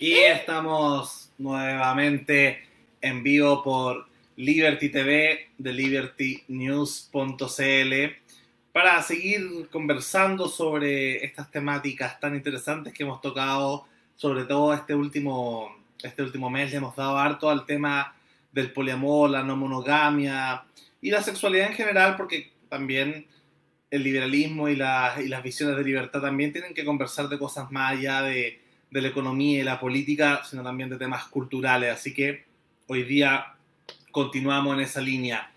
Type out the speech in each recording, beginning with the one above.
Y estamos nuevamente en vivo por Liberty TV de libertynews.cl para seguir conversando sobre estas temáticas tan interesantes que hemos tocado, sobre todo este último, este último mes le hemos dado harto al tema del poliamor, la no monogamia y la sexualidad en general, porque también el liberalismo y, y las visiones de libertad también tienen que conversar de cosas más allá de de la economía y la política, sino también de temas culturales. Así que hoy día continuamos en esa línea.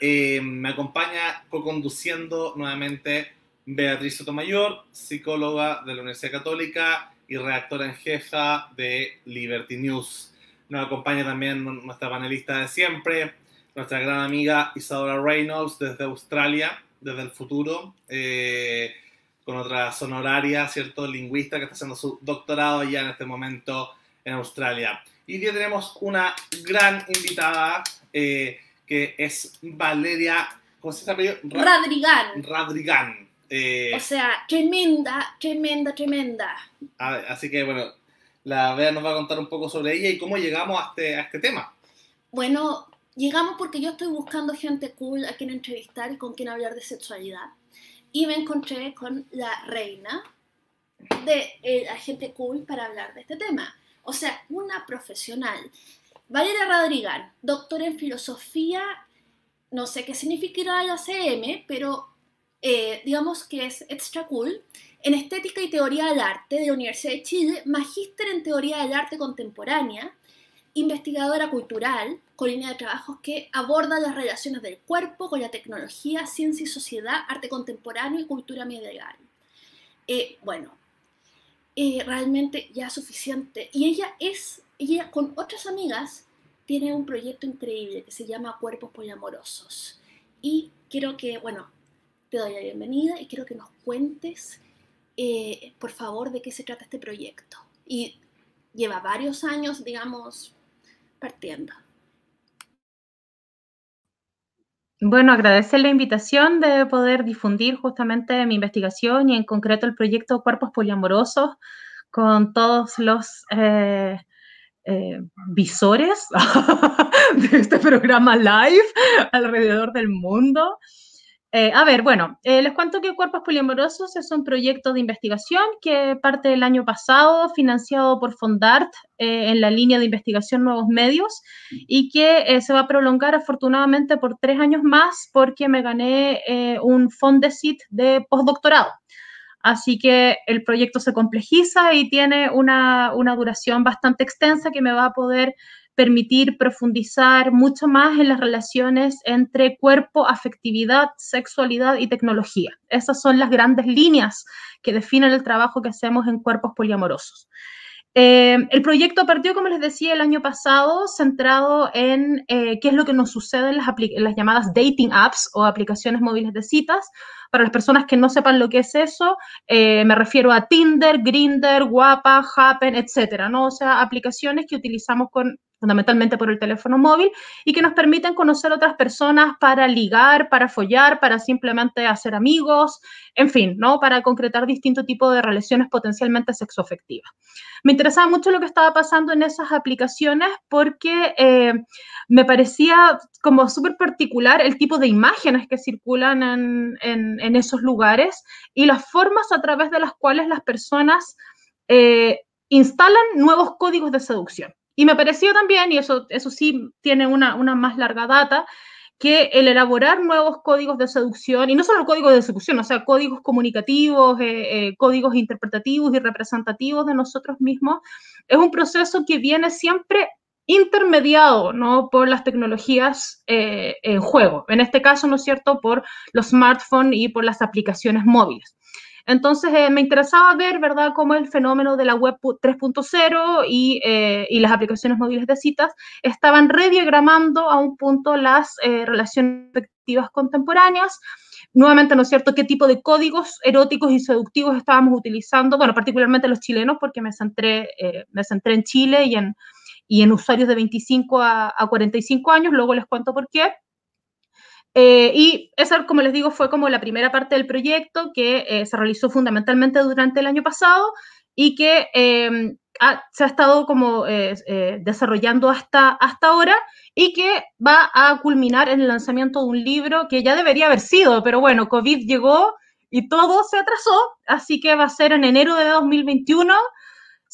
Eh, me acompaña co-conduciendo nuevamente Beatriz Sotomayor, psicóloga de la Universidad Católica y redactora en jefa de Liberty News. Nos acompaña también nuestra panelista de siempre, nuestra gran amiga Isadora Reynolds desde Australia, desde el futuro. Eh, con otra sonoraria, ¿cierto? Lingüista que está haciendo su doctorado ya en este momento en Australia. Y hoy día tenemos una gran invitada eh, que es Valeria, ¿cómo se llama? Radrigan. Radrigan. Eh, o sea, tremenda, tremenda, tremenda. así que bueno, la Bea nos va a contar un poco sobre ella y cómo llegamos a este, a este tema. Bueno, llegamos porque yo estoy buscando gente cool a quien entrevistar y con quien hablar de sexualidad y me encontré con la reina de eh, la gente cool para hablar de este tema. O sea, una profesional. Valeria Rodrigán, doctora en filosofía, no sé qué significará la CM, pero eh, digamos que es extra cool. En estética y teoría del arte de la Universidad de Chile, magíster en teoría del arte contemporánea, investigadora cultural con línea de trabajos que aborda las relaciones del cuerpo con la tecnología, ciencia y sociedad, arte contemporáneo y cultura medieval. Eh, bueno, eh, realmente ya suficiente. Y ella es, ella con otras amigas tiene un proyecto increíble que se llama Cuerpos Poliamorosos. Y quiero que, bueno, te doy la bienvenida y quiero que nos cuentes, eh, por favor, de qué se trata este proyecto. Y lleva varios años, digamos, Bueno, agradecer la invitación de poder difundir justamente mi investigación y en concreto el proyecto Cuerpos Poliamorosos con todos los eh, eh, visores de este programa live alrededor del mundo. Eh, a ver, bueno, eh, les cuento que Cuerpos Poliamorosos es un proyecto de investigación que parte del año pasado, financiado por Fondart eh, en la línea de investigación Nuevos Medios y que se va a prolongar afortunadamente por tres años más porque me gané un Fondesit de postdoctorado. Así que el proyecto se complejiza y tiene una, una duración bastante extensa que me va a poder permitir profundizar mucho más en las relaciones entre cuerpo, afectividad, sexualidad y tecnología. Esas son las grandes líneas que definen el trabajo que hacemos en cuerpos poliamorosos. Eh, el proyecto partió, como les decía, el año pasado, centrado en eh, qué es lo que nos sucede en las, las, llamadas dating apps o aplicaciones móviles de citas. Para las personas que no sepan lo que es eso, eh, me refiero a Tinder, Grinder, Guapa, Happen, etcétera, ¿no? O sea, aplicaciones que utilizamos con fundamentalmente por el teléfono móvil, y que nos permiten conocer otras personas para ligar, para follar, para simplemente hacer amigos, en fin, ¿no? Para concretar distintos tipos de relaciones potencialmente sexoafectivas. Me interesaba mucho lo que estaba pasando en esas aplicaciones porque eh, me parecía como súper particular el tipo de imágenes que circulan en, en, esos lugares y las formas a través de las cuales las personas eh, instalan nuevos códigos de seducción. Y me pareció también, y eso, eso sí tiene una, una más larga data, que el elaborar nuevos códigos de seducción, y no solo códigos de seducción, o sea, códigos comunicativos, eh, eh, códigos interpretativos y representativos de nosotros mismos, es un proceso que viene siempre intermediado ¿no? por las tecnologías eh, en juego, en este caso, ¿no es cierto?, por los smartphones y por las aplicaciones móviles. Entonces eh, me interesaba ver, ¿verdad?, cómo el fenómeno de la web 3.0 y, eh, y, las aplicaciones móviles de citas estaban rediagramando a un punto las eh, relaciones afectivas contemporáneas. Nuevamente, ¿no es cierto?, qué tipo de códigos eróticos y seductivos estábamos utilizando, bueno, particularmente los chilenos, porque me centré, me centré en Chile y en, y en usuarios de 25 a, a 45 años, luego les cuento por qué. Eh, y esa, como les digo, fue como la primera parte del proyecto que eh, se realizó fundamentalmente durante el año pasado y que em, se ha estado como eh, desarrollando hasta, hasta ahora y que va a culminar en el lanzamiento de un libro que ya debería haber sido, pero bueno, COVID llegó y todo se atrasó, así que va a ser en enero de 2021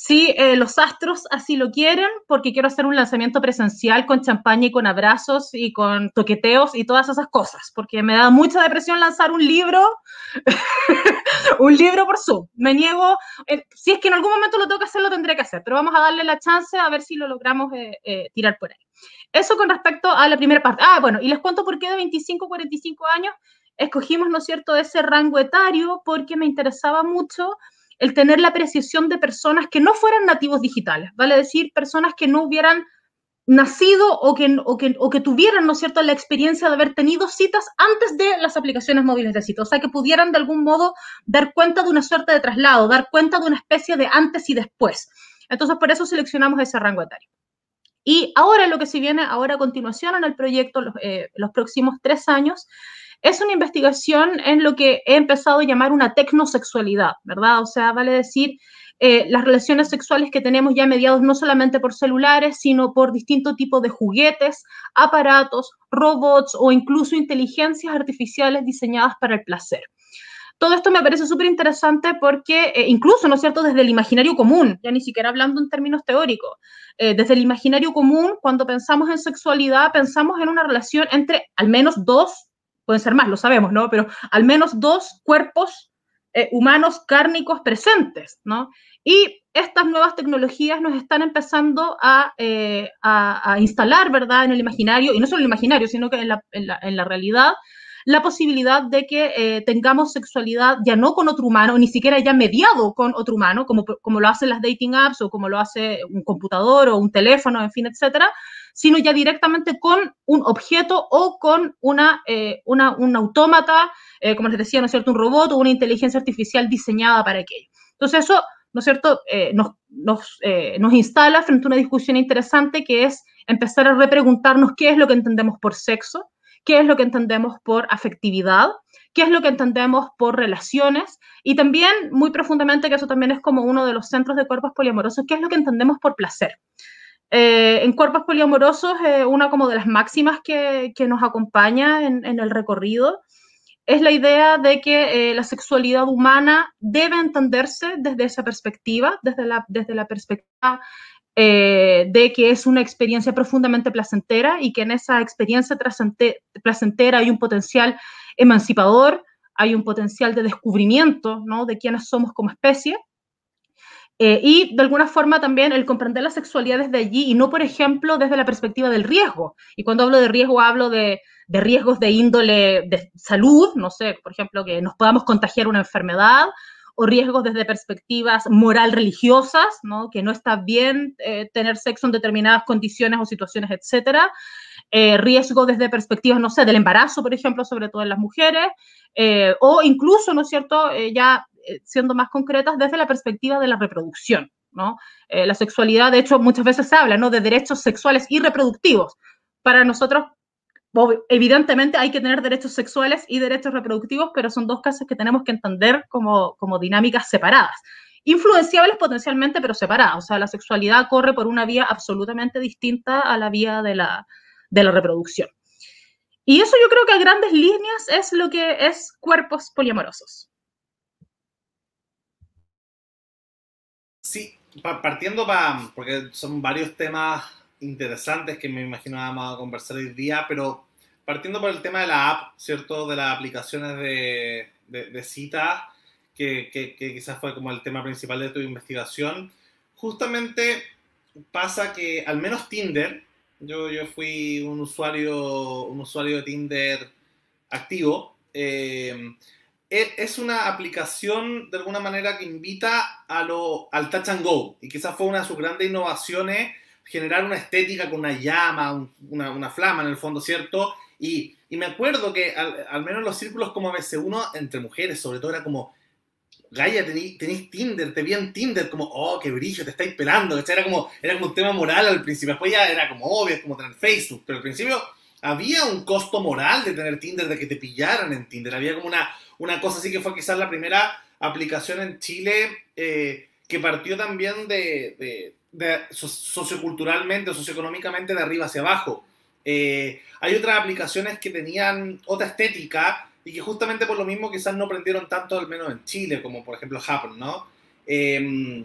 si eh, los astros así lo quieren, porque quiero hacer un lanzamiento presencial con champaña y con abrazos y con toqueteos y todas esas cosas, porque me da mucha depresión lanzar un libro, un libro por Zoom. Me niego, eh, si es que en algún momento lo tengo que hacer, lo tendré que hacer, pero vamos a darle la chance a ver si lo logramos eh, tirar por ahí. Eso con respecto a la primera parte. Ah, bueno, y les cuento por qué de 25 a 45 años escogimos, ¿no es cierto?, ese rango etario, porque me interesaba mucho el tener la apreciación de personas que no fueran nativos digitales, vale decir, personas que no hubieran nacido o que, o que, o que tuvieran, ¿no es cierto?, la experiencia de haber tenido citas antes de las aplicaciones móviles de citas, o sea, que pudieran de algún modo dar cuenta de una suerte de traslado, dar cuenta de una especie de antes y después. Entonces, por eso seleccionamos ese rango etario. Y ahora lo que se viene ahora a continuación en el proyecto, los, eh, los próximos tres años, es una investigación en lo que he empezado a llamar una tecnosexualidad, ¿verdad? O sea, vale decir, eh, las relaciones sexuales que tenemos ya mediados no solamente por celulares, sino por distintos tipos de juguetes, aparatos, robots o incluso inteligencias artificiales diseñadas para el placer. Todo esto me parece súper interesante porque eh, incluso, ¿no es cierto?, desde el imaginario común, ya ni siquiera hablando en términos teóricos, eh, desde el imaginario común, cuando pensamos en sexualidad, pensamos en una relación entre al menos dos pueden ser más, lo sabemos, ¿no? Pero al menos dos cuerpos eh, humanos cárnicos presentes, ¿no? Y estas nuevas tecnologías nos están empezando a, eh, instalar, ¿verdad?, en el imaginario, y no solo en el imaginario, sino que en la, realidad, la posibilidad de que eh, tengamos sexualidad ya no con otro humano, ni siquiera ya mediado con otro humano, como, como lo hacen las dating apps o como lo hace un computador o un teléfono, en fin, etcétera, sino ya directamente con un objeto o con una, eh, una un autómata, eh, como les decía, ¿no es cierto?, un robot o una inteligencia artificial diseñada para aquello. Entonces eso, ¿no es cierto?, eh, nos, nos, nos instala frente a una discusión interesante que es empezar a repreguntarnos qué es lo que entendemos por sexo, qué es lo que entendemos por afectividad, qué es lo que entendemos por relaciones y también muy profundamente, que eso también es como uno de los centros de cuerpos poliamorosos, qué es lo que entendemos por placer. Eh, en cuerpos poliamorosos, eh, una como de las máximas que, nos acompaña en, el recorrido es la idea de que eh, la sexualidad humana debe entenderse desde esa perspectiva, desde la, desde la perspectiva de que es una experiencia profundamente placentera y que en esa experiencia placentera hay un potencial emancipador, hay un potencial de descubrimiento ¿no? de quiénes somos como especie eh, y de alguna forma también el comprender la sexualidad desde allí y no, por ejemplo, desde la perspectiva del riesgo. Y cuando hablo de riesgo, hablo de, de riesgos de índole de salud, no sé, por ejemplo, que nos podamos contagiar una enfermedad, o riesgos desde perspectivas moral religiosas, ¿no? que no está bien eh, tener sexo en determinadas condiciones o situaciones, etcétera. Eh, riesgo desde perspectivas, no sé, del embarazo, por ejemplo, sobre todo en las mujeres, o incluso, ¿no es cierto?, ya eh, siendo más concretas, desde la perspectiva de la reproducción, ¿no? Eh, la sexualidad, de hecho, muchas veces se habla, ¿no? De derechos sexuales y reproductivos. Para nosotros, evidentemente hay que tener derechos sexuales y derechos reproductivos, pero son dos casos que tenemos que entender como, como dinámicas separadas. Influenciables potencialmente, pero separadas. O sea, la sexualidad corre por una vía absolutamente distinta a la vía de la, de la reproducción. Y eso yo creo que a grandes líneas es lo que es cuerpos poliamorosos. Sí, partiendo porque son varios temas interesantes que me imagino vamos a conversar hoy día, pero partiendo por el tema de la app, ¿cierto? De las aplicaciones de, de, cita, que, que, quizás fue como el tema principal de tu investigación, justamente pasa que al menos Tinder, yo, yo fui un usuario, un usuario de Tinder activo, eh, es una aplicación de alguna manera que invita a lo, al touch and go. Y quizás fue una de sus grandes innovaciones generar una estética con una llama, una, una, flama en el fondo, ¿cierto? Y, y me acuerdo que al, al, menos los círculos como a veces uno entre mujeres, sobre todo era como, Gaia, tenéis Tinder, te vi en Tinder, como, oh, qué brillo, te estáis pelando, Era como, era un tema moral al principio, después ya era como obvio, es como tener Facebook, pero al principio había un costo moral de tener Tinder, de que te pillaran en Tinder, había como una, una cosa así que fue quizás la primera aplicación en Chile eh, que partió también de, socioculturalmente o socioeconómicamente de arriba hacia abajo. Eh, hay otras aplicaciones que tenían otra estética y que justamente por lo mismo quizás no prendieron tanto, al menos en Chile, como por ejemplo Happen, ¿no? Em,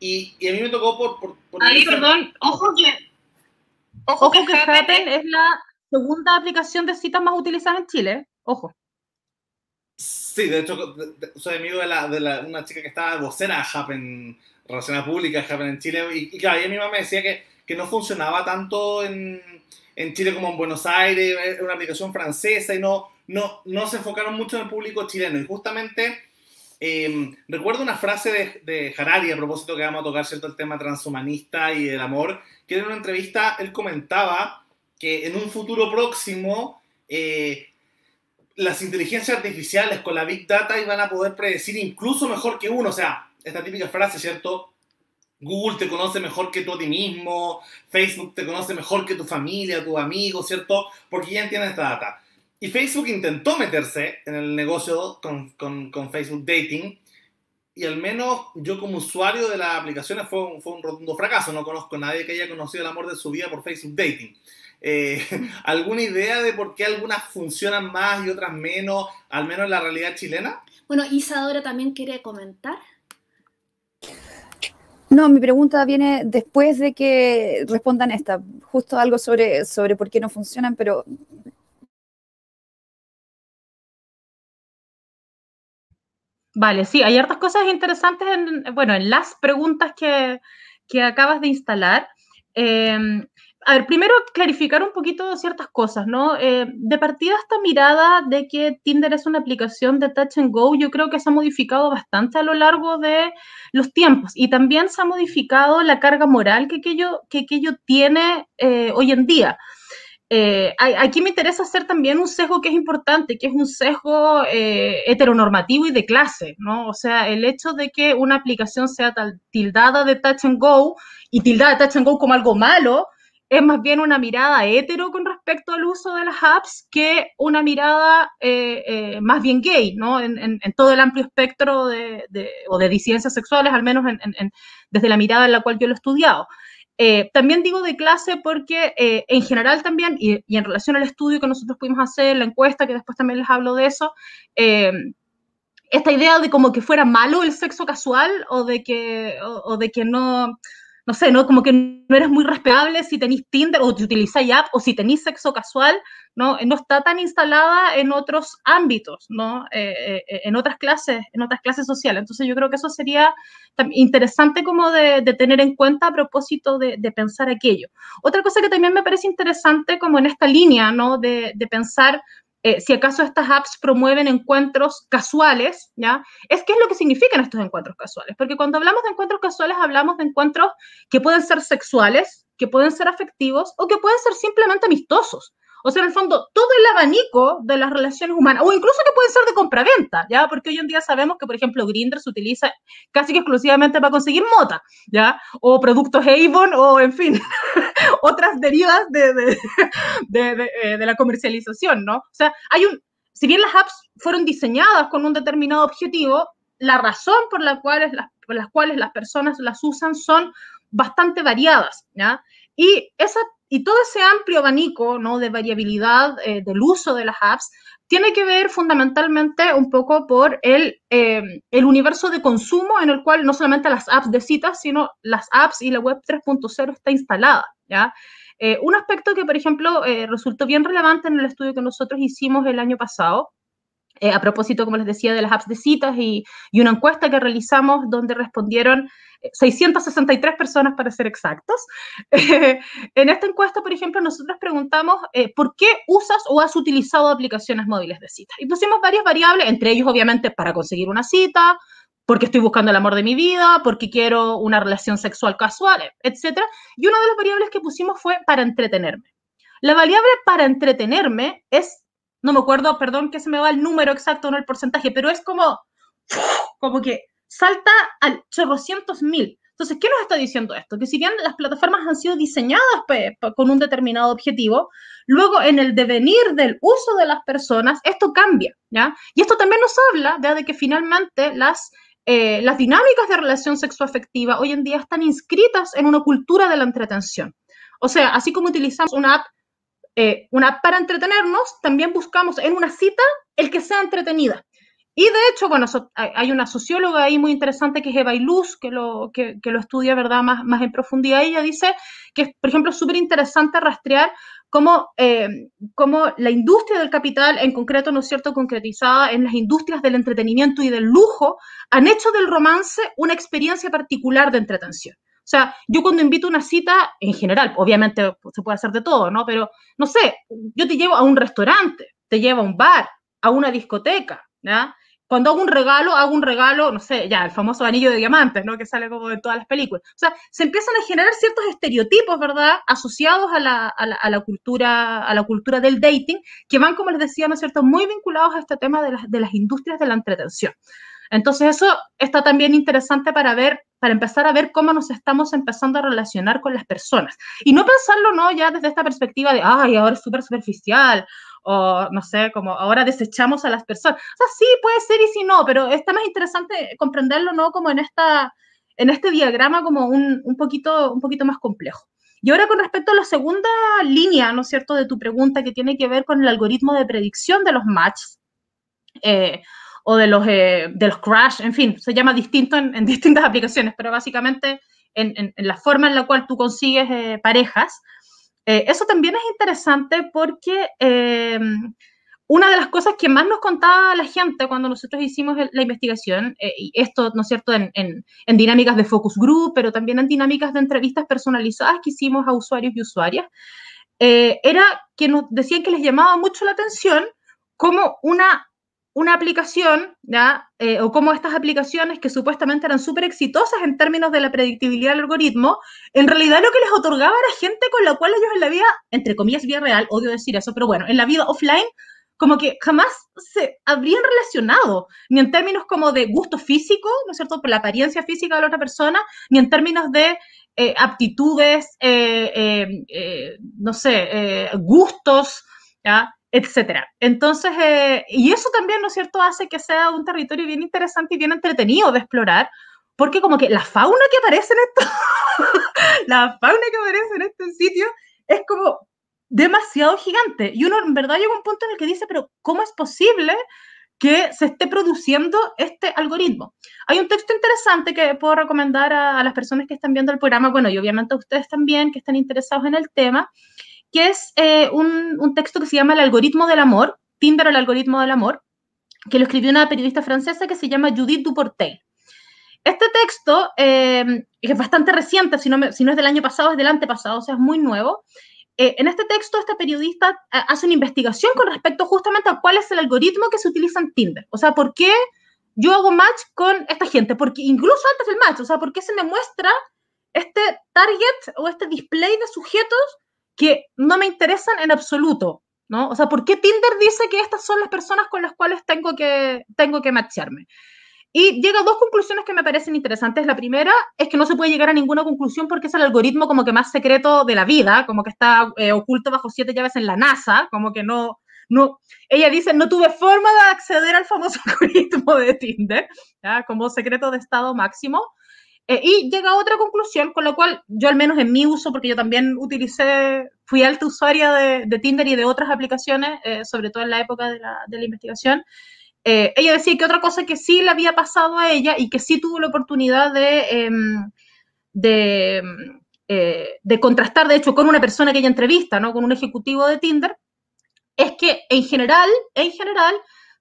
y, y, a mí me tocó por... por, Ahí, perdón, ojo que... Ojo, que, Happen es la segunda aplicación de citas más utilizada en Chile, ojo. Sí, de hecho, soy amigo de, la, de la, una chica que estaba vocera de Happen, relacionada pública, Happen en Chile, y, claro, y mi mamá me decía que, que no funcionaba tanto en, en, Chile como en Buenos Aires, era una aplicación francesa y no, no, no se enfocaron mucho en el público chileno. Y justamente em, recuerdo una frase de, de, Harari a propósito que vamos a tocar cierto el tema transhumanista y el amor, que en una entrevista él comentaba que en un futuro próximo eh, las inteligencias artificiales con la Big Data iban a poder predecir incluso mejor que uno. O sea, esta típica frase, ¿cierto? Google te conoce mejor que tú a ti mismo, Facebook te conoce mejor que tu familia, tu amigo, ¿cierto? Porque ya entiende esta data. Y Facebook intentó meterse en el negocio con, con, con Facebook Dating y al menos yo como usuario de las aplicaciones fue un, fue un rotundo fracaso. No conozco a nadie que haya conocido el amor de su vida por Facebook Dating. Eh, ¿Alguna idea de por qué algunas funcionan más y otras menos, al menos en la realidad chilena? Bueno, Isadora también quiere comentar. No, mi pregunta viene después de que respondan esta, justo algo sobre, sobre por qué no funcionan, pero... Vale, sí, hay hartas cosas interesantes en, bueno, en las preguntas que, que acabas de instalar. Eh, a ver, primero clarificar un poquito ciertas cosas, ¿no? Eh, de partida esta mirada de que Tinder es una aplicación de touch and go, yo creo que se ha modificado bastante a lo largo de los tiempos y también se ha modificado la carga moral que aquello, que aquello tiene eh, hoy en día. Eh, aquí me interesa hacer también un sesgo que es importante, que es un sesgo heteronormativo y de clase, ¿no? O sea, el hecho de que una aplicación sea tildada de touch and go y tildada de touch and go como algo malo, es más bien una mirada hetero con respecto al uso de las apps que una mirada eh, eh, más bien gay, ¿no? En, todo el amplio espectro de, o de disidencias sexuales, al menos desde la mirada en la cual yo lo he estudiado. Eh, también digo de clase porque en general también, y, en relación al estudio que nosotros pudimos hacer, la encuesta, que después también les hablo de eso, esta idea de como que fuera malo el sexo casual o de que, o de que no no sé, ¿no? Como que no eres muy respetable si tenéis Tinder o te utilizáis app o si tenéis sexo casual, ¿no? No está tan instalada en otros ámbitos, ¿no? Eh, eh, en otras clases, en otras clases sociales. Entonces yo creo que eso sería interesante como de, tener en cuenta a propósito de, pensar aquello. Otra cosa que también me parece interesante como en esta línea, ¿no? De, de pensar eh, si acaso estas apps promueven encuentros casuales, ¿ya? Es qué es lo que significan estos encuentros casuales, porque cuando hablamos de encuentros casuales hablamos de encuentros que pueden ser sexuales, que pueden ser afectivos o que pueden ser simplemente amistosos. O sea, en el fondo, todo el abanico de las relaciones humanas, o incluso que pueden ser de compraventa, ¿ya? Porque hoy en día sabemos que, por ejemplo, Grindr se utiliza casi que exclusivamente para conseguir mota, ¿ya? O productos Avon, o en fin, otras derivas de, de, eh, de, la comercialización, ¿no? O sea, hay un, si bien las apps fueron diseñadas con un determinado objetivo, la razón por la cual las, por las cuales las personas las usan son bastante variadas, ¿ya? Y esa y todo ese amplio abanico ¿no? de variabilidad eh, del uso de las apps tiene que ver fundamentalmente un poco por el, eh, el, universo de consumo en el cual no solamente las apps de citas, sino las apps y la web 3.0 está instalada. ¿ya? Eh, un aspecto que, por ejemplo, resultó bien relevante en el estudio que nosotros hicimos el año pasado, a propósito, como les decía, de las apps de citas y, una encuesta que realizamos donde respondieron 663 personas para ser exactos. en esta encuesta, por ejemplo, nosotros preguntamos eh, por qué usas o has utilizado aplicaciones móviles de cita. Y pusimos varias variables, entre ellos, obviamente, para conseguir una cita, porque estoy buscando el amor de mi vida, porque quiero una relación sexual casual, etc. Y una de las variables que pusimos fue para entretenerme. La variable para entretenerme es, no me acuerdo, perdón que se me va el número exacto, no el porcentaje, pero es como, como que salta al chorrocientos mil. Entonces, ¿qué nos está diciendo esto? Que si bien las plataformas han sido diseñadas con un determinado objetivo, luego en el devenir del uso de las personas, esto cambia, ¿ya? Y esto también nos habla de que finalmente las eh, las dinámicas de relación sexoafectiva hoy en día están inscritas en una cultura de la entretención. O sea, así como utilizamos una app, eh, una para entretenernos, también buscamos en una cita el que sea entretenida. Y de hecho, bueno, hay una socióloga ahí muy interesante que es Eva Iluz, que lo, que, lo estudia, ¿verdad?, más, más en profundidad. ella dice que es, por ejemplo, súper interesante rastrear cómo, eh, cómo, la industria del capital, en concreto, ¿no es cierto?, concretizada en las industrias del entretenimiento y del lujo, han hecho del romance una experiencia particular de entretención. O sea, yo cuando invito una cita, en general, obviamente se puede hacer de todo, ¿no? Pero, no sé, yo te llevo a un restaurante, te llevo a un bar, a una discoteca, ¿ya? cuando hago un regalo, hago un regalo, no sé, ya, el famoso anillo de diamantes, ¿no? Que sale como de todas las películas. O sea, se empiezan a generar ciertos estereotipos, ¿verdad? Asociados a la, a la, a la cultura, a la cultura del dating, que van, como les decía, ¿no es cierto?, muy vinculados a este tema de las, de las industrias de la entretención. Entonces, eso está también interesante para ver, para empezar a ver cómo nos estamos empezando a relacionar con las personas. Y no pensarlo, ¿no? Ya desde esta perspectiva de, ay, ahora es súper superficial, o no sé, como ahora desechamos a las personas. O sea, sí, puede ser y sí no, pero está más interesante comprenderlo, ¿no? Como en, esta, en este diagrama como un, un, poquito, un poquito más complejo. Y ahora con respecto a la segunda línea, ¿no es cierto?, de tu pregunta que tiene que ver con el algoritmo de predicción de los matches eh, o de los, eh, de los crash, en fin, se llama distinto en, en distintas aplicaciones, pero básicamente en, en, en, la forma en la cual tú consigues eh, parejas. Eh, eso también es interesante porque eh, una de las cosas que más nos contaba la gente cuando nosotros hicimos la investigación, eh, y esto, ¿no es cierto?, en, en, en, dinámicas de focus group, pero también en dinámicas de entrevistas personalizadas que hicimos a usuarios y usuarias, era que nos decían que les llamaba mucho la atención como una una aplicación, ¿ya? Eh, o como estas aplicaciones que supuestamente eran súper exitosas en términos de la predictibilidad del algoritmo, en realidad lo que les otorgaba era gente con la cual ellos en la vida, entre comillas, vida real, odio decir eso, pero bueno, en la vida offline, como que jamás se habrían relacionado, ni en términos como de gusto físico, ¿no es cierto?, por la apariencia física de la otra persona, ni en términos de eh, aptitudes, eh, eh no sé, eh, gustos, ¿ya? Etcétera. Entonces, eh, y eso también, ¿no es cierto?, hace que sea un territorio bien interesante y bien entretenido de explorar, porque como que la fauna que aparece en esto, la fauna que aparece en este sitio es como demasiado gigante. Y uno en verdad llega un punto en el que dice, pero ¿cómo es posible que se esté produciendo este algoritmo? Hay un texto interesante que puedo recomendar a, a las personas que están viendo el programa, bueno, y obviamente a ustedes también que están interesados en el tema, que es eh, un, un, texto que se llama El algoritmo del amor, Tinder o el algoritmo del amor, que lo escribió una periodista francesa que se llama Judith Duportel. Este texto, eh, es bastante reciente, si no, me, si no, es del año pasado, es del antepasado, o sea, es muy nuevo. Eh, en este texto, esta periodista eh, hace una investigación con respecto justamente a cuál es el algoritmo que se utiliza en Tinder. O sea, ¿por qué yo hago match con esta gente? Porque incluso antes del match, o sea, ¿por qué se me muestra este target o este display de sujetos que no me interesan en absoluto, ¿no? O sea, ¿por qué Tinder dice que estas son las personas con las cuales tengo que, tengo que? Y llega a dos conclusiones que me parecen interesantes. La primera es que no se puede llegar a ninguna conclusión porque es el algoritmo como que más secreto de la vida, como que está eh, oculto bajo siete llaves en la NASA, como que no, no, ella dice, no tuve forma de acceder al famoso algoritmo de Tinder, ¿ya? como secreto de estado máximo. Eh, y llega a otra conclusión, con lo cual yo al menos en mi uso, porque yo también utilicé, fui alta usuaria de, de Tinder y de otras aplicaciones, eh, sobre todo en la época de la, de la investigación, eh, ella decía que otra cosa que sí le había pasado a ella y que sí tuvo la oportunidad de, em, de, eh, de contrastar, de hecho, con una persona que ella entrevista, ¿no? con un ejecutivo de Tinder, es que en general, en general,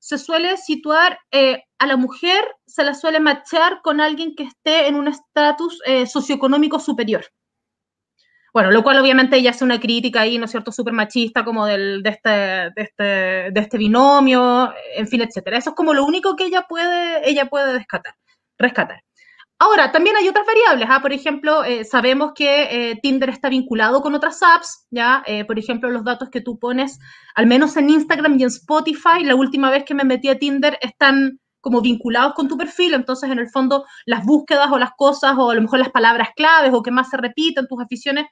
se suele situar eh, a la mujer, se la suele machar con alguien que esté en un estatus eh, socioeconómico superior. Bueno, lo cual obviamente ella hace una crítica ahí, ¿no es cierto?, súper machista, como del, de, este, de, este, de este binomio, en fin, etcétera. Eso es como lo único que ella puede, ella puede rescatar. rescatar. Ahora, también hay otras variables. ¿ah? Por ejemplo, eh, sabemos que eh, Tinder está vinculado con otras apps, ¿ya? Eh, por ejemplo, los datos que tú pones, al menos en Instagram y en Spotify, la última vez que me metí a Tinder están como vinculados con tu perfil, entonces en el fondo las búsquedas o las cosas o a lo mejor las palabras claves o que más se repiten, tus aficiones,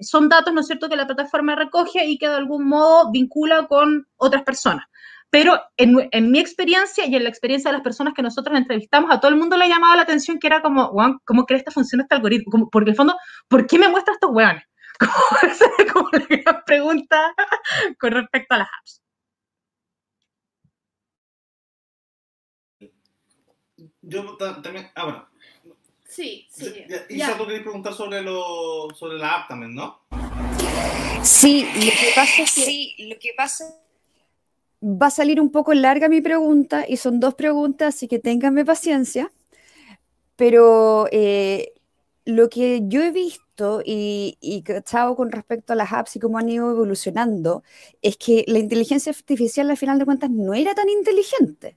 son datos, ¿no es cierto?, que la plataforma recoge y que de algún modo vincula con otras personas. Pero en, en, mi experiencia y en la experiencia de las personas que nosotros entrevistamos, a todo el mundo le ha llamado la atención que era como, wow, ¿cómo crees que funciona este algoritmo? Como, porque en el fondo, ¿por qué me muestra estos hueones? Como, como la gran pregunta con respecto a las apps. Yo también, ah, bueno. Sí, sí. Isa, tú querías preguntar sobre, lo, sobre la app también, ¿no? Sí, lo que pasa es que, sí, lo que pasa va a salir un poco larga mi pregunta y son dos preguntas, así que ténganme paciencia. Pero eh, lo que yo he visto y, y cachado con respecto a las apps y cómo han ido evolucionando es que la inteligencia artificial al final de cuentas no era tan inteligente.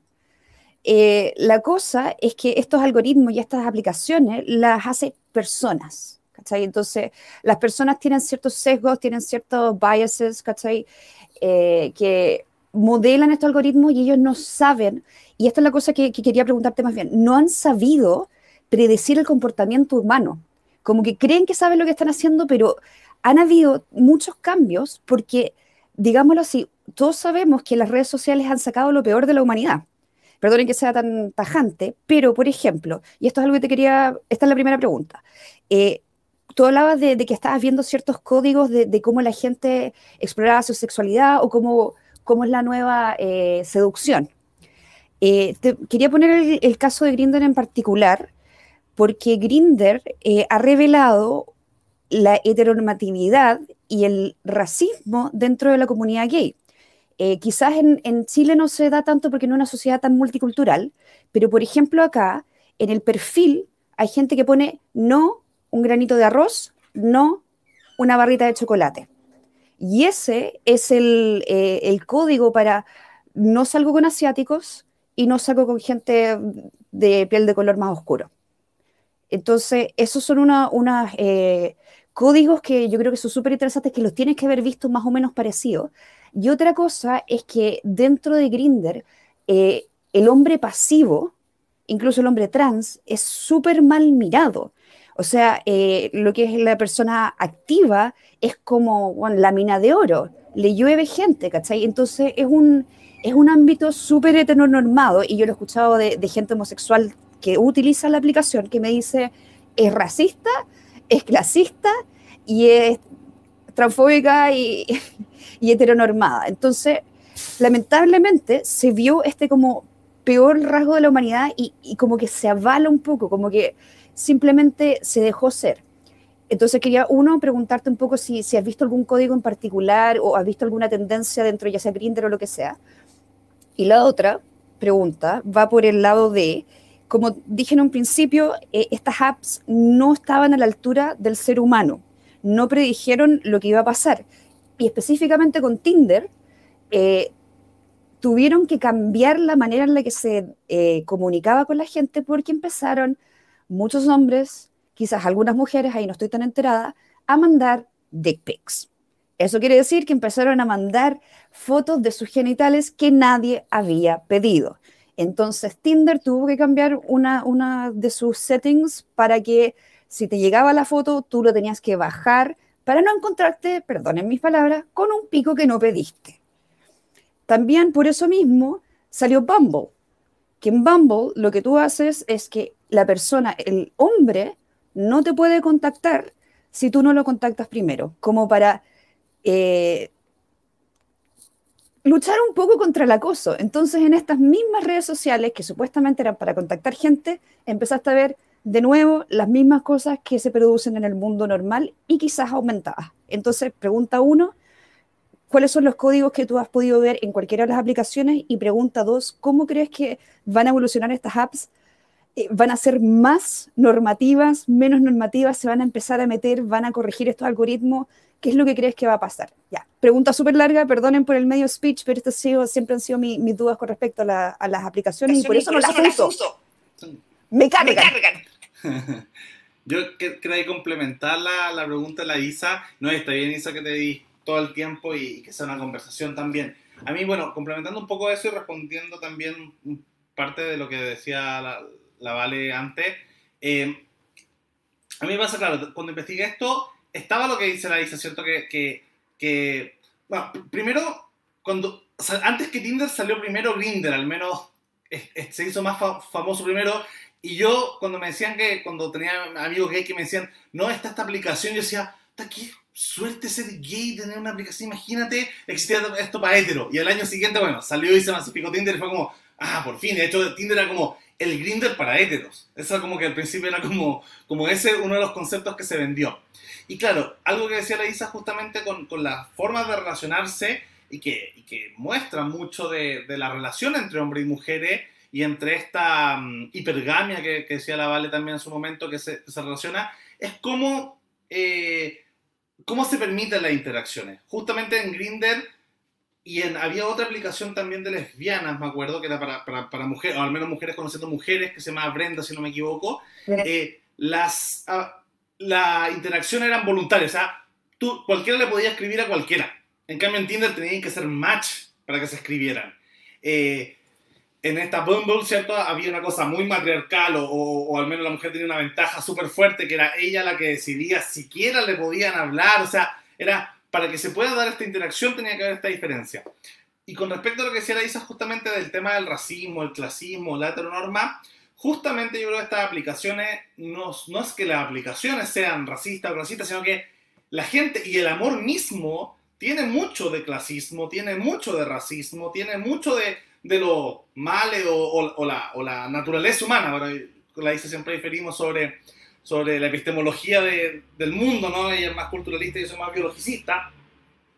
Eh, la cosa es que estos algoritmos y estas aplicaciones las hace personas. ¿cachai? Entonces, las personas tienen ciertos sesgos, tienen ciertos biases, ¿cachai? Eh, que modelan estos algoritmos y ellos no saben, y esta es la cosa que, que, quería preguntarte más bien, no han sabido predecir el comportamiento humano. Como que creen que saben lo que están haciendo, pero han habido muchos cambios porque, digámoslo así, todos sabemos que las redes sociales han sacado lo peor de la humanidad perdonen que sea tan tajante, pero por ejemplo, y esto es algo que te quería, esta es la primera pregunta, eh, tú hablabas de, que estabas viendo ciertos códigos de, cómo la gente exploraba su sexualidad o cómo, cómo es la nueva eh, seducción. Eh, quería poner el, caso de Grinder en particular, porque Grinder ha revelado la heteronormatividad y el racismo dentro de la comunidad gay. Eh, quizás en, Chile no se da tanto porque no es una sociedad tan multicultural, pero por ejemplo acá, en el perfil, hay gente que pone no un granito de arroz, no una barrita de chocolate. Y ese es el, eh, código para no salgo con asiáticos y no salgo con gente de piel de color más oscuro. Entonces, esos son unos eh, códigos que yo creo que son súper interesantes, que los tienes que haber visto más o menos parecidos. Y otra cosa es que dentro de Grinder, eh, el hombre pasivo, incluso el hombre trans, es súper mal mirado. O sea, eh, lo que es la persona activa es como la mina de oro, le llueve gente, ¿cachai? Entonces es un, es un ámbito súper heteronormado y yo lo he escuchado de, gente homosexual que utiliza la aplicación que me dice es racista, es clasista y es transfóbica y heteronormada. Entonces, lamentablemente se vio este como peor rasgo de la humanidad y, como que se avala un poco, como que simplemente se dejó ser. Entonces quería, uno, preguntarte un poco si, si has visto algún código en particular o has visto alguna tendencia dentro, ya sea Grindr o lo que sea. Y la otra pregunta va por el lado de, como dije en un principio, eh, estas apps no estaban a la altura del ser humano, no predijeron lo que iba a pasar y específicamente con Tinder, eh, tuvieron que cambiar la manera en la que se eh, comunicaba con la gente porque empezaron muchos hombres, quizás algunas mujeres, ahí no estoy tan enterada, a mandar dick pics. Eso quiere decir que empezaron a mandar fotos de sus genitales que nadie había pedido. Entonces Tinder tuvo que cambiar una, una de sus settings para que si te llegaba la foto, tú lo tenías que bajar para no encontrarte, perdonen mis palabras, con un pico que no pediste. También por eso mismo salió Bumble, que en Bumble lo que tú haces es que la persona, el hombre, no te puede contactar si tú no lo contactas primero, como para eh, luchar un poco contra el acoso. Entonces, en estas mismas redes sociales que supuestamente eran para contactar gente, empezaste a ver de nuevo las mismas cosas que se producen en el mundo normal y quizás aumentadas. Entonces, pregunta uno, ¿cuáles son los códigos que tú has podido ver en cualquiera de las aplicaciones? Y pregunta dos, ¿cómo crees que van a evolucionar estas apps? Eh, ¿Van a ser más normativas, menos normativas? ¿Se van a empezar a meter? ¿Van a corregir estos algoritmos? ¿Qué es lo que crees que va a pasar? Ya, pregunta súper larga, perdonen por el medio speech, pero estas siempre han sido mis dudas con respecto a, las aplicaciones y por eso, no, las uso. Me cargan. Me cargan. Yo quería complementar la, la, pregunta de la Isa. No, está bien, Isa, que te di todo el tiempo y, que sea una conversación también. A mí, bueno, complementando un poco eso y respondiendo también parte de lo que decía la, la Vale antes, eh, a mí me pasa, claro, cuando investigué esto, estaba lo que dice la Isa, ¿cierto? Que, que, que primero, cuando antes que Tinder salió primero Grinder, al menos se hizo más famoso primero. Y yo, cuando me decían que, cuando tenía amigos gay que me decían, no, está esta aplicación, yo decía, qué suerte ser gay, tener una aplicación, imagínate, existía esto para hetero. Y al año siguiente, bueno, salió y se masificó Tinder y fue como, ah, por fin. De hecho, Tinder era como el Grinder para héteros. Eso como que al principio era como, como ese uno de los conceptos que se vendió. Y claro, algo que decía la Isa justamente con, con las formas de relacionarse y que, y que muestra mucho de, de, la relación entre hombres y mujeres y entre esta um, hipergamia que, que, decía la Vale también en su momento que se, se relaciona, es cómo, eh, cómo se permiten las interacciones. Justamente en Grinder y en, había otra aplicación también de lesbianas, me acuerdo, que era para, para, para mujeres, o al menos mujeres conociendo mujeres, que se llama Brenda, si no me equivoco. Eh, las, ah, la interacción eran voluntarias, o sea, tú, cualquiera le podía escribir a cualquiera. En cambio, en Tinder tenían que ser match para que se escribieran. Eh, en esta Bumble, ¿cierto? Había una cosa muy matriarcal, o, o, al menos la mujer tenía una ventaja súper fuerte, que era ella la que decidía siquiera le podían hablar, o sea, era para que se pueda dar esta interacción tenía que haber esta diferencia. Y con respecto a lo que decía la Isa justamente del tema del racismo, el clasismo, la heteronorma, justamente yo creo que estas aplicaciones no, no es que las aplicaciones sean racistas o clasistas, sino que la gente y el amor mismo tiene mucho de clasismo, tiene mucho de racismo, tiene mucho de, de lo mal o, la, o, la, naturaleza humana. Ahora, la Isa siempre referimos sobre sobre la epistemología de, del mundo, ¿no? Ella es más culturalista y yo soy más biologicista.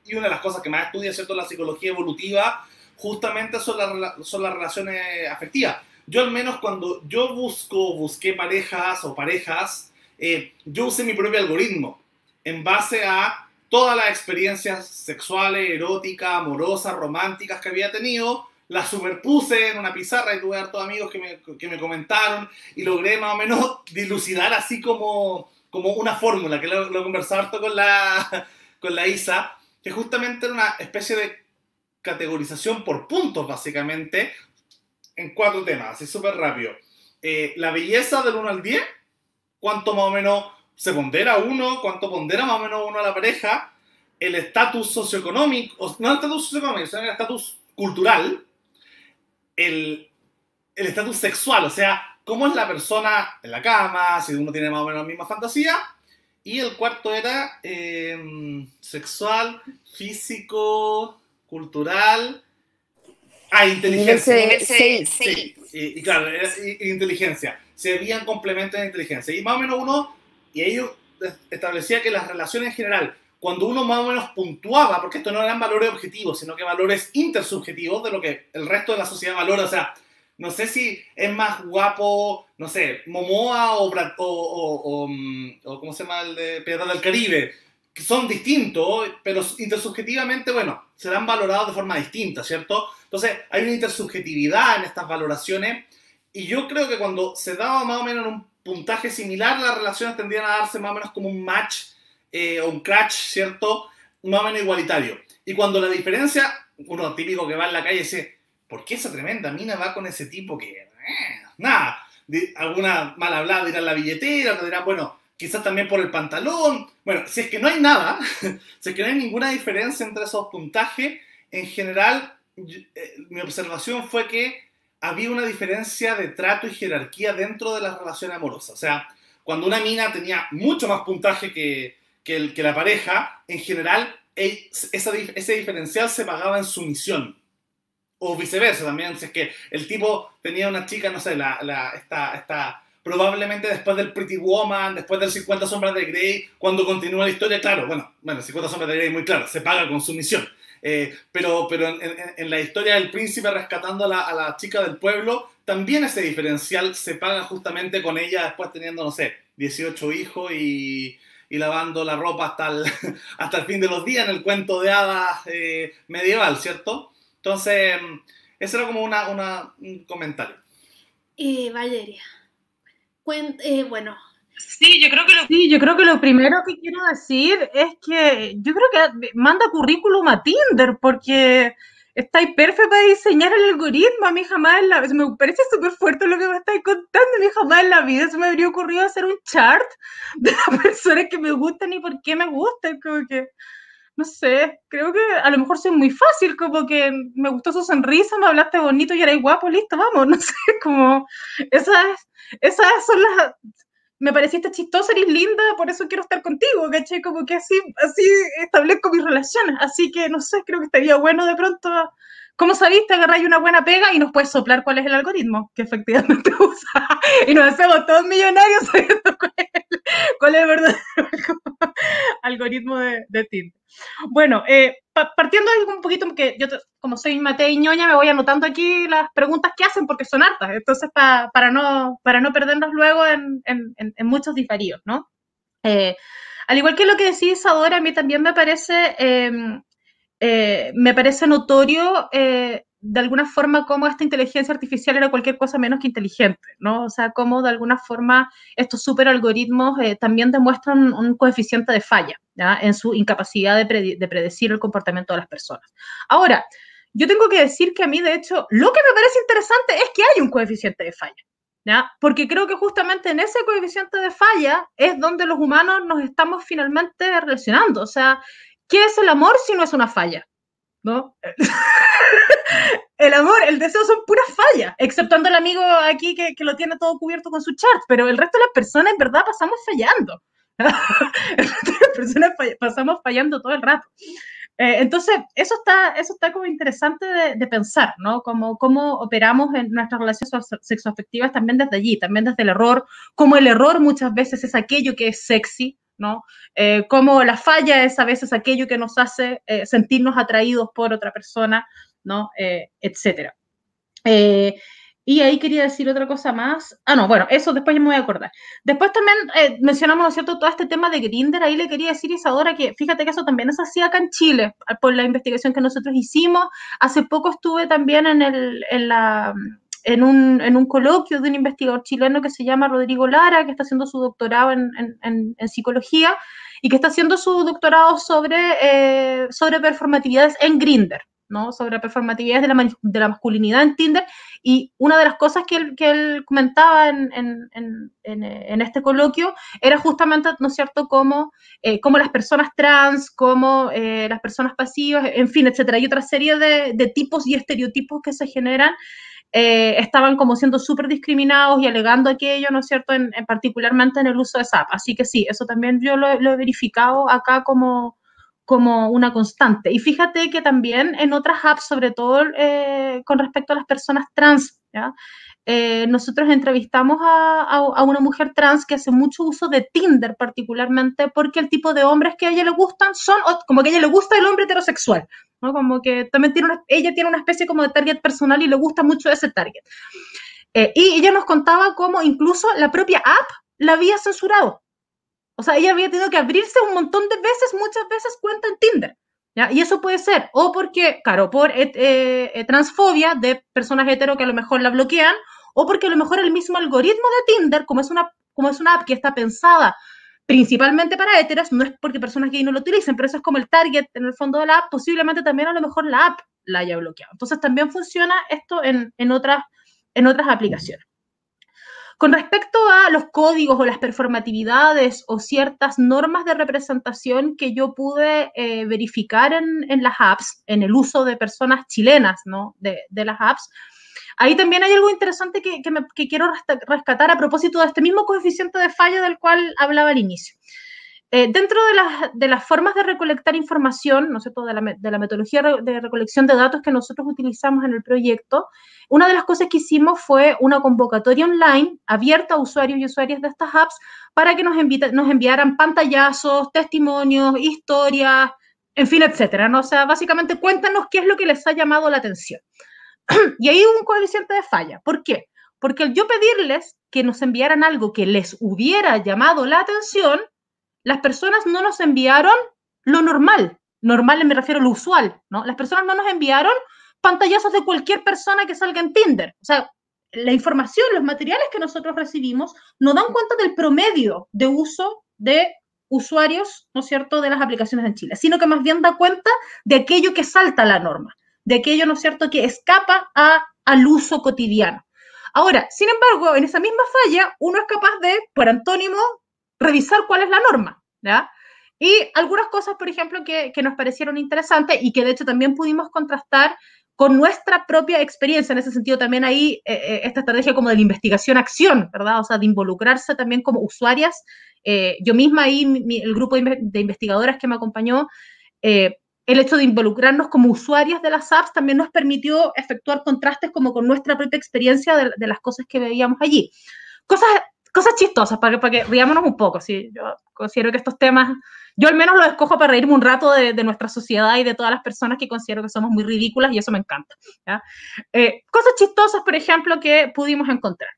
Y una de las cosas que más estudia, ¿cierto?, la psicología evolutiva, justamente son, son las relaciones afectivas. Yo al menos cuando yo busco, busqué parejas o parejas, eh, yo usé mi propio algoritmo en base a todas las experiencias sexuales, eróticas, amorosas, románticas que había tenido, la superpuse en una pizarra y tuve hartos amigos que me, que me comentaron y logré más o menos dilucidar así como, como una fórmula, que lo, lo conversado harto con la, con la Isa, que justamente era una especie de categorización por puntos, básicamente, en cuatro temas, así súper rápido. Eh, la belleza del 1 al 10, cuánto más o menos se pondera uno, cuánto pondera más o menos uno a la pareja, el estatus socioeconómico, no el estatus socioeconómico, sino el estatus cultural, el estatus sexual, o sea, cómo es la persona en la cama, si uno tiene más o menos la misma fantasía. Y el cuarto era em, sexual, físico, cultural. Ah, inteligencia. Sí, sí. Y, claro, inteligencia. Se veían complementos de inteligencia. Y más o menos uno, y ellos establecía que las relaciones en general cuando uno más o menos puntuaba, porque esto no eran valores objetivos, sino que valores intersubjetivos de lo que el resto de la sociedad valora, o sea, no sé si es más guapo, no sé, Momoa o, o, o, mm, o, ¿cómo se llama el de Pirata del Caribe? Que son distintos, pero intersubjetivamente, bueno, serán valorados de forma distinta, ¿cierto? Entonces, hay una intersubjetividad en estas valoraciones y yo creo que cuando se daba más o menos un puntaje similar, las relaciones tendrían a darse más o menos como un match eh, un crash, ¿cierto? Más o menos igualitario. Y cuando la diferencia, uno típico que va en la calle dice, ¿por qué esa tremenda mina va con ese tipo que... Eh, nada, alguna mal hablada dirá la billetera, otra dirá, bueno, quizás también por el pantalón. Bueno, si es que no hay nada, si es que no hay ninguna diferencia entre esos puntajes, en general, eh, mi observación fue que había una diferencia de trato y jerarquía dentro de las relaciones amorosas. O sea, cuando una mina tenía mucho más puntaje que, que, la pareja, en general, ese diferencial se pagaba en sumisión. O viceversa también, si es que el tipo tenía una chica, no sé, la, la, esta, esta, probablemente después del Pretty Woman, después del 50 Sombras de Grey, cuando continúa la historia, claro, bueno, bueno, 50 Sombras de Grey muy claro, se paga con sumisión. Eh, pero pero en, en, la historia del príncipe rescatando a la, a la, chica del pueblo, también ese diferencial se paga justamente con ella después teniendo, no sé, 18 hijos y, y lavando la ropa hasta el, hasta el fin de los días en el cuento de hadas eh, medieval, ¿cierto? Entonces, ese era como una, una un comentario. Eh, Valeria, eh, bueno. Sí yo, creo que lo, sí, yo creo que lo primero que quiero decir es que yo creo que manda currículum a Tinder porque estáis perfecto para diseñar el algoritmo. A mí jamás en la vida, me parece súper fuerte lo que me estáis contando. A mí jamás en la vida se me habría ocurrido hacer un chart de las personas que me gustan y por qué me gustan. Como que no sé, creo que a lo mejor soy muy fácil, como que me gustó su sonrisa, me hablaste bonito y eres guapo, listo, vamos, no sé, como esas, esas son las, me pareciste chistosa, eres linda, por eso quiero estar contigo, ¿cachai? Como que así, así establezco mis relaciones, así que no sé, creo que estaría bueno de pronto ¿Cómo sabiste? Agarráis una buena pega y nos puedes soplar cuál es el algoritmo que efectivamente usa. Y nos hacemos todos millonarios sabiendo cuál es, el verdadero algoritmo de, de Tinder. Bueno, eh, partiendo de un poquito, porque yo como soy Matei ñoña, me voy anotando aquí las preguntas que hacen porque son hartas. Entonces, para, no, para no perdernos luego en, muchos diferidos, ¿no? Eh, al igual que lo que decís ahora, a mí también me parece em, eh, me parece notorio eh, de alguna forma cómo esta inteligencia artificial era cualquier cosa menos que inteligente, ¿no? O sea, cómo de alguna forma estos superalgoritmos eh, también demuestran un coeficiente de falla ¿ya? en su incapacidad de, predecir el comportamiento de las personas. Ahora, yo tengo que decir que a mí, de hecho, lo que me parece interesante es que hay un coeficiente de falla. ¿Ya? Porque creo que justamente en ese coeficiente de falla es donde los humanos nos estamos finalmente relacionando. O sea, ¿Qué es el amor si no es una falla? ¿No? el amor, el deseo son puras fallas, exceptuando el amigo aquí que, lo tiene todo cubierto con su chart, pero el resto de las personas en verdad pasamos fallando. las personas pasamos fallando todo el rato. Eh, entonces, eso está, eso está como interesante de, pensar, ¿no? Como, cómo operamos en nuestras relaciones sexoafectivas también desde allí, también desde el error, como el error muchas veces es aquello que es sexy, ¿no? Eh, como la falla es a veces aquello que nos hace eh, sentirnos atraídos por otra persona, ¿no? Eh, etcétera. y ahí quería decir otra cosa más. Ah, no, bueno, eso después ya me voy a acordar. Después también mencionamos, ¿no es cierto?, todo este tema de Grinder. Ahí le quería decir Isadora que fíjate que eso también es así acá en Chile, por la investigación que nosotros hicimos. Hace poco estuve también en, el, en la en un, en un coloquio de un investigador chileno que se llama Rodrigo Lara, que está haciendo su doctorado en, en, psicología y que está haciendo su doctorado sobre, eh, sobre performatividades en Grinder, ¿no? sobre la, de la, masculinidad en Tinder. Y una de las cosas que él, comentaba en, este coloquio era justamente, ¿no es cierto?, cómo, eh, las personas trans, como eh, las personas pasivas, en fin, etcétera. Hay otra serie de, tipos y estereotipos que se generan eh, estaban como siendo súper discriminados y alegando aquello, ¿no es cierto?, en, particularmente en el uso de SAP. Así que sí, eso también yo lo, he verificado acá como, como una constante. Y fíjate que también en otras apps, sobre todo eh, con respecto a las personas trans. Eh, nosotros entrevistamos a, una mujer trans que hace mucho uso de Tinder particularmente porque el tipo de hombres que a ella le gustan son como que a ella le gusta el hombre heterosexual, ¿no? Como que también tiene ella tiene una especie como de target personal y le gusta mucho ese target. Eh, y ella nos contaba cómo incluso la propia app la había censurado. O sea, ella había tenido que abrirse un montón de veces, muchas veces cuenta en Tinder. ¿ya? Y eso puede ser o porque, claro, por eh, transfobia de personas hetero que a lo mejor la bloquean, o porque a lo mejor el mismo algoritmo de Tinder, como es una, como es una app que está pensada principalmente para heteros, no es porque personas gay no lo utilicen, pero eso es como el target en el fondo de la app, posiblemente también a lo mejor la app la haya bloqueado. Entonces también funciona esto en, en otras, en otras aplicaciones. Con respecto a los códigos o las performatividades o ciertas normas de representación que yo pude eh, verificar en, en, las apps, en el uso de personas chilenas ¿no? de, de las apps, Ahí también hay algo interesante que, quiero rescatar a propósito de este mismo coeficiente de falla del cual hablaba al inicio. Eh, dentro de las, formas de recolectar información, ¿no sé, de la, de la metodología de recolección de datos que nosotros utilizamos en el proyecto, una de las cosas que hicimos fue una convocatoria online abierta a usuarios y usuarias de estas apps para que nos, nos enviaran pantallazos, testimonios, historias, en fin, etcétera. ¿no? O sea, básicamente cuéntanos qué es lo que les ha llamado la atención. y ahí hubo un coeficiente de falla. ¿Por qué? Porque al yo pedirles que nos enviaran algo que les hubiera llamado la atención, las personas no nos enviaron lo normal. Normal me refiero a lo usual, ¿no? Las personas no nos enviaron pantallazos de cualquier persona que salga en Tinder. O sea, la información, los materiales que nosotros recibimos no dan cuenta del promedio de uso de usuarios, ¿no cierto?, de las aplicaciones en Chile, sino que más bien da cuenta de aquello que salta la norma de aquello, ¿no cierto?, que escapa a, al uso cotidiano. Ahora, sin embargo, en esa misma falla, uno es capaz de, por antónimo, revisar cuál es la norma, ¿ya? Y algunas cosas, por ejemplo, que, nos parecieron interesantes y que de hecho también pudimos contrastar con nuestra propia experiencia. En ese sentido, también ahí eh, eh, esta estrategia como de la investigación-acción, ¿verdad? O sea, de involucrarse también como usuarias. Eh, yo misma ahí, mi, el grupo de, investigadoras que me acompañó, el hecho de involucrarnos como usuarias de las apps también nos permitió efectuar contrastes como con nuestra propia experiencia de, de las cosas que veíamos allí. Cosas, cosas chistosas, para que, para que riámonos un poco, ¿sí? Yo considero que estos temas yo al menos lo escojo para reírme un rato de, de, nuestra sociedad y de todas las personas que considero que somos muy ridículas y eso me encanta. Eh, cosas chistosas, por ejemplo, que pudimos encontrar.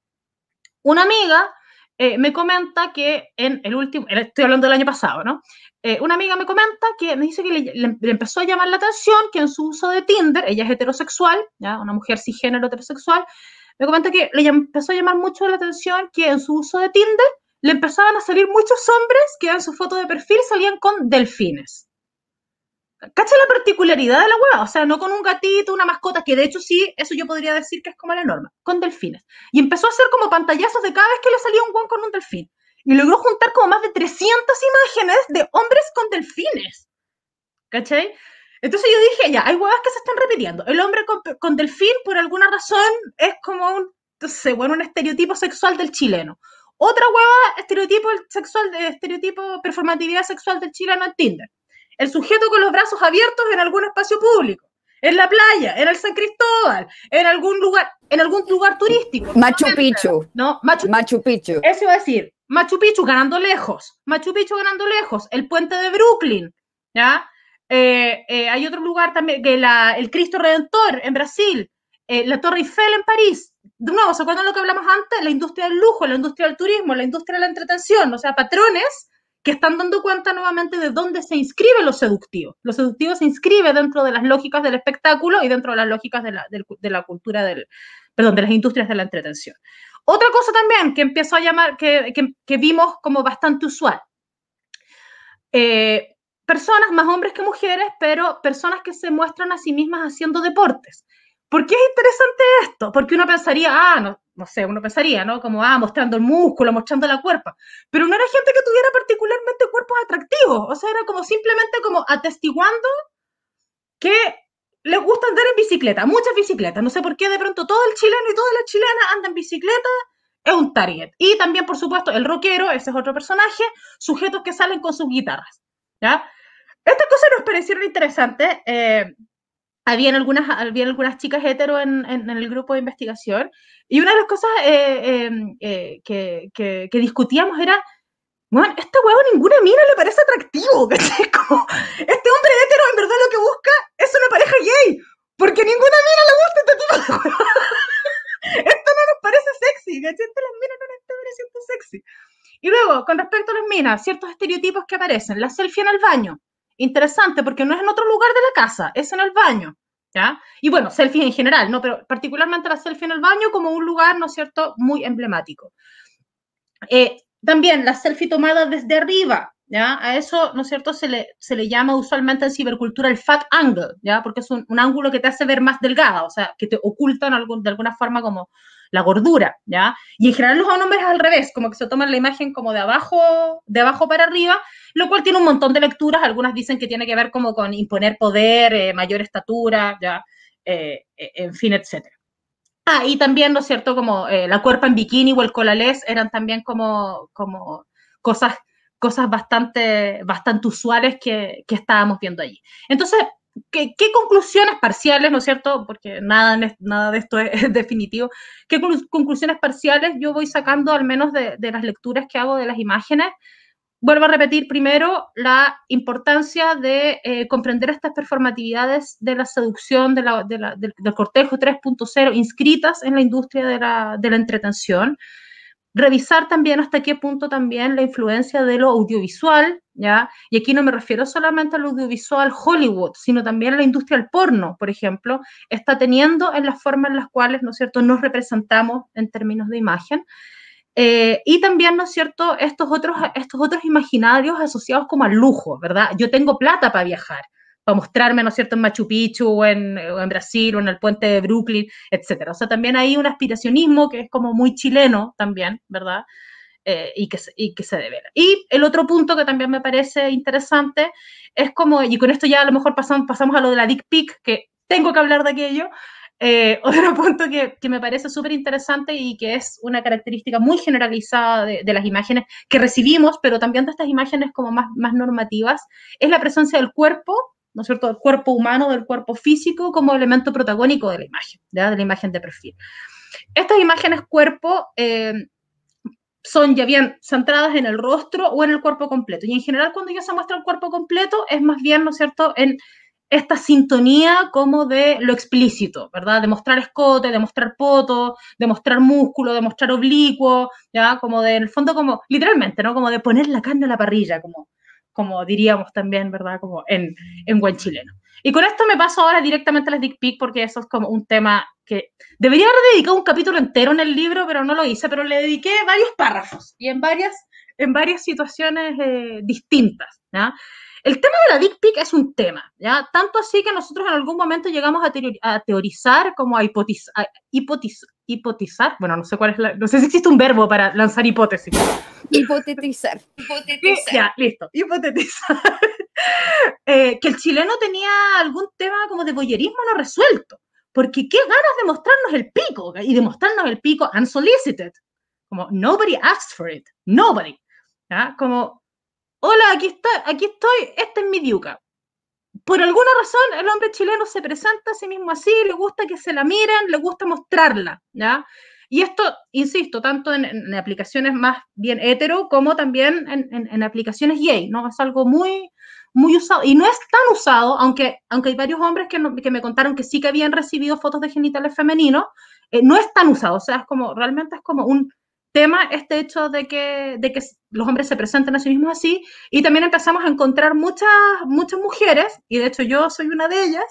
Una amiga eh, me comenta que en el último, estoy hablando del año pasado, ¿no? Eh, una amiga me comenta que me dice que le, le, le, empezó a llamar la atención que en su uso de Tinder, ella es heterosexual, ¿ya? una mujer cisgénero heterosexual, me comenta que le empezó a llamar mucho la atención que en su uso de Tinder le empezaban a salir muchos hombres que en su foto de perfil salían con delfines. ¿Cacha la particularidad de la hueá? O sea, no con un gatito, una mascota, que de hecho sí, eso yo podría decir que es como la norma, con delfines. Y empezó a hacer como pantallazos de cada vez que le salía un guan con un delfín. Y logró juntar como más de 300 imágenes de hombres con delfines. ¿Cachai? Entonces yo dije, ya, hay huevas que se están repitiendo. El hombre con, con delfín, por alguna razón, es como un, no sé, bueno, un estereotipo sexual del chileno. Otra hueva, estereotipo sexual, estereotipo performatividad sexual del chileno en Tinder. El sujeto con los brazos abiertos en algún espacio público, en la playa, en el San Cristóbal, en algún lugar, en algún lugar turístico. Machu Picchu. No, Machu, Machu Picchu. Eso iba a decir. Machu Picchu ganando lejos. Machu Picchu ganando lejos. El puente de Brooklyn. ¿Ya? Eh, eh, hay otro lugar también, que la, el Cristo Redentor en Brasil. Eh, la Torre Eiffel en París de nuevo, ¿se acuerdan lo que hablamos antes? La industria del lujo, la industria del turismo, la industria de la entretención, o sea, patrones que están dando cuenta nuevamente de dónde se inscribe lo seductivo. Lo seductivo se inscribe dentro de las lógicas del espectáculo y dentro de las lógicas de la, de, la cultura del, perdón, de las industrias de la entretención. Otra cosa también que empezó a llamar, que, que, que vimos como bastante usual. Eh, personas, más hombres que mujeres, pero personas que se muestran a sí mismas haciendo deportes. ¿Por qué es interesante esto? Porque uno pensaría, ah, no, no sé, uno pensaría, ¿no? Como, ah, mostrando el músculo, mostrando la cuerpa. Pero no era gente que tuviera particularmente cuerpos atractivos. O sea, era como simplemente como atestiguando que les gusta andar en bicicleta, muchas bicicletas. No sé por qué de pronto todo el chileno y toda la chilena anda en bicicleta, es un target. Y también, por supuesto, el rockero, ese es otro personaje, sujetos que salen con sus guitarras, ¿ya? Estas cosas nos parecieron interesantes. Eh, habían algunas, habían algunas chicas hetero en, en, en, el grupo de investigación y una de las cosas eh, eh, eh, que, que, que, discutíamos era, bueno, esta huevo ninguna mina le parece atractivo, Como, este hombre hetero en verdad lo que busca es una pareja gay, porque ninguna mina le gusta este tipo de huevo. Esto no nos parece sexy, ¿cachai? Las minas no nos está pareciendo sexy. Y luego, con respecto a las minas, ciertos estereotipos que aparecen, la selfie en el baño, interesante porque no es en otro lugar de la casa, es en el baño. ¿Ya? Y bueno, selfies en general, ¿no? Pero particularmente la selfie en el baño como un lugar, ¿no es cierto?, muy emblemático. Eh, también la selfie tomada desde arriba, ¿ya? A eso, ¿no es cierto?, se le, se le llama usualmente en cibercultura el fat angle, ¿ya? Porque es un, un ángulo que te hace ver más delgada, o sea, que te oculta en algún, de alguna forma como la gordura, ¿ya? Y en general los hombres al revés, como que se toman la imagen como de abajo, de abajo para arriba, lo cual tiene un montón de lecturas, algunas dicen que tiene que ver como con imponer poder, eh, mayor estatura, ¿ya? Eh, eh en fin, etcétera. Ah, y también, ¿no es cierto?, como eh, la cuerpa en bikini o el colalés eran también como, como cosas, cosas bastante, bastante usuales que, que estábamos viendo allí. Entonces, ¿Qué, ¿qué, conclusiones parciales, ¿no es cierto? Porque nada, nada de esto es, definitivo. ¿Qué conclusiones parciales yo voy sacando, al menos de, las lecturas que hago de las imágenes? Vuelvo a repetir primero la importancia de eh, comprender estas performatividades de la seducción, de la, de la, del cortejo 3.0 inscritas en la industria de la, de la entretención revisar también hasta qué punto también la influencia de lo audiovisual, ¿ya? Y aquí no me refiero solamente al audiovisual Hollywood, sino también a la industria del porno, por ejemplo, está teniendo en las formas en las cuales, ¿no es cierto?, nos representamos en términos de imagen. Eh, y también, ¿no es cierto?, estos otros, estos otros imaginarios asociados como al lujo, ¿verdad? Yo tengo plata para viajar, para mostrarme, ¿no es cierto?, en Machu Picchu o en, o en, Brasil o en el puente de Brooklyn, etcétera. O sea, también hay un aspiracionismo que es como muy chileno también, ¿verdad? eh, y, que, y que se devela. Y el otro punto que también me parece interesante es como, y con esto ya a lo mejor pasamos, pasamos a lo de la dick pic, que tengo que hablar de aquello, eh, otro punto que, que me parece súper interesante y que es una característica muy generalizada de, de, las imágenes que recibimos, pero también de estas imágenes como más, más normativas, es la presencia del cuerpo, ¿no es cierto?, del cuerpo humano, del cuerpo físico como elemento protagónico de la imagen, ¿ya? de la imagen de perfil. Estas imágenes cuerpo eh, son ya bien centradas en el rostro o en el cuerpo completo. Y en general cuando ya se muestra el cuerpo completo es más bien, ¿no es cierto?, en esta sintonía como de lo explícito, ¿verdad? De mostrar escote, de mostrar poto, de mostrar músculo, de mostrar oblicuo, ¿ya? Como de, en el fondo, como, literalmente, ¿no? Como de poner la carne a la parrilla, como, como diríamos también, ¿verdad? Como en, en buen chileno. Y con esto me paso ahora directamente a las dick pic porque eso es como un tema que debería haber dedicado un capítulo entero en el libro, pero no lo hice, pero le dediqué varios párrafos y en varias, en varias situaciones eh, distintas, ¿ya? El tema de la dick pic es un tema, ¿ya? Tanto así que nosotros en algún momento llegamos a, teori a teorizar, como a, hipotiz a hipotiz hipotizar, bueno, no sé cuál es la, no sé si existe un verbo para lanzar hipótesis. Hipotetizar. Hipotetizar. Ya, listo, hipotetizar. eh, que el chileno tenía algún tema como de boyerismo no resuelto, porque qué ganas de mostrarnos el pico, y de mostrarnos el pico unsolicited, como nobody asked for it, nobody, ¿ya? Como hola, aquí, está, aquí estoy, esta es mi diuca. Por alguna razón, el hombre chileno se presenta a sí mismo así, le gusta que se la miren, le gusta mostrarla, ¿ya? Y esto, insisto, tanto en, aplicaciones más bien hetero como también en, aplicaciones gay, ¿no? Es algo muy, muy usado. Y no es tan usado, aunque, aunque hay varios hombres que, que me contaron que sí que habían recibido fotos de genitales femeninos, eh, no es tan usado. O sea, es como, realmente es como un tema este hecho de que, de que los hombres se presenten a sí mismos así, y también empezamos a encontrar muchas, muchas mujeres, y de hecho yo soy una de ellas,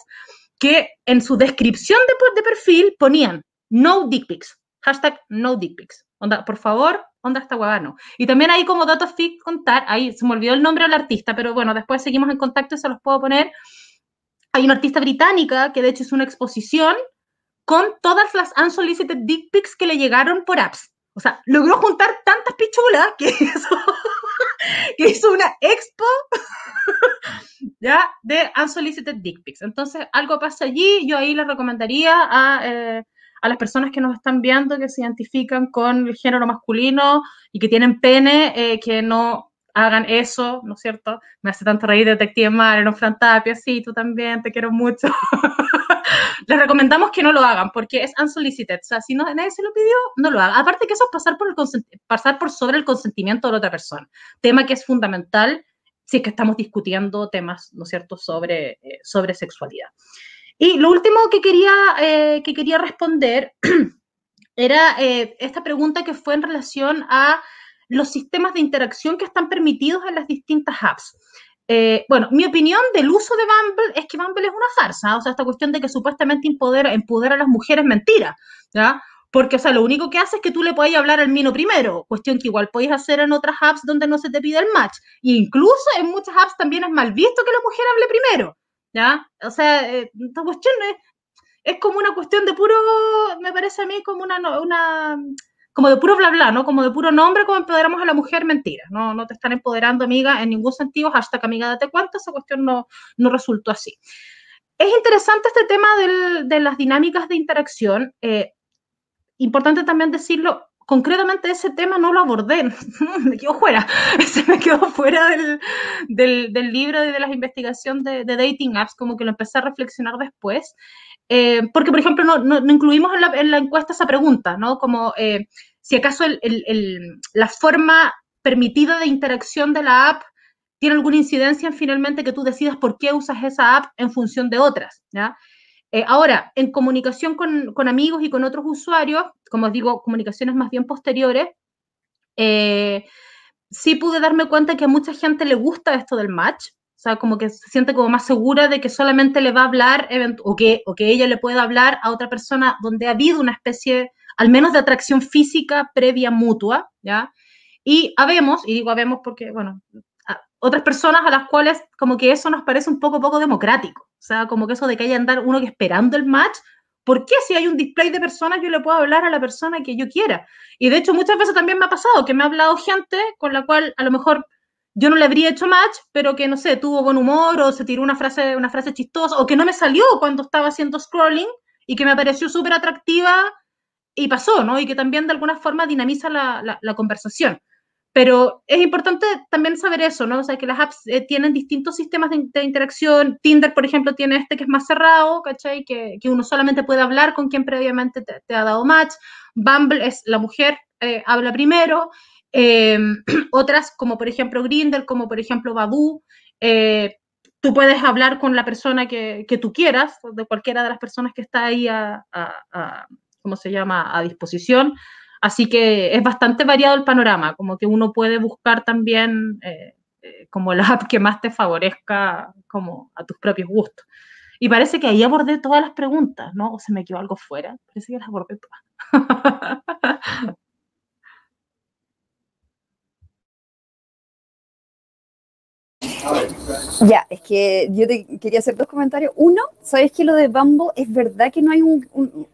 que en su descripción de, de perfil ponían no dick pics, hashtag no dick pics. Onda, por favor, onda esta hueá no. Y también hay como datos fic contar, ahí se me olvidó el nombre del artista, pero bueno, después seguimos en contacto y se los puedo poner. Hay una artista británica que de hecho hizo una exposición con todas las unsolicited dick pics que le llegaron por apps. O sea, logró juntar tantas pichulas que hizo, una expo ¿ya? de unsolicited dick pics. Entonces, algo pasa allí. Yo ahí les recomendaría a, eh, a, las personas que nos están viendo, que se identifican con el género masculino y que tienen pene, eh, que no hagan eso, ¿no es cierto? Me hace tanto reír Detective Mar, Fran Tapia, sí, tú también, te quiero mucho. Les recomendamos que no lo hagan porque es unsolicited, o si nadie se lo pidió, no lo hagan. Aparte que eso es pasar por, el pasar por sobre el consentimiento de la otra persona, tema que es fundamental si es que estamos discutiendo temas, ¿no es cierto?, sobre, eh, sobre sexualidad. Y lo último que quería, eh, que quería responder era eh, esta pregunta que fue en relación a los sistemas de interacción que están permitidos en las distintas apps. Eh, bueno, mi opinión del uso de Bumble es que Bumble es una farsa, o sea, esta cuestión de que supuestamente empodera, a las mujeres es mentira, ¿ya? Porque, o sea, lo único que hace es que tú le puedes hablar al mino primero, cuestión que igual podéis hacer en otras apps donde no se te pide el match. E incluso en muchas apps también es mal visto que la mujer hable primero, ¿ya? O sea, eh, esta cuestión es, es como una cuestión de puro, me parece a mí como una, una como de puro bla bla, ¿no? Como de puro nombre, como empoderamos a la mujer, mentira. No, no te están empoderando, amiga, en ningún sentido. Hashtag amiga, date cuenta, esa cuestión no, no resultó así. Es interesante este tema del, de las dinámicas de interacción. Eh, importante también decirlo, concretamente ese tema no lo abordé, me quedó fuera, se me quedó fuera del, del, del libro y de las investigaciones de, de, dating apps, como que lo empecé a reflexionar después, eh, porque por ejemplo no, no, no incluimos en la, en la, encuesta esa pregunta, ¿no? Como eh, si acaso el, el, la forma permitida de interacción de la app tiene alguna incidencia en finalmente que tú decidas por qué usas esa app en función de otras, ¿ya? Eh, ahora, en comunicación con, con, amigos y con otros usuarios, como os digo, comunicaciones más bien posteriores, eh, sí pude darme cuenta que a mucha gente le gusta esto del match, o sea, como que se siente como más segura de que solamente le va a hablar o que, o que ella le pueda hablar a otra persona donde ha habido una especie, al menos de atracción física previa mutua, ¿ya? Y habemos, y digo habemos porque, bueno, otras personas a las cuales como que eso nos parece un poco poco democrático. O sea, como que eso de que haya andar uno que esperando el match ¿Por qué si hay un display de personas yo le puedo hablar a la persona que yo quiera? Y de hecho muchas veces también me ha pasado que me ha hablado gente con la cual a lo mejor yo no le habría hecho match, pero que no sé, tuvo buen humor o se tiró una frase, una frase chistosa o que no me salió cuando estaba haciendo scrolling y que me pareció súper atractiva y pasó, ¿no? Y que también de alguna forma dinamiza la, conversación. Pero es importante también saber eso, ¿no? O sea, que las apps eh, tienen distintos sistemas de, interacción. Tinder, por ejemplo, tiene este que es más cerrado, ¿cachai? Que, que uno solamente puede hablar con quien previamente te, ha dado match. Bumble es la mujer, eh, habla primero. Em, otras, como por ejemplo Grindr, como por ejemplo Badoo, eh, tú puedes hablar con la persona que, que, tú quieras, de cualquiera de las personas que está ahí a ¿cómo se llama?, a disposición. Así que es bastante variado el panorama, como que uno puede buscar también eh, eh, como la app que más te favorezca como a tus propios gustos. Y parece que ahí abordé todas las preguntas, ¿no? O se me quedó algo fuera. Parece que las abordé todas. Ya, es que yo te quería hacer dos comentarios. Uno, sabes que lo de Bumble es verdad que no hay un,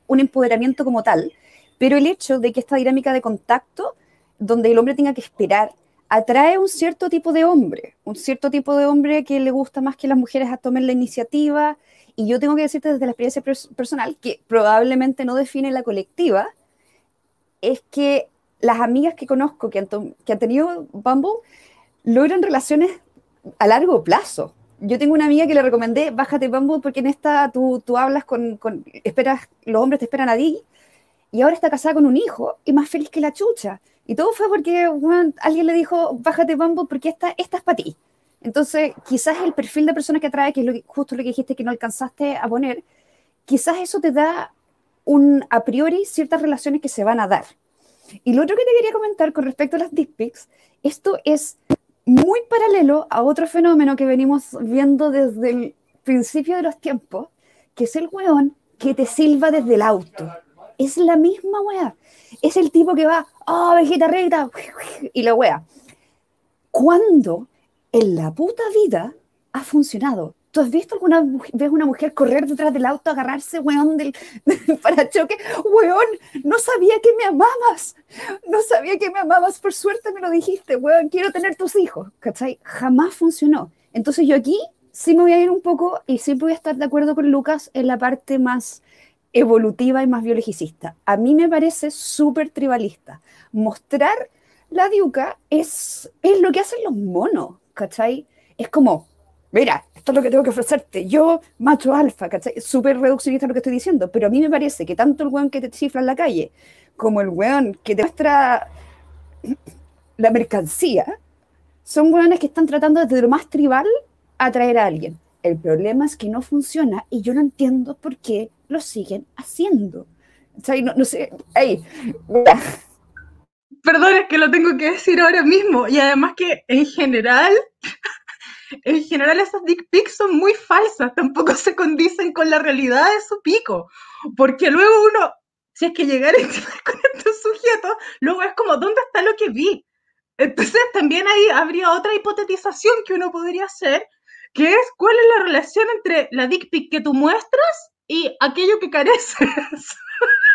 un empoderamiento como tal, pero el hecho de que esta dinámica de contacto, donde el hombre tenga que esperar, atrae un cierto tipo de hombre, un cierto tipo de hombre que le gusta más que las mujeres a tomen la iniciativa. Y yo tengo que decirte desde la experiencia personal, que probablemente no define la colectiva, es que las amigas que conozco que han, que han tenido Bumble logran relaciones a largo plazo. Yo tengo una amiga que le recomendé, bájate Bumble porque en esta tú, tú hablas con, con, esperas, los hombres te esperan a ti y ahora está casada con un hijo y más feliz que la chucha. Y todo fue porque alguien le dijo, bájate Bumble porque esta, esta es para ti. Entonces, quizás el perfil de persona que atrae, que es justo lo que dijiste que no alcanzaste a poner, quizás eso te da un a priori ciertas relaciones que se van a dar. Y lo otro que te quería comentar con respecto a las dick pics, esto es muy paralelo a otro fenómeno que venimos viendo desde el principio de los tiempos, que es el weón que te silba desde el auto es la misma wea. Es el tipo que va, oh, vegeta recta, y la wea. ¿Cuándo en la puta vida ha funcionado? ¿Tú has visto alguna vez una mujer correr detrás del auto, agarrarse, weón, del, del parachoque? Weón, no sabía que me amabas. No sabía que me amabas. Por suerte me lo dijiste, weón, quiero tener tus hijos. ¿Cachai? Jamás funcionó. Entonces yo aquí sí me voy a ir un poco y sí voy a estar de acuerdo con Lucas en la parte más evolutiva y más biologicista. A mí me parece súper tribalista. Mostrar la diuca es, es lo que hacen los monos, ¿cachai? Es como, mira, esto es lo que tengo que ofrecerte, yo, macho alfa, ¿cachai? Súper reduccionista lo que estoy diciendo, pero a mí me parece que tanto el weón que te cifra en la calle, como el weón que te muestra la mercancía, son weones que están tratando desde lo más tribal atraer a alguien. El problema es que no funciona y yo no entiendo por qué lo siguen haciendo. no, sé, Perdón, es que lo tengo que decir ahora mismo. Y además que en general, en general esas dick pics son muy falsas, tampoco se condicen con la realidad de su pico. Porque luego uno, si es que llegar con estos sujetos, luego es como, ¿dónde está lo que vi? Entonces también ahí habría otra hipotetización que uno podría hacer, que es cuál es la relación entre la dick pic que tú muestras y aquello que careces.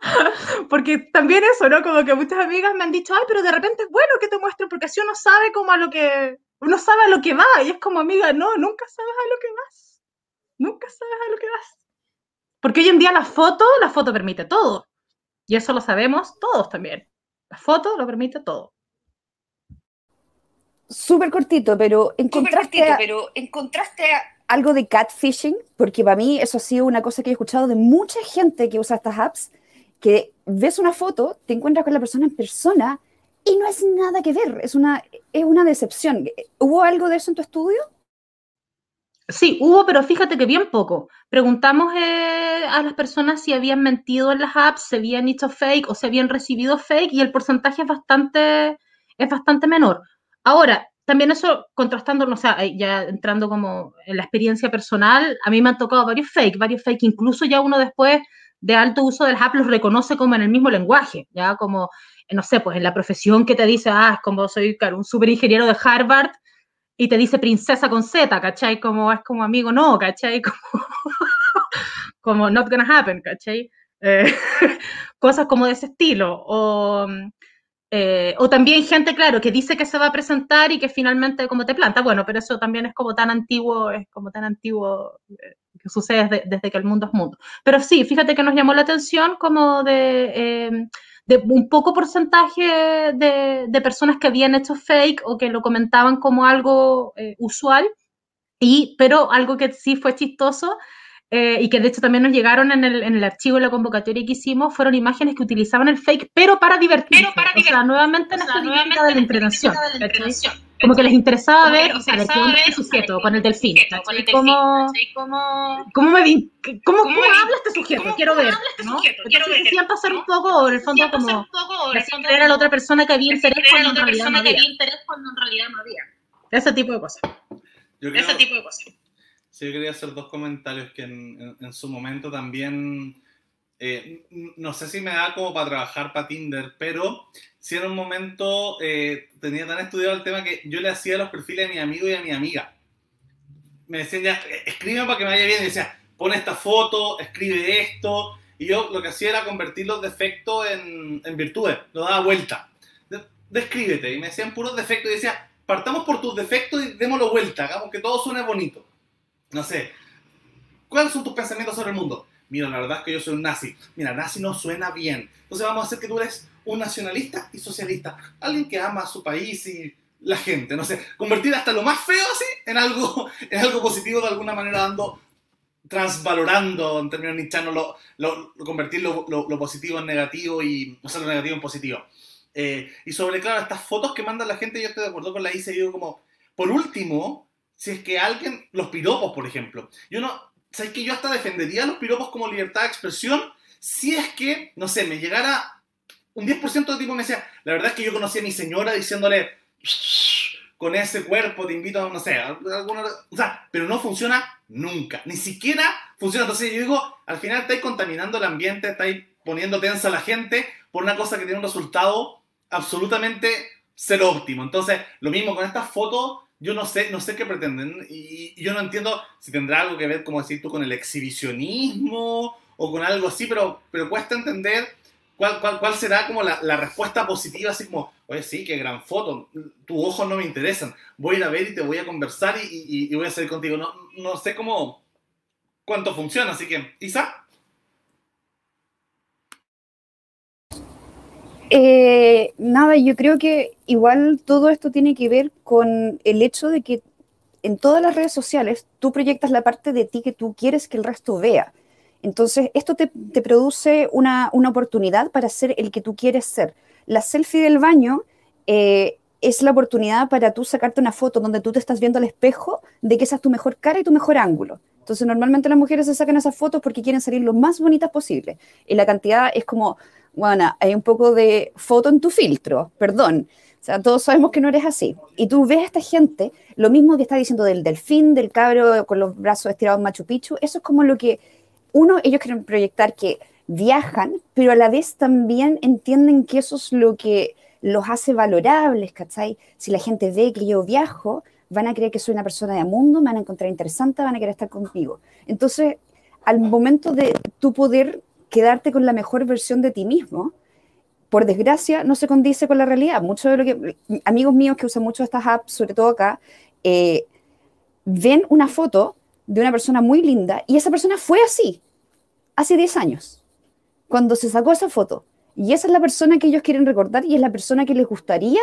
Porque también eso, ¿no? Como que muchas amigas me han dicho, ay, pero de repente es bueno que te muestren, porque así uno sabe como a lo que, uno sabe a lo que va, y es como, amiga, no, nunca sabes a lo que vas. Nunca sabes a lo que vas. Porque hoy en día la foto, la foto permite todo. Y eso lo sabemos todos también. La foto lo permite todo súper cortito, pero encontraste, pero encontraste algo de catfishing, porque para mí eso ha sido una cosa que he escuchado de mucha gente que usa estas apps, que ves una foto, te encuentras con la persona en persona y no es nada que ver, es una, es una decepción. ¿Hubo algo de eso en tu estudio? Sí, hubo, pero fíjate que bien poco. Preguntamos eh, a las personas si habían mentido en las apps, si habían hecho fake o si habían recibido fake y el porcentaje es bastante, es bastante menor. Ahora, también eso contrastando, o sea, ya entrando como en la experiencia personal, a mí me han tocado varios fake, varios fake, incluso ya uno después de alto uso del app los reconoce como en el mismo lenguaje, ya como, no sé, pues en la profesión que te dice, ah, es como soy claro, un super ingeniero de Harvard y te dice princesa con Z, ¿cachai? Como es como amigo, no, ¿cachai? Como como not gonna happen, ¿cachai? Eh, cosas como de ese estilo. O, eh, o también gente, claro, que dice que se va a presentar y que finalmente como te planta. Bueno, pero eso también es como tan antiguo, es como tan antiguo eh, que sucede desde, que el mundo es mundo. Pero sí, fíjate que nos llamó la atención como de, de un poco porcentaje de, de, personas que habían hecho fake o que lo comentaban como algo usual. Y, pero algo que sí fue chistoso eh, y que de hecho también nos llegaron en el, en el archivo de la convocatoria que hicimos, fueron imágenes que utilizaban el fake, pero para divertirse. para o sea, nuevamente en esta dinámica de la entretención. Como que les interesaba ver, o sea, de qué este sujeto, con el delfín. ¿Cómo, ¿Cómo, me, cómo, cómo, habla este sujeto? Quiero ver, ¿no? Quiero ver. Decían pasar un poco, en el fondo, como era a la otra persona que había interés cuando en realidad no había. Ese tipo de cosas. Ese tipo de cosas. Sí, yo quería hacer dos comentarios que en, su momento también, eh, no sé si me da como para trabajar para Tinder, pero sí en un momento eh, tenía tan estudiado el tema que yo le hacía los perfiles a mi amigo y a mi amiga. Me decían ya, escribe para que me vaya bien, y decía, pon esta foto, escribe esto, y yo lo que hacía era convertir los defectos en, en virtudes, lo daba vuelta. descríbete, y me decían puros defectos, y decía, partamos por tus defectos y démoslo vuelta, hagamos que todo suene bonito no sé, ¿cuáles son tus pensamientos sobre el mundo? Mira, la verdad es que yo soy un nazi. Mira, nazi no suena bien. Entonces vamos a hacer que tú eres un nacionalista y socialista. Alguien que ama a su país y la gente. No sé, convertir hasta lo más feo así en algo, en algo positivo de alguna manera dando, transvalorando en términos nichanos, lo, lo, convertir lo, lo, positivo en negativo y, o sea, lo negativo en positivo. Eh, y sobre, claro, estas fotos que manda la gente, yo estoy de acuerdo con la ICE, digo como, por último, si es que alguien, los piropos, por ejemplo, yo no, ¿sabes que yo hasta defendería los piropos como libertad de expresión si es que, no sé, me llegara un 10% de tipo me decía, la verdad es que yo conocí a mi señora diciéndole, con ese cuerpo te invito a, no sé, alguna, o sea, pero no funciona nunca, ni siquiera funciona. Entonces yo digo, al final estáis contaminando el ambiente, estáis poniendo tensa a la gente por una cosa que tiene un resultado absolutamente ser óptimo. Entonces, lo mismo con estas fotos, yo no sé, no sé qué pretenden y, yo no entiendo si tendrá algo que ver, como decir tú, con el exhibicionismo o con algo así, pero, pero cuesta entender cuál, cuál, cuál será como la, la, respuesta positiva, así como, oye, sí, qué gran foto, tus ojos no me interesan, voy a ir a ver y te voy a conversar y, y, voy a salir contigo. No, no sé cómo, cuánto funciona, así que, Isa. Eh, nada, yo creo que igual todo esto tiene que ver con el hecho de que en todas las redes sociales tú proyectas la parte de ti que tú quieres que el resto vea. Entonces, esto te, produce una, oportunidad para ser el que tú quieres ser. La selfie del baño eh, es la oportunidad para tú sacarte una foto donde tú te estás viendo al espejo de que esa es tu mejor cara y tu mejor ángulo. Entonces, normalmente las mujeres se sacan esas fotos porque quieren salir lo más bonitas posible. Y la cantidad es como bueno, hay un poco de foto en tu filtro, perdón. O sea, todos sabemos que no eres así. Y tú ves a esta gente, lo mismo que está diciendo del delfín, del cabro con los brazos estirados en Machu Picchu, eso es como lo que, uno, ellos quieren proyectar que viajan, pero a la vez también entienden que eso es lo que los hace valorables, ¿cachai? Si la gente ve que yo viajo, van a creer que soy una persona de mundo, me van a encontrar interesante, van a querer estar conmigo. Entonces, al momento de tu poder quedarte con la mejor versión de ti mismo, por desgracia, no se condice con la realidad. Muchos de lo que, amigos míos que usan mucho estas apps, sobre todo acá, eh, ven una foto de una persona muy linda y esa persona fue así, hace 10 años, cuando se sacó esa foto. Y esa es la persona que ellos quieren recordar y es la persona que les gustaría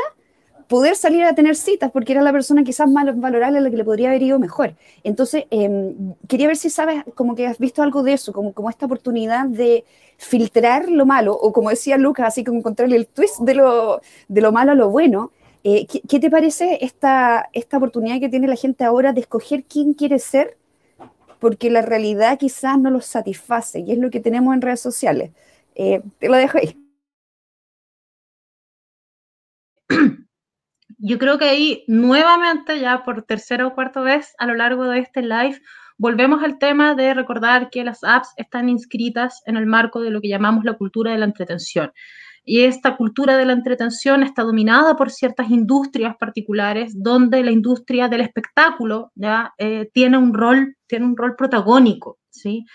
poder salir a tener citas, porque era la persona quizás más valorable a la que le podría haber ido mejor. Entonces, em, quería ver si sabes, como que has visto algo de eso, como, esta oportunidad de filtrar lo malo, o como decía Lucas, así como encontrarle el twist de lo, de lo malo a lo bueno. Eh, ¿qué, te parece esta, esta oportunidad que tiene la gente ahora de escoger quién quiere ser? Porque la realidad quizás no los satisface, y es lo que tenemos en redes sociales. Eh, te lo dejo ahí. yo creo que ahí nuevamente, ya por tercera o cuarta vez a lo largo de este live, volvemos al tema de recordar que las apps están inscritas en el marco de lo que llamamos la cultura de la entretención. Y esta cultura de la entretención está dominada por ciertas industrias particulares, donde la industria del espectáculo ya eh, tiene un rol, tiene un rol protagónico, ¿sí?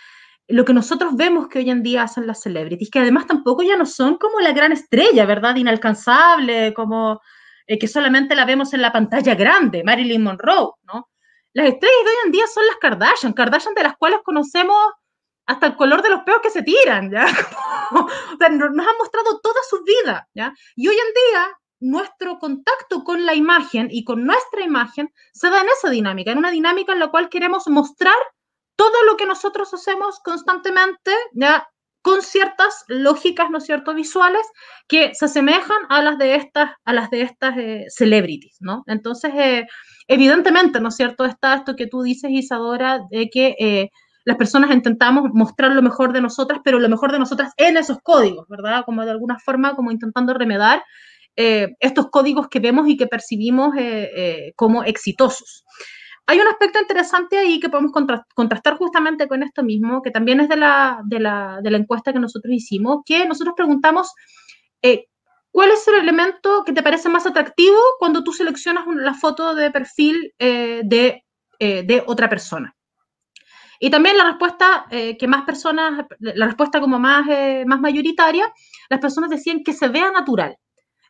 lo que nosotros vemos que hoy en día hacen las celebrities, que además tampoco ya no son como la gran estrella, ¿verdad? Inalcanzable, como eh, que solamente la vemos en la pantalla grande, Marilyn Monroe, ¿no? Las estrellas de hoy en día son las Kardashian, Kardashian de las cuales conocemos hasta el color de los peos que se tiran, ¿ya? o sea, nos han mostrado toda su vida, ¿ya? Y hoy en día nuestro contacto con la imagen y con nuestra imagen se da en esa dinámica, en una dinámica en la cual queremos mostrar todo lo que nosotros hacemos constantemente, ya con ciertas lógicas, ¿no es cierto?, visuales que se asemejan a las de estas, a las de estas eh, celebrities, ¿no? Entonces, eh, evidentemente, ¿no cierto?, está esto que tú dices, Isadora, de que eh, las personas intentamos mostrar lo mejor de nosotras, pero lo mejor de nosotras en esos códigos, ¿verdad? Como de alguna forma, como intentando remedar estos códigos que vemos y que percibimos como exitosos. Hay un aspecto interesante ahí que podemos contrastar justamente con esto mismo, que también es de la, de la, de la encuesta que nosotros hicimos, que nosotros preguntamos, eh, ¿cuál es el elemento que te parece más atractivo cuando tú seleccionas la foto de perfil eh, de, eh, de, otra persona? Y también la respuesta que más personas, la respuesta como más, más mayoritaria, las personas decían que se vea natural.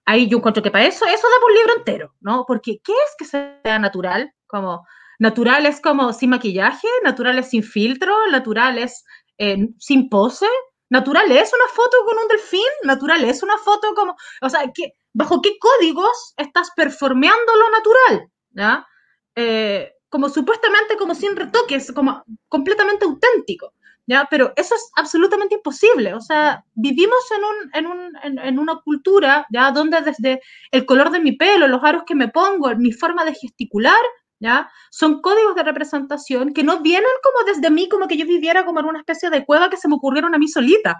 Ahí yo encuentro que para eso, eso da por un libro entero, ¿no? Porque ¿qué es que se vea natural? Como Natural es como sin maquillaje, natural es sin filtro, natural es eh, sin pose, natural es una foto con un delfín, natural es una foto como, o sea, ¿qué, ¿bajo qué códigos estás performeando lo natural? ¿ya? Eh, como supuestamente como sin retoques, como completamente auténtico. ¿Ya? Pero eso es absolutamente imposible. O sea, vivimos en, un, en, un, en, una cultura, ¿ya? Donde desde el color de mi pelo, los aros que me pongo, mi forma de gesticular, ¿ya? Son códigos de representación que no vienen como desde mí, como que yo viviera como en una especie de cueva que se me ocurrieron a mí solita,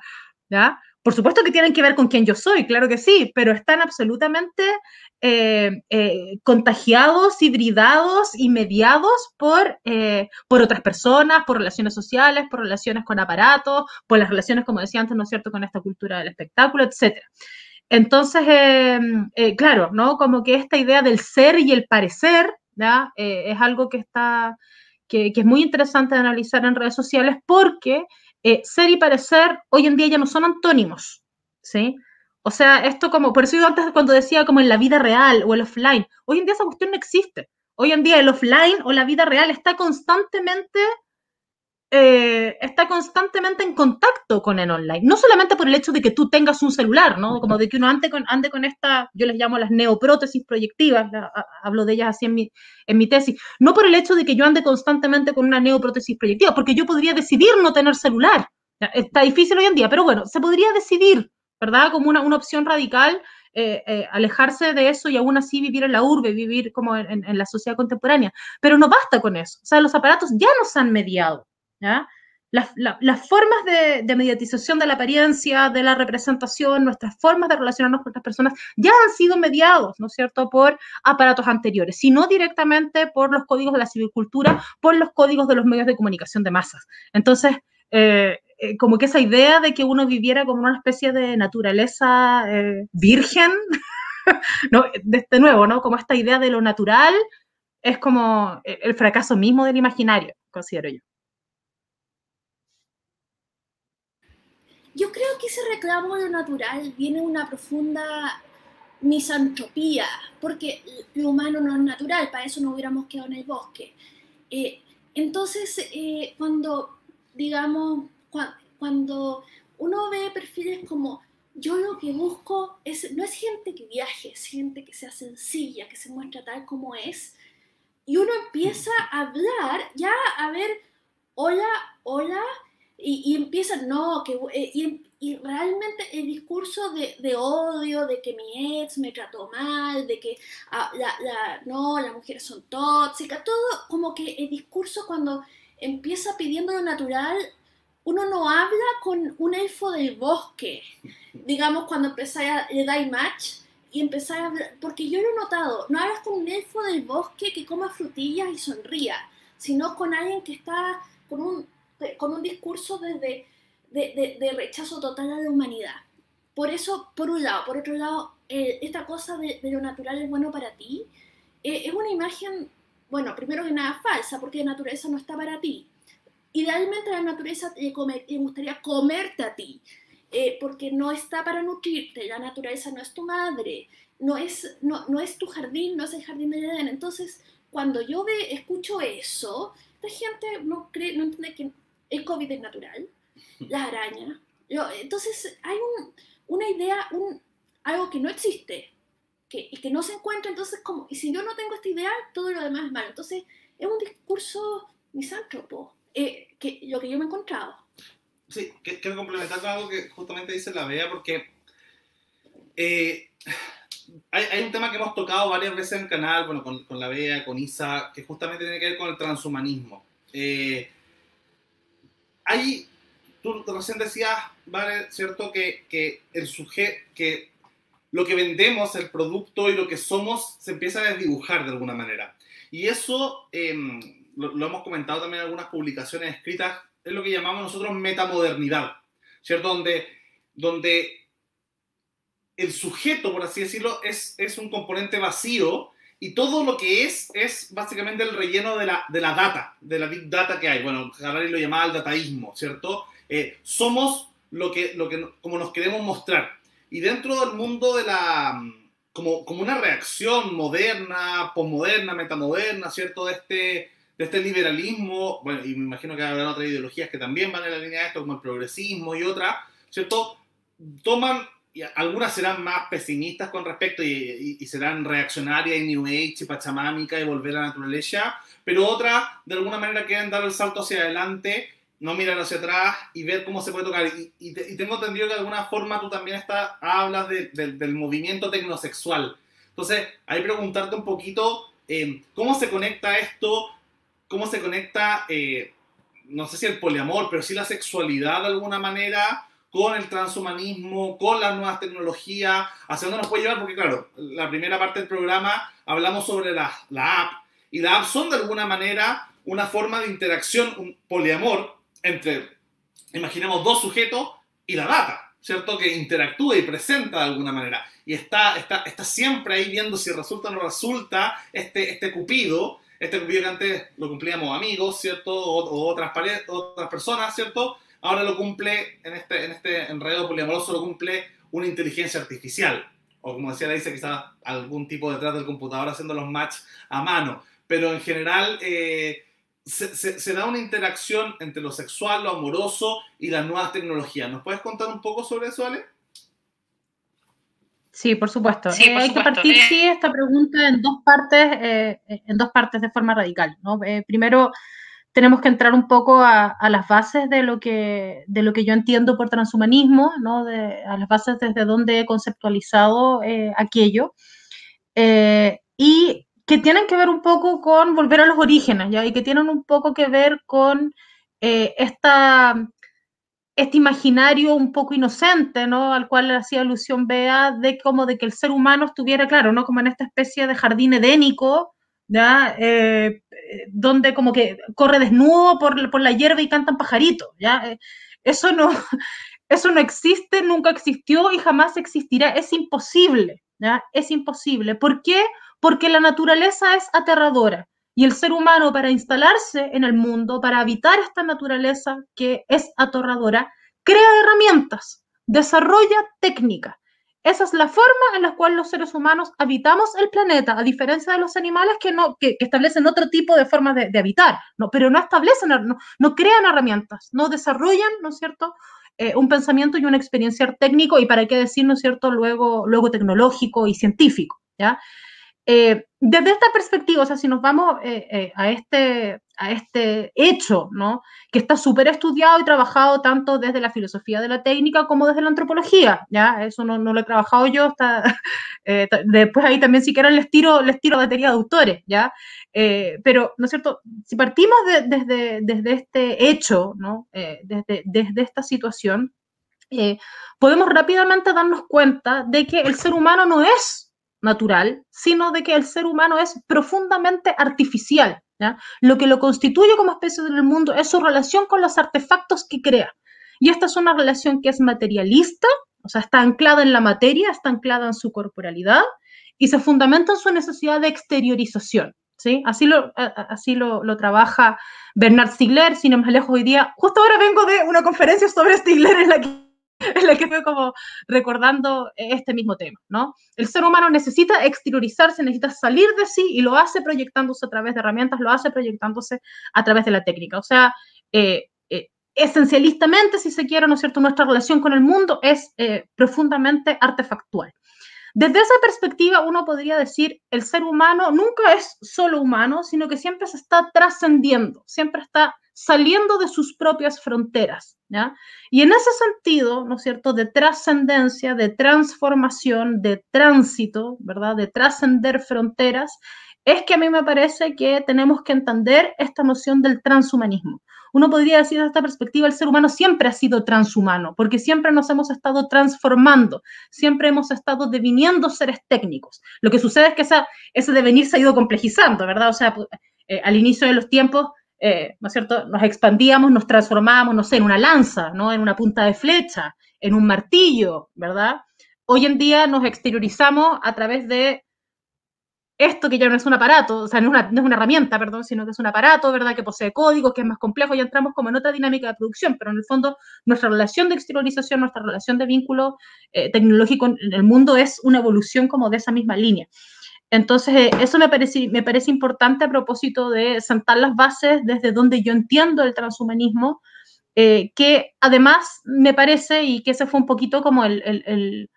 ¿ya? Por supuesto que tienen que ver con quién yo soy, claro que sí, pero están absolutamente eh, eh, contagiados, hibridados y mediados por, eh, por otras personas, por relaciones sociales, por relaciones con aparatos, por las relaciones, como decía antes, ¿no es cierto?, con esta cultura del espectáculo, etc. Entonces, claro, ¿no? Como que esta idea del ser y el parecer, eh, es algo que, está, que, es muy interesante analizar en redes sociales porque eh, ser y parecer hoy en día ya no son antónimos, ¿sí? O sea, esto como, por eso yo antes cuando decía como en la vida real o el offline, hoy en día esa cuestión no existe. Hoy en día el offline o la vida real está constantemente eh, está constantemente en contacto con el online. No solamente por el hecho de que tú tengas un celular, ¿no? Como de que uno ande con, ande con esta, yo les llamo las neoprótesis proyectivas, hablo de ellas así en mi, en mi tesis. No por el hecho de que yo ande constantemente con una neoprótesis proyectiva, porque yo podría decidir no tener celular. Está difícil hoy en día, pero bueno, se podría decidir, ¿verdad? Como una, una opción radical. Eh, eh, alejarse de eso y aún así vivir en la urbe, vivir como en, en, la sociedad contemporánea. Pero no basta con eso. O sea, los aparatos ya nos han mediado. Las, formas de, mediatización de la apariencia, de la representación, nuestras formas de relacionarnos con otras personas ya han sido mediados, ¿no es cierto?, por aparatos anteriores, sino directamente por los códigos de la civicultura, por los códigos de los medios de comunicación de masas. Entonces, eh, eh, como que esa idea de que uno viviera como una especie de naturaleza eh, virgen, ¿no? de, nuevo, ¿no? Como esta idea de lo natural es como el fracaso mismo del imaginario, considero yo. Yo creo que ese reclamo de lo natural viene de una profunda misantropía, porque lo humano no es natural, para eso no hubiéramos quedado en el bosque. Eh, entonces, eh, cuando, digamos, cuando uno ve perfiles como yo lo que busco es, no es gente que viaje, es gente que sea sencilla, que se muestra tal como es, y uno empieza a hablar, ya a ver, hola, hola, y, empiezan, no, que, eh, y, realmente el discurso de, de, odio, de que mi ex me trató mal, de que ah, la, la, no, las mujeres son tóxicas, todo como que el discurso cuando empieza pidiendo lo natural, uno no habla con un elfo del bosque, digamos cuando empezáis a le dais match y empezáis a hablar, porque yo lo he notado, no hablas con un elfo del bosque que coma frutillas y sonría, sino con alguien que está con un con un discurso desde, de, rechazo total a la humanidad. Por eso, por un lado, por otro lado, eh, esta cosa de, lo natural es bueno para ti, eh, es una imagen, bueno, primero que nada falsa, porque la naturaleza no está para ti. idealmente la naturaleza le, gustaría comerte a ti, eh, porque no está para nutrirte, la naturaleza no es tu madre, no es, no, no es tu jardín, no es el jardín de Edén. Entonces, cuando yo ve, escucho eso, la gente no, cree, no entiende que el COVID es natural, la araña. entonces, hay una idea, un, algo que no existe que, y que no se encuentra, entonces, como, y si yo no tengo esta idea, todo lo demás es malo. Entonces, es un discurso misántropo, eh, que, lo que yo me he encontrado. Sí, quiero complementar con algo que justamente dice la Bea, porque eh, hay, hay, un tema que hemos tocado varias veces en el canal, bueno, con, con, la Bea, con Isa, que justamente tiene que ver con el transhumanismo. Eh, hay, tú recién decías, ¿vale? ¿Cierto? Que, que el sujeto, que lo que vendemos, el producto y lo que somos se empieza a desdibujar de alguna manera. Y eso em, lo, lo, hemos comentado también en algunas publicaciones escritas, es lo que llamamos nosotros metamodernidad, ¿cierto? Donde, donde el sujeto, por así decirlo, es, es un componente vacío y todo lo que es es básicamente el relleno de la, de la data, de la big data que hay. Bueno, Harari lo llamaba el dataísmo, ¿cierto? Eh, somos lo que, lo que, como nos queremos mostrar. Y dentro del mundo de la, como, como una reacción moderna, posmoderna, metamoderna, ¿cierto? De este, de este liberalismo, bueno, y me imagino que habrá otras ideologías que también van en la línea de esto, como el progresismo y otras, ¿cierto? Toman algunas serán más pesimistas con respecto y, serán reaccionarias y New Age y pachamámica y volver a la naturaleza, pero otras de alguna manera quieren dar el salto hacia adelante, no mirar hacia atrás y ver cómo se puede tocar. Y, tengo entendido que de alguna forma tú también está, hablas del movimiento tecnosexual. Entonces, que preguntarte un poquito eh, cómo se conecta esto, cómo se conecta, eh, no sé si el poliamor, pero sí la sexualidad de alguna manera con el transhumanismo, con las nuevas tecnologías, hacia dónde nos puede llevar, porque claro, la primera parte del programa hablamos sobre la, la app, y la app son de alguna manera una forma de interacción, un poliamor entre, imaginemos, dos sujetos y la data, ¿cierto? Que interactúa y presenta de alguna manera. Y está, está, está siempre ahí viendo si resulta o no resulta este, este cupido, este cupido que antes lo cumplíamos amigos, ¿cierto? O, o otras, otras personas, ¿cierto? Ahora lo cumple, en este, en este enredo poliamoroso lo cumple una inteligencia artificial. O como decía dice quizás algún tipo detrás del computador haciendo los match a mano. Pero en general eh, se, se, da una interacción entre lo sexual, lo amoroso y las nuevas tecnologías. ¿Nos puedes contar un poco sobre eso, Ale? Sí, por supuesto. Eh, hay que partir, eh. sí, esta pregunta en dos partes, en dos partes de forma radical. ¿no? primero, tenemos que entrar un poco a, las bases de lo, que, de lo que yo entiendo por transhumanismo, ¿no? a las bases desde donde he conceptualizado eh, aquello, eh, y que tienen que ver un poco con volver a los orígenes, y que tienen un poco que ver con eh, esta, este imaginario un poco inocente, ¿no? al cual hacía alusión Bea, de como de que el ser humano estuviera, claro, ¿no? como en esta especie de jardín edénico, ¿ya? Eh, donde como que corre desnudo por, por, la hierba y cantan pajaritos, ¿ya? Eh, eso no, eso no existe, nunca existió y jamás existirá, es imposible, ¿ya? Es imposible. ¿Por qué? Porque la naturaleza es aterradora y el ser humano para instalarse en el mundo, para habitar esta naturaleza que es aterradora, crea herramientas, desarrolla técnicas esa es la forma en la cual los seres humanos habitamos el planeta, a diferencia de los animales que, no, que, establecen otro tipo de formas de, habitar, ¿no? pero no establecen, no, no, crean herramientas, no desarrollan, ¿no es cierto?, eh, un pensamiento y una experiencia técnico y para qué decir, ¿no es cierto?, luego, luego tecnológico y científico, ¿ya? Eh, desde esta perspectiva, o sea, si nos vamos eh, a, este, a este hecho, ¿no? Que está súper estudiado y trabajado tanto desde la filosofía de la técnica como desde la antropología, ¿ya? Eso no, no lo he trabajado yo, está, eh, después ahí también si quieren les tiro, les tiro batería de autores, ¿ya? Eh, pero, ¿no es cierto? Si partimos desde, desde este hecho, ¿no? Eh, desde, desde esta situación, podemos rápidamente darnos cuenta de que el ser humano no es natural, sino de que el ser humano es profundamente artificial, lo que lo constituye como especie del mundo es su relación con los artefactos que crea. Y esta es una relación que es materialista, o sea, está anclada en la materia, está anclada en su corporalidad y se fundamenta en su necesidad de exteriorización. ¿sí? Así lo, así lo, trabaja Bernard Stiegler, sin más lejos hoy día. Justo ahora vengo de una conferencia sobre Stiegler en la que en la que estoy como recordando este mismo tema, ¿no? El ser humano necesita exteriorizarse, necesita salir de sí y lo hace proyectándose a través de herramientas, lo hace proyectándose a través de la técnica. O sea, eh, eh, esencialistamente, si se quiere, ¿no es cierto?, nuestra relación con el mundo es eh, profundamente artefactual. Desde esa perspectiva, uno podría decir, el ser humano nunca es solo humano, sino que siempre se está trascendiendo, siempre está saliendo de sus propias fronteras. ¿ya? Y en ese sentido, ¿no es cierto?, de trascendencia, de transformación, de tránsito, ¿verdad?, de trascender fronteras, es que a mí me parece que tenemos que entender esta noción del transhumanismo. Uno podría decir desde esta perspectiva, el ser humano siempre ha sido transhumano, porque siempre nos hemos estado transformando, siempre hemos estado deviniendo seres técnicos. Lo que sucede es que esa, ese devenir se ha ido complejizando, ¿verdad? O sea, eh, al inicio de los tiempos eh, ¿no es cierto? Nos expandíamos, nos transformábamos, no sé, en una lanza, ¿no? En una punta de flecha, en un martillo, ¿verdad? Hoy en día nos exteriorizamos a través de esto que ya no es un aparato, o sea, no es una, no es una herramienta, perdón, sino que es un aparato, ¿verdad? Que posee códigos, que es más complejo, y entramos como en otra dinámica de producción, pero en el fondo nuestra relación de exteriorización, nuestra relación de vínculo eh, tecnológico en el mundo es una evolución como de esa misma línea. Entonces, eh, eso me parece, importante a propósito de sentar las bases desde donde yo entiendo el transhumanismo, eh, que además me parece, y que ese fue un poquito como el,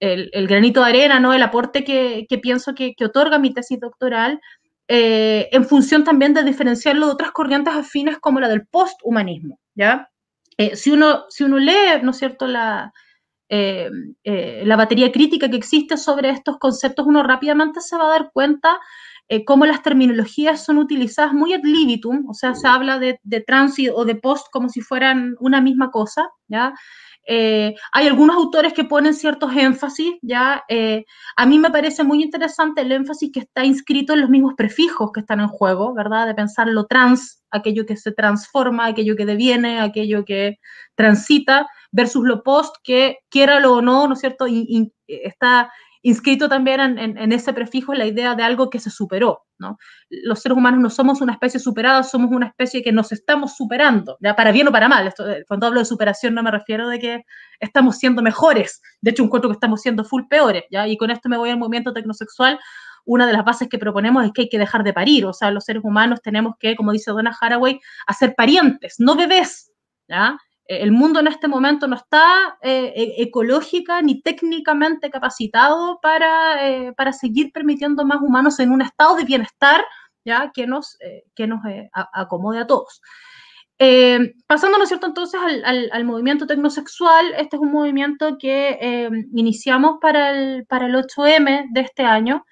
granito de arena, ¿no? el aporte que, pienso que, otorga mi tesis doctoral, eh, en función también de diferenciarlo de otras corrientes afines como la del posthumanismo. ¿ya? si, uno, si uno lee, ¿no es cierto?, eh, eh, la batería crítica que existe sobre estos conceptos, uno rápidamente se va a dar cuenta eh, cómo las terminologías son utilizadas muy ad libitum, o sea, se habla de, de o de post como si fueran una misma cosa, ¿ya? Hay algunos autores que ponen ciertos énfasis, ¿ya? a mí me parece muy interesante el énfasis que está inscrito en los mismos prefijos que están en juego, ¿verdad? De pensar lo trans, aquello que se transforma, aquello que deviene, aquello que transita, versus lo post, que quiera o no, ¿no es cierto? Y, está inscrito también en, ese prefijo la idea de algo que se superó, ¿no? Los seres humanos no somos una especie superada, somos una especie que nos estamos superando, ya para bien o para mal. Esto, eh, cuando hablo de superación no me refiero de que estamos siendo mejores, de hecho encuentro que estamos siendo full peores, ¿ya? Y con esto me voy al movimiento tecnosexual, una de las bases que proponemos es que hay que dejar de parir, o sea, los seres humanos tenemos que, como dice Donna Haraway, hacer parientes, no bebés, ¿ya? El mundo en este momento no está eh, e-, ecológica ni técnicamente capacitado para, eh, para, seguir permitiendo más humanos en un estado de bienestar ¿ya? que nos, eh, que nos acomode a todos. pasando, ¿no es cierto?, entonces al, al, movimiento tecnosexual, este es un movimiento que iniciamos para el, para el 8M de este año,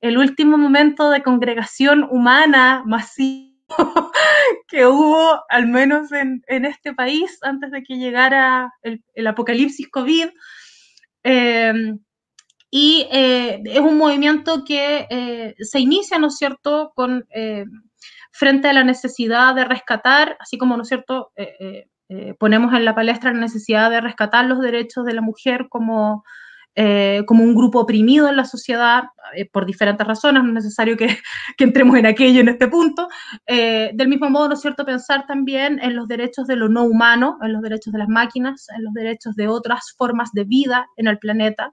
el último momento de congregación humana masiva que hubo, al menos en, este país, antes de que llegara el, apocalipsis COVID. Em, y eh, es un movimiento que eh, se inicia, ¿no es cierto?, con, eh, frente a la necesidad de rescatar, así como, ¿no es cierto?, ponemos en la palestra la necesidad de rescatar los derechos de la mujer como eh, como un grupo oprimido en la sociedad eh, por diferentes razones, no es necesario que, entremos en aquello en este punto. Eh, del mismo modo, ¿no es cierto?, pensar también en los derechos de lo no humano, en los derechos de las máquinas, en los derechos de otras formas de vida en el planeta,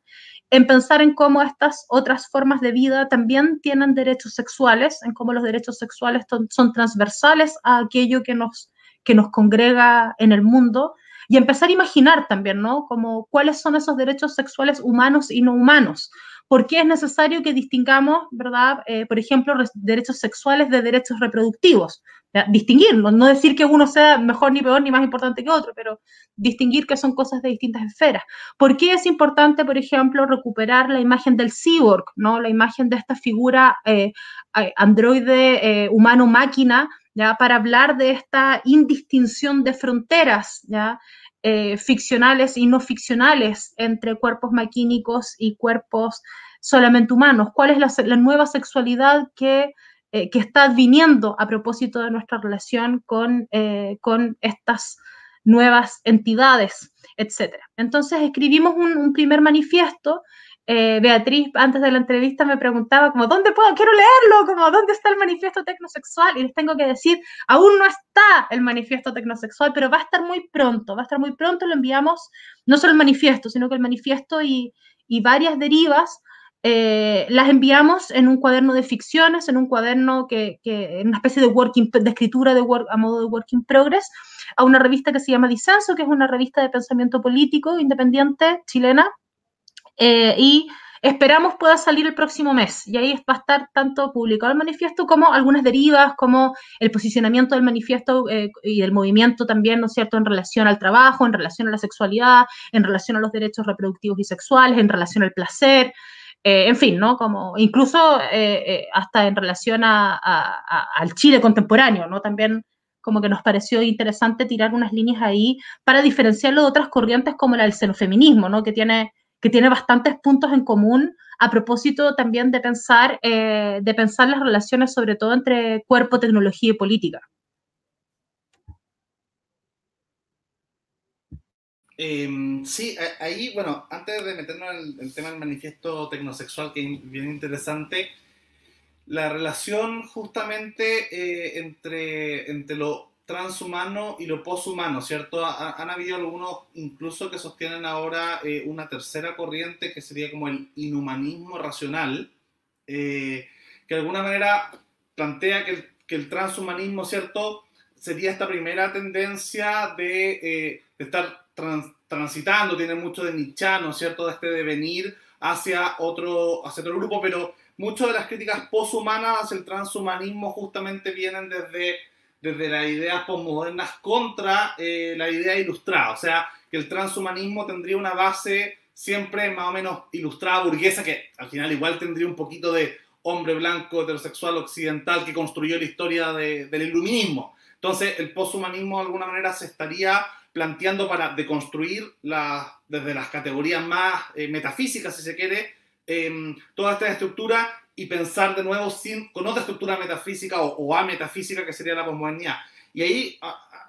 en pensar en cómo estas otras formas de vida también tienen derechos sexuales, en cómo los derechos sexuales son transversales a aquello que nos, que nos congrega en el mundo y empezar a imaginar también, ¿no? Como cuáles son esos derechos sexuales humanos y no humanos. ¿Por qué es necesario que distingamos, verdad, eh, por ejemplo, derechos sexuales de derechos reproductivos? Distinguirlos, no decir que uno sea mejor ni peor ni más importante que otro, pero distinguir que son cosas de distintas esferas. ¿Por qué es importante, por ejemplo, recuperar la imagen del cyborg, ¿no? la imagen de esta figura eh, androide eh, humano-máquina, ¿ya? para hablar de esta indistinción de fronteras ¿ya? Eh, ficcionales y no ficcionales entre cuerpos maquínicos y cuerpos solamente humanos. ¿Cuál es la, nueva sexualidad que, eh, que, está viniendo a propósito de nuestra relación con, eh, con estas nuevas entidades, etcétera? Entonces escribimos un, un primer manifiesto eh, Beatriz antes de la entrevista me preguntaba como, ¿dónde puedo? Quiero leerlo, como, ¿dónde está el manifiesto tecnosexual? Y les tengo que decir, aún no está el manifiesto tecnosexual, pero va a estar muy pronto, va a estar muy pronto, lo enviamos, no solo el manifiesto, sino que el manifiesto y, varias derivas eh, las enviamos en un cuaderno de ficciones, en un cuaderno que, que en una especie de, working, de escritura de work, a modo de working progress, a una revista que se llama Disenso, que es una revista de pensamiento político independiente chilena, eh, y esperamos pueda salir el próximo mes. Y ahí va a estar tanto publicado el manifiesto como algunas derivas, como el posicionamiento del manifiesto eh, y del movimiento también, ¿no es cierto?, en relación al trabajo, en relación a la sexualidad, en relación a los derechos reproductivos y sexuales, en relación al placer. Eh, en fin, ¿no? Como incluso hasta en relación a, al Chile contemporáneo, ¿no? También como que nos pareció interesante tirar unas líneas ahí para diferenciarlo de otras corrientes como la del xenofeminismo, ¿no? Que tiene, que tiene bastantes puntos en común a propósito también de pensar, de pensar las relaciones sobre todo entre cuerpo, tecnología y política. Em, sí, ahí, bueno, antes de meternos en el, tema del manifiesto tecnosexual, que es bien interesante, la relación justamente eh, entre, entre lo transhumano y lo poshumano, ¿cierto? han habido algunos incluso que sostienen ahora eh, una tercera corriente que sería como el inhumanismo racional, eh, que de alguna manera plantea que el, transhumanismo, ¿cierto? Sería esta primera tendencia de, de estar transitando, tiene mucho de nichano, ¿cierto? De este devenir hacia otro, hacia otro grupo, pero muchas de las críticas poshumanas hacia el transhumanismo justamente vienen desde, desde las ideas posmodernas contra eh, la idea ilustrada, o sea, que el transhumanismo tendría una base siempre más o menos ilustrada, burguesa, que al final igual tendría un poquito de hombre blanco heterosexual occidental que construyó la historia del iluminismo. Entonces, el poshumanismo de alguna manera se estaría planteando para deconstruir desde las categorías más eh, metafísicas, si se quiere, em, toda esta estructura y pensar de nuevo sin, con otra estructura metafísica o, o ametafísica que sería la posmodernidad. Y ahí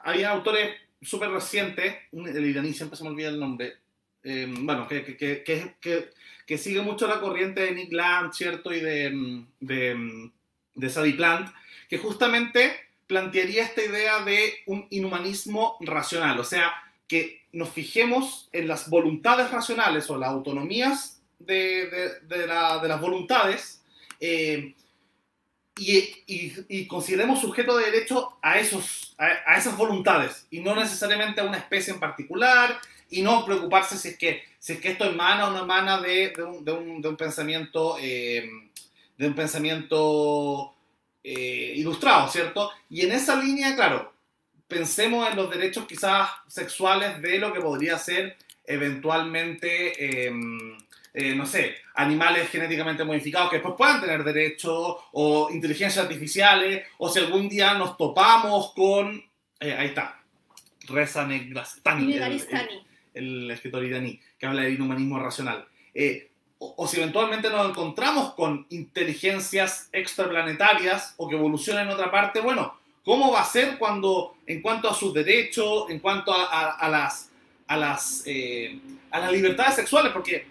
había autores súper recientes, el iraní siempre se me olvida el nombre, em, bueno, que, que, que, que, sigue mucho la corriente de Nick Land, ¿cierto? Y de, de, de Sadie Plant, que justamente plantearía esta idea de un inhumanismo racional, o sea, que nos fijemos en las voluntades racionales o las autonomías de, de, las voluntades eh, y, consideremos sujeto de derecho a, esos, a, esas voluntades y no necesariamente a una especie en particular y no preocuparse si es que, si es que esto emana o no emana de, un, de un, pensamiento de un pensamiento eh, eh, ilustrado, ¿cierto? Y en esa línea, claro, pensemos en los derechos quizás sexuales de lo que podría ser eventualmente, em, eh, no sé, animales genéticamente modificados que después puedan tener derechos o inteligencias artificiales, o si algún día nos topamos con, eh, ahí está, Reza Negrastani, el, el, escritor iraní, que habla de inhumanismo racional o, si eventualmente nos encontramos con inteligencias extraplanetarias o que evolucionan en otra parte, bueno, ¿cómo va a ser cuando, en cuanto a sus derechos, en cuanto a, las, a, las, eh, a las libertades sexuales? Porque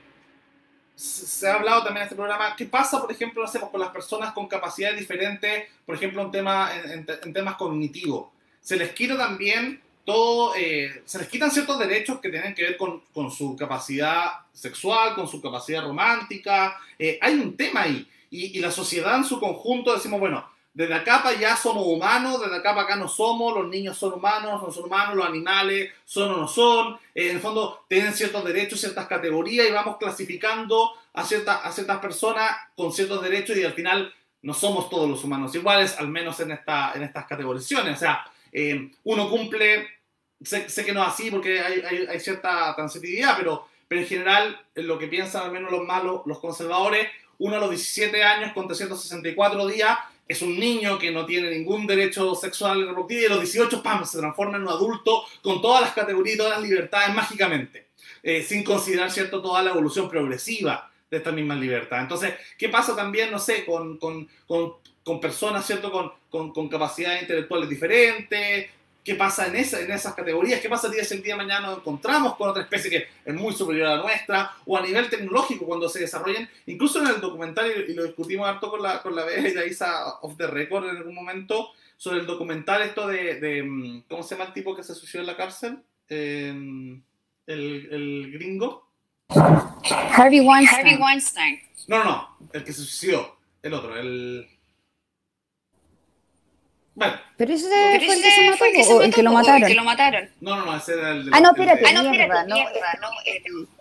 se ha hablado también en este programa, ¿qué pasa, por ejemplo, hacemos con las personas con capacidades diferentes, por ejemplo, en, tema, en temas cognitivos? Se les quiere también todo, eh, se les quitan ciertos derechos que tienen que ver con, con su capacidad sexual, con su capacidad romántica. Eh, hay un tema ahí. Y, y, la sociedad en su conjunto decimos, bueno, desde acá para allá somos humanos, desde acá para acá no somos, los niños son humanos, no son humanos, los animales son o no son. Eh, en el fondo tienen ciertos derechos, ciertas categorías y vamos clasificando a, ciertas a ciertas personas con ciertos derechos y al final no somos todos los humanos iguales, al menos en, esta, en estas categorizaciones. O sea, eh, uno cumple, sé, que no es así porque hay, cierta transitividad, pero, pero en general, lo que piensan al menos los malos, los conservadores, uno a los 17 años con 364 días es un niño que no tiene ningún derecho sexual reproductivo y a los 18, ¡pam!, se transforma en un adulto con todas las categorías y todas las libertades mágicamente, eh, sin considerar, ¿cierto?, toda la evolución progresiva de esta misma libertad. Entonces, ¿qué pasa también, no sé, con, con, con, con personas, ¿cierto?, con, capacidades intelectuales diferentes, qué pasa en, esa, en esas categorías, qué pasa si el día de mañana nos encontramos con otra especie que es muy superior a la nuestra, o a nivel tecnológico cuando se desarrollen, incluso en el documental, y lo discutimos harto con la, con la Bea y la Isa of the Record en algún momento, sobre el documental esto de, de mm, ¿cómo se llama el tipo que se suicidó en la cárcel? Em, el, el, gringo. Harvey Weinstein. Harvey Weinstein. No, no, el que se suicidó, el otro, el... Bueno. Pero ese fue, el que se mató, o el que lo mataron. que lo mataron. No, no, no, ese era el. ah, no, espérate, ah, no, espérate, no, no,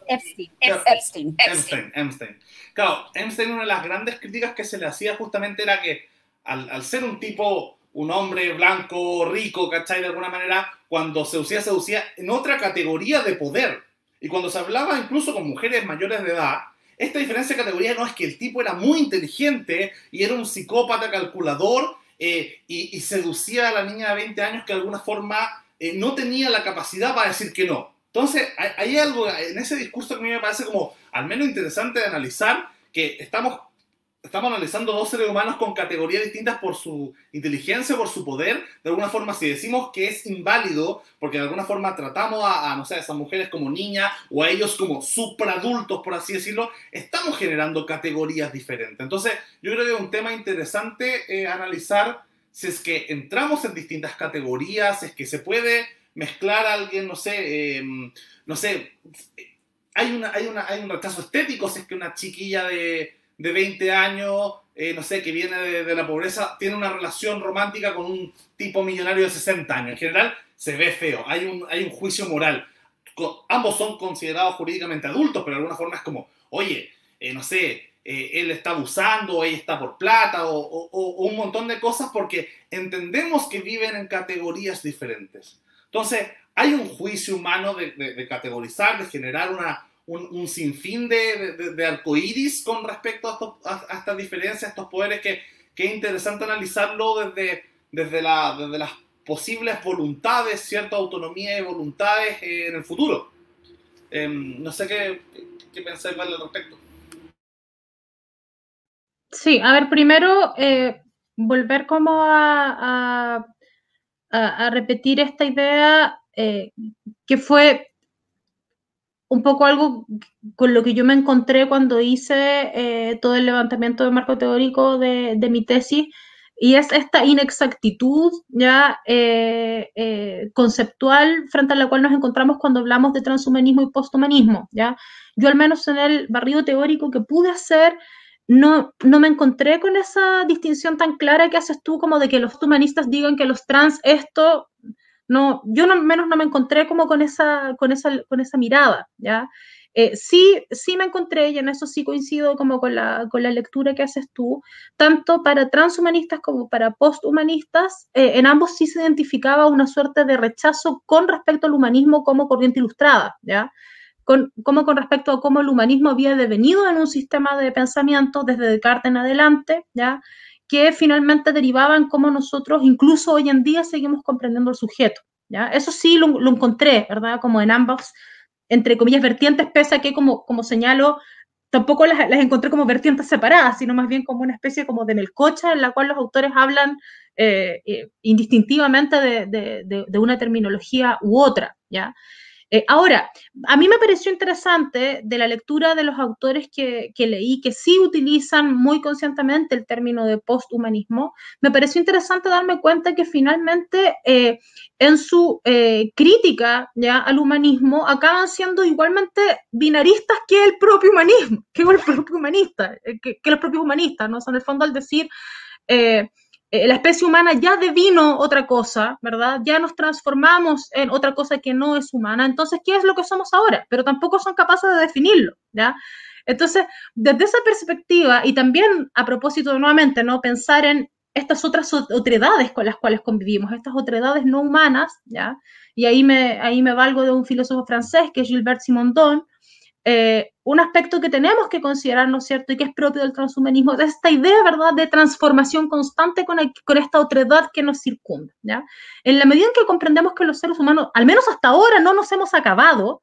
Epstein. Epstein. Epstein. Epstein. Claro, Epstein, una de las grandes críticas que se le hacía justamente era que al, al ser un tipo, un hombre blanco, rico, ¿cachai? De alguna manera, cuando se usía, se usía en otra categoría de poder. Y cuando se hablaba incluso con mujeres mayores de edad, esta diferencia de categoría no es que el tipo era muy inteligente y era un psicópata calculador eh, y, seducía a la niña de 20 años que de alguna forma eh, no tenía la capacidad para decir que no. Entonces, hay, hay, algo en ese discurso que a mí me parece como al menos interesante de analizar, que estamos estamos analizando dos seres humanos con categorías distintas por su inteligencia, por su poder. De alguna forma, si decimos que es inválido, porque de alguna forma tratamos a, no sé, a esas mujeres como niñas o a ellos como supradultos, por así decirlo, estamos generando categorías diferentes. Entonces, yo creo que es un tema interesante eh, analizar si es que entramos en distintas categorías, si es que se puede mezclar a alguien, no sé, em, no sé, hay, una, hay, una, hay un rechazo estético, si es que una chiquilla de de 20 años, eh, no sé, que viene de, la pobreza, tiene una relación romántica con un tipo millonario de 60 años. En general, se ve feo, hay un, hay un juicio moral. ambos son considerados jurídicamente adultos, pero de alguna forma es como, oye, eh, no sé, eh, él está abusando, o ella está por plata, o, un montón de cosas, porque entendemos que viven en categorías diferentes. Entonces, hay un juicio humano de categorizar, de generar una, un, sinfín de, de, de arcoíris con respecto a, estas diferencias, a estos poderes, que, que, es interesante analizarlo desde, desde, la, desde las posibles voluntades, cierta autonomía y voluntades eh, en el futuro. Em, no sé qué, qué pensáis al respecto. Sí, a ver, primero eh, volver como a, a, a, repetir esta idea eh, que fue un poco algo con lo que yo me encontré cuando hice eh, todo el levantamiento de marco teórico de, mi tesis, y es esta inexactitud ya eh, eh, conceptual frente a la cual nos encontramos cuando hablamos de transhumanismo y posthumanismo. ¿ya? Yo al menos en el barrido teórico que pude hacer, no, no me encontré con esa distinción tan clara que haces tú como de que los humanistas digan que los trans esto no, yo no, menos no me encontré como con esa, con esa, con esa mirada, ¿ya? Eh, sí, sí me encontré, y en eso sí coincido como con la, con la lectura que haces tú, tanto para transhumanistas como para posthumanistas, eh, en ambos sí se identificaba una suerte de rechazo con respecto al humanismo como corriente ilustrada, ¿ya? Con, como con respecto a cómo el humanismo había devenido en un sistema de pensamiento desde Descartes en adelante, ¿ya? Que finalmente derivaban cómo nosotros, incluso hoy en día, seguimos comprendiendo el sujeto. ¿ya? Eso sí lo, encontré, ¿verdad? Como en ambas, entre comillas, vertientes, pese a que, como, como señalo, tampoco las, las, encontré como vertientes separadas, sino más bien como una especie como de melcocha en la cual los autores hablan eh, eh, indistintivamente de, de, de, una terminología u otra, ¿ya? Eh, ahora, a mí me pareció interesante de la lectura de los autores que, leí, que sí utilizan muy conscientemente el término de posthumanismo, me pareció interesante darme cuenta que finalmente eh, en su eh, crítica ya al humanismo acaban siendo igualmente binaristas que el propio humanismo, que el propio humanista, que, que los propios humanistas, ¿no? en el fondo al decir... la especie humana ya devino otra cosa, ¿verdad? Ya nos transformamos en otra cosa que no es humana. Entonces, ¿qué es lo que somos ahora? Pero tampoco son capaces de definirlo, ¿ya? Entonces, desde esa perspectiva, y también a propósito nuevamente, ¿no? Pensar en estas otras otredades con las cuales convivimos, estas otredades no humanas, ¿ya? Y ahí me, ahí me valgo de un filósofo francés que es Gilbert Simondon, eh, un aspecto que tenemos que considerar, ¿no es cierto?, y que es propio del transhumanismo, es esta idea, ¿verdad?, de transformación constante con, con esta otredad que nos circunda, ¿ya? En la medida en que comprendemos que los seres humanos, al menos hasta ahora, no nos hemos acabado,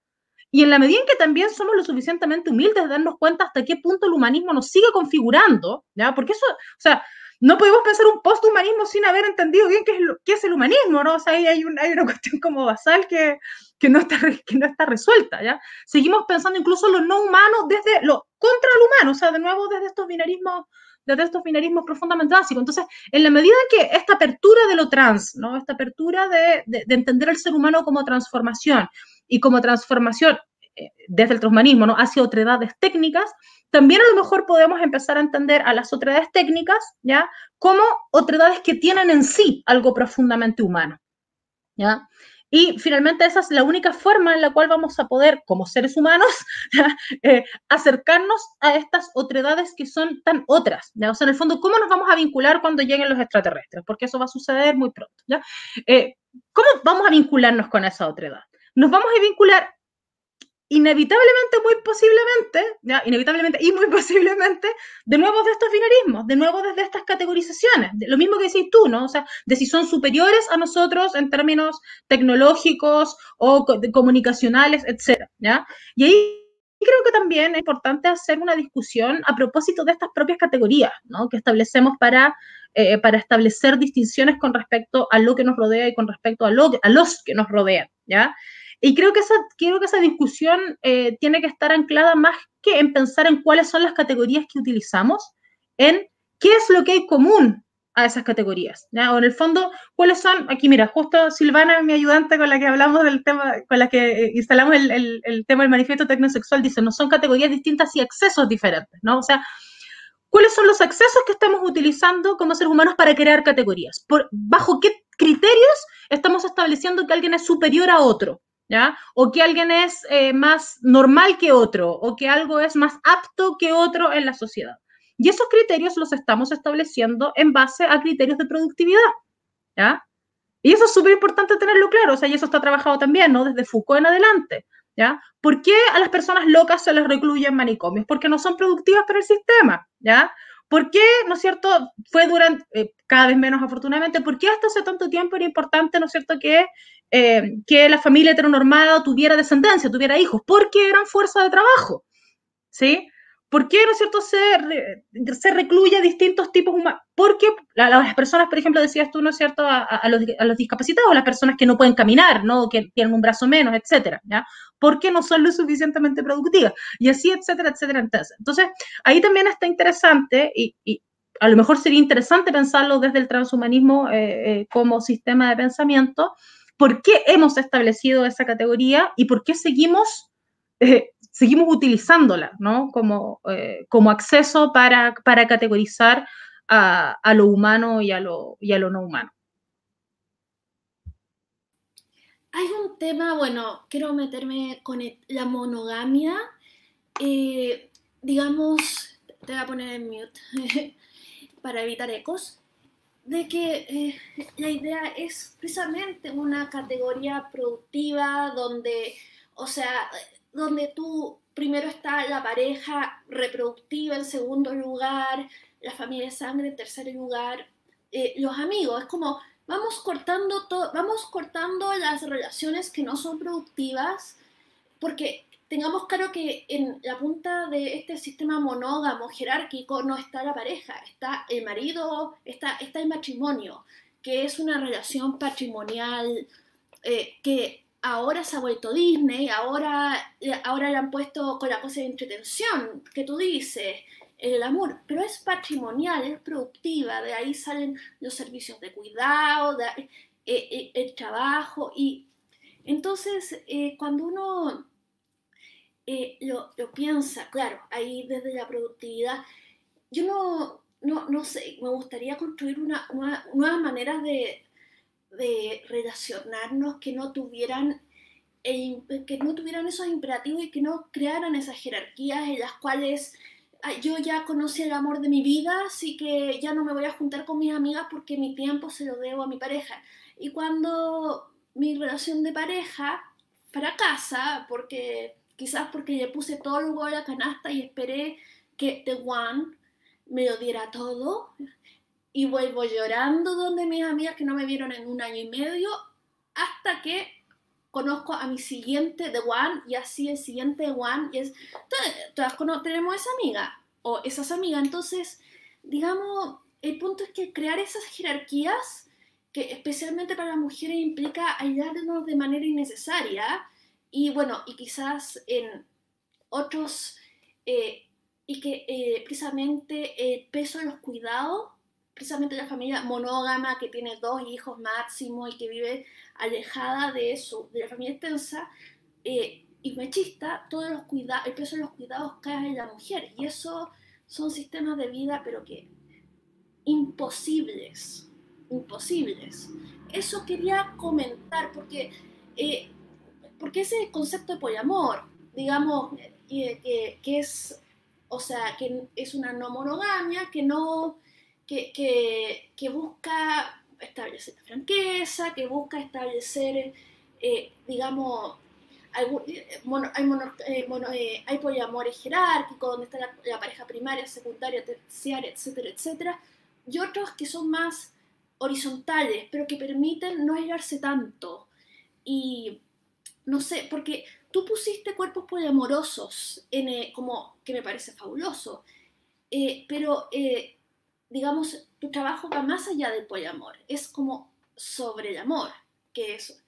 y en la medida en que también somos lo suficientemente humildes de darnos cuenta hasta qué punto el humanismo nos sigue configurando, ¿ya? Porque eso, o sea, no podemos pensar un posthumanismo sin haber entendido bien qué es, qué es el humanismo, ¿no? O sea, ahí hay, hay una cuestión como basal que, que, no está, que no está resuelta, ¿ya? Seguimos pensando incluso lo no humano desde lo contra lo humano, o sea, de nuevo desde estos binarismos desde estos binarismos profundamente básicos. Entonces, en la medida en que esta apertura de lo trans, ¿no? esta apertura de, de, de entender el ser humano como transformación y como transformación desde el transhumanismo ¿no? hacia otredades técnicas, también a lo mejor podemos empezar a entender a las otredades técnicas ¿ya? como otredades que tienen en sí algo profundamente humano. ¿ya? Y finalmente esa es la única forma en la cual vamos a poder, como seres humanos, eh, acercarnos a estas otredades que son tan otras. ¿ya? O sea, en el fondo, ¿cómo nos vamos a vincular cuando lleguen los extraterrestres? Porque eso va a suceder muy pronto. ¿ya? Eh, ¿Cómo vamos a vincularnos con esa otredad? Nos vamos a vincular inevitablemente, muy posiblemente, inevitablemente y muy posiblemente, de nuevo de estos binarismos, de nuevo desde estas categorizaciones, lo mismo que decís tú, ¿no? O sea, de si son superiores a nosotros en términos tecnológicos o co comunicacionales, etc. ¿ya? Y ahí creo que también es importante hacer una discusión a propósito de estas propias categorías, ¿no? Que establecemos para, eh, para establecer distinciones con respecto a lo que nos rodea y con respecto a, lo, a los que nos rodean, ¿ya? Y creo que esa, creo que esa discusión eh, tiene que estar anclada más que en pensar en cuáles son las categorías que utilizamos, en qué es lo que hay común a esas categorías. ¿ya? O en el fondo, cuáles son, aquí mira, justo Silvana, mi ayudante con la que hablamos del tema, con la que eh, instalamos el, el, el tema del manifiesto tecnosexual, dice, no son categorías distintas y accesos diferentes, ¿no? O sea, ¿cuáles son los accesos que estamos utilizando como seres humanos para crear categorías? Por, ¿Bajo qué criterios estamos estableciendo que alguien es superior a otro? O que alguien es eh, más normal que otro, o que algo es más apto que otro en la sociedad. Y esos criterios los estamos estableciendo en base a criterios de productividad, ¿ya? Y eso es súper importante tenerlo claro, o sea, y eso está trabajado también, ¿no? Desde Foucault en adelante, ¿ya? ¿Por qué a las personas locas se les recluye en manicomios? Porque no son productivas para el sistema, ¿ya? ¿Por qué, no es cierto, fue durante, eh, cada vez menos afortunadamente, por qué hasta hace tanto tiempo era importante, no es cierto, que, eh, que la familia heteronormada tuviera descendencia, tuviera hijos? Porque eran fuerza de trabajo, ¿sí? ¿Por qué, no es cierto, se, se recluye a distintos tipos humanos? Porque las personas, por ejemplo, decías tú, ¿no es cierto?, a, a, los, a, los, discapacitados, las personas que no pueden caminar, ¿no?, que tienen un brazo menos, etcétera, ¿ya? Porque no son lo suficientemente productivas, y así, etcétera, etcétera. Entonces, entonces ahí también está interesante, y, y, a lo mejor sería interesante pensarlo desde el transhumanismo eh, eh, como sistema de pensamiento, ¿por qué hemos establecido esa categoría y por qué seguimos... Eh, seguimos utilizándola ¿no? como, eh, como acceso para, para categorizar a, lo humano y a lo, y a lo no humano. Hay un tema, bueno, quiero meterme con la monogamia. Eh, digamos, te voy a poner en mute para evitar ecos, de que eh, la idea es precisamente una categoría productiva donde, o sea, donde tú primero está la pareja reproductiva en segundo lugar, la familia de sangre en tercer lugar, eh, los amigos, es como vamos cortando todo, vamos cortando las relaciones que no son productivas, porque tengamos claro que en la punta de este sistema monógamo, jerárquico, no está la pareja, está el marido, está, está el matrimonio, que es una relación patrimonial eh, que ahora se ha vuelto Disney, ahora, ahora le han puesto con la cosa de entretención, que tú dices, el amor, pero es patrimonial, es productiva, de ahí salen los servicios de cuidado, eh, eh, el trabajo, y entonces cuando uno eh, lo, piensa, claro, ahí desde la productividad, yo no, no, no sé, me gustaría construir una, nuevas maneras de, de relacionarnos que no tuvieran que no tuvieran esos imperativos y que no crearan esas jerarquías en las cuales yo ya conocí el amor de mi vida, así que ya no me voy a juntar con mis amigas porque mi tiempo se lo debo a mi pareja. Y cuando mi relación de pareja fracasa, porque quizás porque le puse todo el huevo a la canasta y esperé que The One me lo diera todo, y vuelvo llorando donde mis amigas que no me vieron en un año y medio hasta que conozco a mi siguiente The One y así el siguiente The One y es todas tenemos esa amiga o esas amigas. Entonces digamos el punto es que crear esas jerarquías, que especialmente para las mujeres implica aislarnos de manera innecesaria, y bueno, y quizás en otros, eh, y que eh, precisamente el peso de los cuidados, precisamente la familia monógama que tiene dos hijos máximo y que vive alejada de eso, de la familia extensa, eh, y machista, todos los cuidados, el peso de los cuidados cae en la mujer. Y eso son sistemas de vida, pero que imposibles, imposibles. Eso quería comentar porque, eh, porque ese concepto de poliamor, digamos, que, es, o sea, que es una no monogamia, que no, que, que, busca establecer franqueza, que busca establecer, eh, digamos, hay, eh, eh, poliamores jerárquicos, donde está la, pareja primaria, secundaria, terciaria, etcétera, etcétera, y otros que son más horizontales, pero que permiten no aislarse tanto. Y no sé, porque tú pusiste cuerpos poliamorosos, en, como que me parece fabuloso, pero digamos, tu trabajo va más allá del poliamor, es como sobre el amor, que es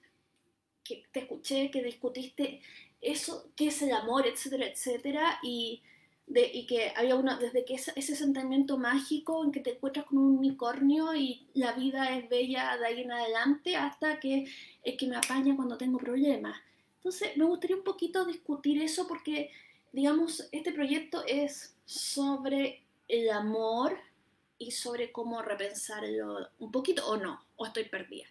que te escuché, que discutiste eso, qué es el amor, etcétera, etcétera, y, de, y que había una, desde que ese sentimiento mágico en que te encuentras con un unicornio y la vida es bella de ahí en adelante, hasta que es que me apaña cuando tengo problemas. Entonces, me gustaría un poquito discutir eso porque, digamos, este proyecto es sobre el amor y sobre cómo repensarlo un poquito o no, o estoy perdida.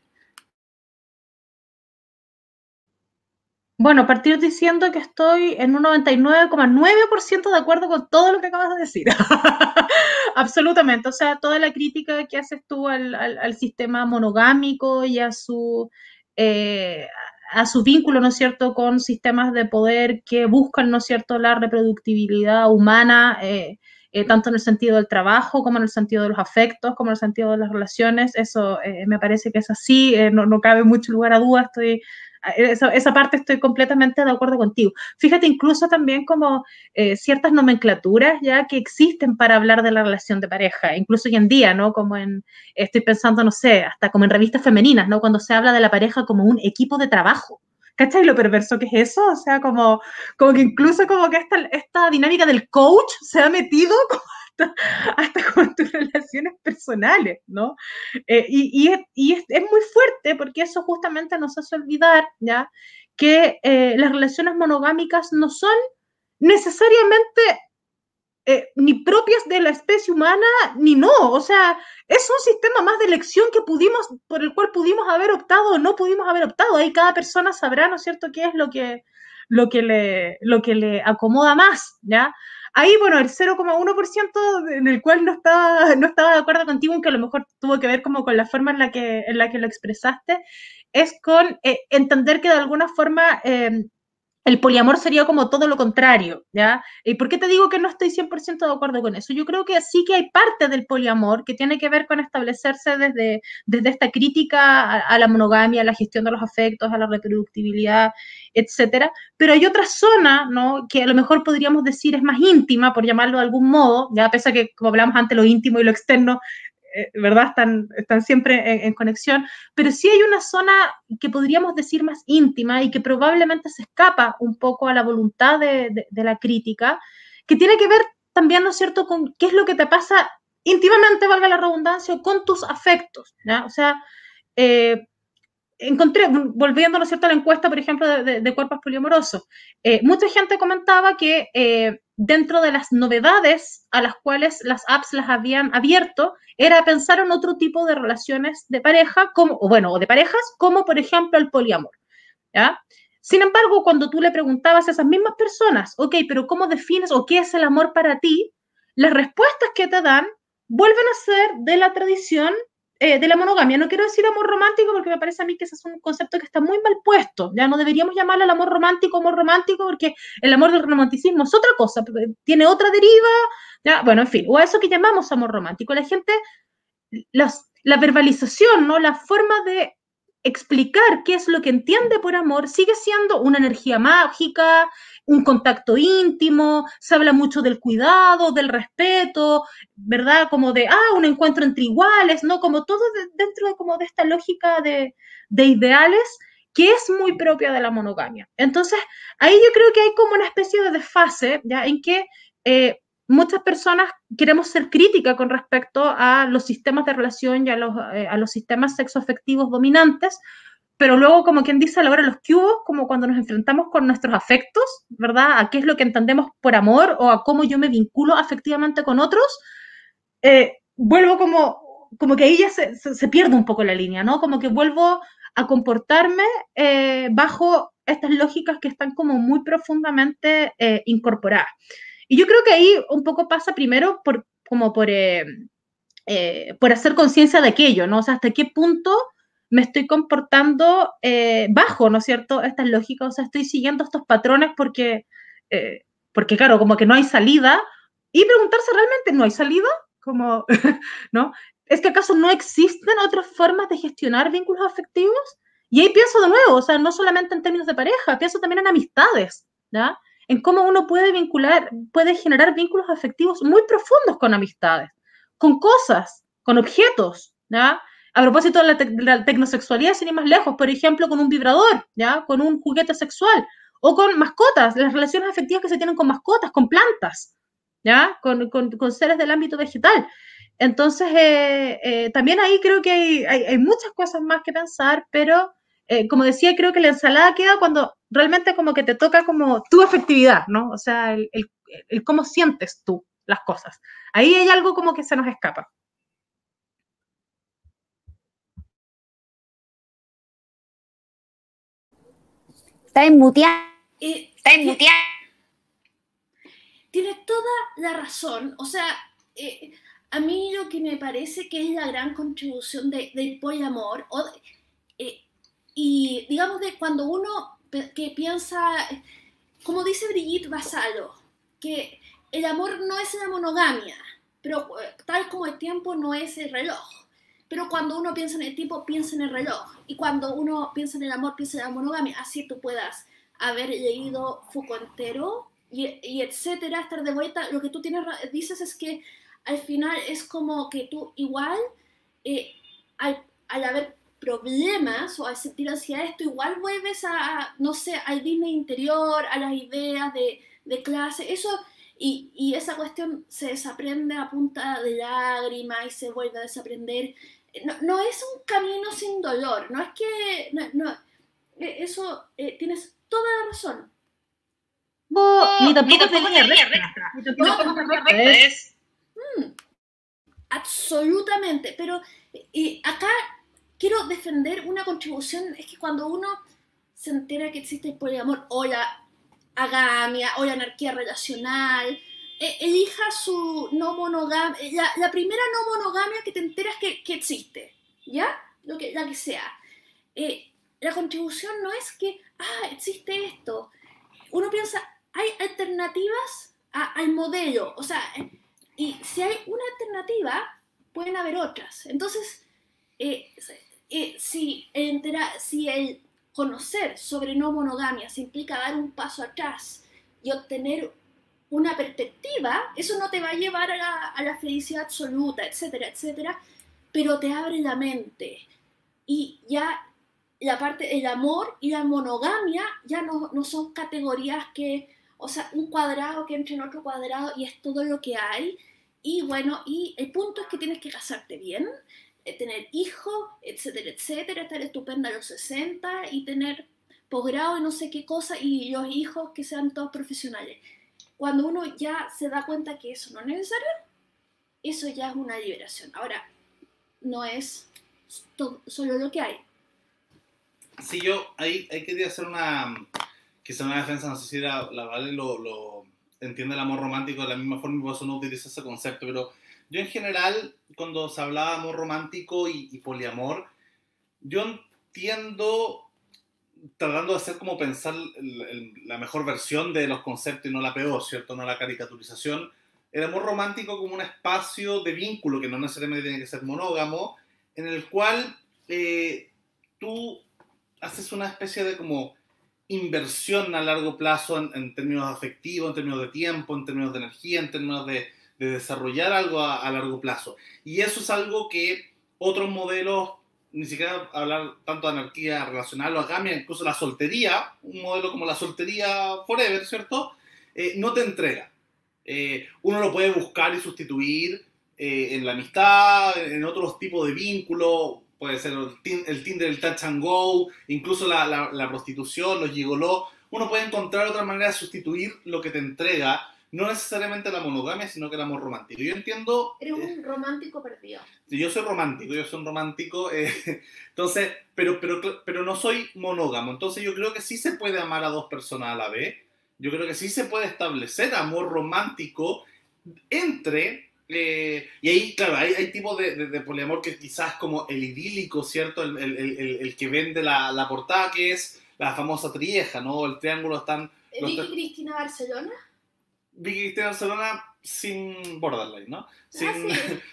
Bueno, partir diciendo que estoy en un 99,9% de acuerdo con todo lo que acabas de decir. Absolutamente. O sea, toda la crítica que haces tú al, sistema monogámico y a su, eh, a su vínculo, ¿no es cierto?, con sistemas de poder que buscan, ¿no es cierto?, la reproductibilidad humana, eh, eh, tanto en el sentido del trabajo como en el sentido de los afectos, como en el sentido de las relaciones. Eso me parece que es así, no, no, cabe mucho lugar a duda, estoy esa, parte estoy completamente de acuerdo contigo. Fíjate incluso también como eh, ciertas nomenclaturas ya que existen para hablar de la relación de pareja, incluso hoy en día, ¿no? Como en, estoy pensando, no sé, hasta como en revistas femeninas, ¿no? Cuando se habla de la pareja como un equipo de trabajo. ¿Cachai lo perverso que es eso? O sea, como, como que incluso como que esta, esta dinámica del coach se ha metido como hasta, con tus relaciones personales, ¿no? Eh, y, es, muy fuerte porque eso justamente nos hace olvidar, ¿ya? Que eh, las relaciones monogámicas no son necesariamente eh, ni propias de la especie humana, ni no. O sea, es un sistema más de elección que pudimos, por el cual pudimos haber optado o no pudimos haber optado. Ahí cada persona sabrá, ¿no es cierto?, qué es lo que, lo que, le, lo que le acomoda más, ¿ya? Ahí, bueno, el 0,1% en el cual no estaba, no estaba de acuerdo contigo, aunque a lo mejor tuvo que ver como con la forma en la que, en la que lo expresaste, es con eh, entender que de alguna forma eh, el poliamor sería como todo lo contrario, ¿ya? ¿Y por qué te digo que no estoy 100% de acuerdo con eso? Yo creo que sí que hay parte del poliamor que tiene que ver con establecerse desde, desde esta crítica a, la monogamia, a la gestión de los afectos, a la reproductibilidad, etcétera, pero hay otra zona, ¿no? Que a lo mejor podríamos decir es más íntima, por llamarlo de algún modo, ya pese a que, como hablamos antes, lo íntimo y lo externo ¿verdad? Están, están siempre en, conexión, pero sí hay una zona que podríamos decir más íntima y que probablemente se escapa un poco a la voluntad de, la crítica, que tiene que ver también, ¿no es cierto?, con qué es lo que te pasa íntimamente, valga la redundancia, con tus afectos, ¿ya? O sea, eh, encontré, volviendo, ¿no cierto?, a la encuesta, por ejemplo, de, cuerpos poliamorosos, eh, mucha gente comentaba que dentro de las novedades a las cuales las apps las habían abierto, era pensar en otro tipo de relaciones de pareja, como, o bueno, o de parejas, como por ejemplo el poliamor. Sin embargo, cuando tú le preguntabas a esas mismas personas, ok, pero ¿cómo defines o qué es el amor para ti? Las respuestas que te dan vuelven a ser de la tradición eh, de la monogamia. No quiero decir amor romántico porque me parece a mí que ese es un concepto que está muy mal puesto. Ya no deberíamos llamarlo el amor romántico amor romántico porque el amor del romanticismo es otra cosa, tiene otra deriva. ¿ya? Bueno, en fin, o a eso que llamamos amor romántico. La gente, la verbalización, ¿no? la forma de explicar qué es lo que entiende por amor sigue siendo una energía mágica, un contacto íntimo, se habla mucho del cuidado, del respeto, ¿verdad? Como de, ah, un encuentro entre iguales, ¿no? Como todo dentro de, como de esta lógica de, de ideales que es muy propia de la monogamia. Entonces, ahí yo creo que hay como una especie de desfase, ¿ya? En que eh, muchas personas queremos ser críticas con respecto a los sistemas de relación y a los, eh, a los sistemas sexoafectivos dominantes, pero luego, como quien dice a la hora de los cubos, como cuando nos enfrentamos con nuestros afectos, ¿verdad? A qué es lo que entendemos por amor o a cómo yo me vinculo afectivamente con otros, eh, vuelvo como, como que ahí ya se, se, pierde un poco la línea, ¿no? Como que vuelvo a comportarme eh, bajo estas lógicas que están como muy profundamente eh, incorporadas. Y yo creo que ahí un poco pasa primero por, como por, eh, por hacer conciencia de aquello, ¿no? O sea, hasta qué punto me estoy comportando bajo, ¿no es cierto?, estas lógicas, o sea, estoy siguiendo estos patrones porque, porque claro, como que no hay salida, y preguntarse realmente, ¿no hay salida? Como, ¿no? ¿Es que acaso no existen otras formas de gestionar vínculos afectivos? Y ahí pienso de nuevo, o sea, no solamente en términos de pareja, pienso también en amistades, ¿ya? En cómo uno puede vincular, puede generar vínculos afectivos muy profundos con amistades, con cosas, con objetos, ¿ya? A propósito de la, la tecnosexualidad, sin ir más lejos, por ejemplo, con un vibrador, ¿ya? Con un juguete sexual, o con mascotas, las relaciones afectivas que se tienen con mascotas, con plantas, ¿ya? Con, con, seres del ámbito vegetal. Entonces, eh, eh, también ahí creo que hay, hay, muchas cosas más que pensar, pero eh, como decía, creo que la ensalada queda cuando realmente como que te toca como tu efectividad, ¿no? O sea, el, el, el cómo sientes tú las cosas. Ahí hay algo como que se nos escapa. Está enmuteada. Está enmuteada. Tienes toda la razón. O sea, eh, a mí lo que me parece que es la gran contribución de, del poliamor, o eh, y digamos de cuando uno que piensa, como dice Brigitte Basalo, que el amor no es la monogamia, pero eh, tal como el tiempo no es el reloj. Pero cuando uno piensa en el tiempo, piensa en el reloj. Y cuando uno piensa en el amor, piensa en la monogamia. Así tú puedas haber leído Foucault entero y, y etcétera, estar de vuelta. Lo que tú tienes, dices es que al final es como que tú igual, eh, al, al, haber problemas o al sentir hacia esto, igual vuelves a, no sé, al Disney interior, a las ideas de, de clase, eso, y, y, esa cuestión se desaprende a punta de lágrimas y se vuelve a desaprender. No, no es un camino sin dolor, no es que, no, no eh, eso, eh, tienes toda la razón. No, ni tampoco, ni tampoco recta. Ni tampoco no, es Mm, absolutamente, pero eh, acá quiero defender una contribución, es que cuando uno se entera que existe el poliamor o la agamia o la anarquía relacional, elija su no monogamia, eh, la, la, primera no monogamia que te enteras que, que existe, ¿ya? Lo que, la que sea. Eh, la contribución no es que, ah, existe esto. Uno piensa, hay alternativas a, al modelo, o sea, y si hay una alternativa, pueden haber otras. Entonces, eh, eh, si, entera, si el conocer sobre no monogamia se implica dar un paso atrás y obtener una perspectiva, eso no te va a llevar a la, a la felicidad absoluta, etcétera, etcétera, pero te abre la mente. Y ya la parte, el amor y la monogamia ya no, no son categorías que o sea, un cuadrado que entra en otro cuadrado y es todo lo que hay. Y bueno, y el punto es que tienes que casarte bien, eh, tener hijos, etcétera, etcétera, estar estupenda a los 60 y tener posgrado y no sé qué cosa y los hijos que sean todos profesionales. Cuando uno ya se da cuenta que eso no es necesario, eso ya es una liberación. Ahora, no es solo lo que hay. Sí, yo ahí, ahí quería hacer una, quizá una defensa, no sé si la, la Vale lo, lo, entiende el amor romántico de la misma forma y por eso no utiliza ese concepto, pero yo en general, cuando se hablaba de amor romántico y, y poliamor, yo entiendo, tratando de hacer como pensar el, el, la mejor versión de los conceptos y no la peor, ¿cierto? No la caricaturización, el amor romántico como un espacio de vínculo que no necesariamente tiene que ser monógamo, en el cual eh, tú haces una especie de como inversión a largo plazo en, términos afectivos, en términos de tiempo, en términos de energía, en términos de, desarrollar algo a, largo plazo. Y eso es algo que otros modelos, ni siquiera hablar tanto de anarquía relacional o agamia, incluso la soltería, un modelo como la soltería forever, ¿cierto? Eh, no te entrega. Eh, uno lo puede buscar y sustituir eh, en la amistad, en otros tipos de vínculos, puede ser el, Tinder, el touch and go, incluso la, la, prostitución, los gigoló. Uno puede encontrar otra manera de sustituir lo que te entrega, no necesariamente la monogamia, sino que el amor romántico. Yo entiendo... Eres un eh, romántico perdido. Yo soy romántico, yo soy un romántico, eh, entonces, pero, pero, pero no soy monógamo. Entonces yo creo que sí se puede amar a dos personas a la vez. Yo creo que sí se puede establecer amor romántico entre eh, y ahí, claro, hay, hay tipos de, de, poliamor que quizás como el idílico, ¿cierto? El, el, el, el que vende la, la, portada, que es la famosa trieja, ¿no? El triángulo están... ¿Vicky Cristina Barcelona? Vicky Cristina Barcelona sin borderline, ¿no? Ah,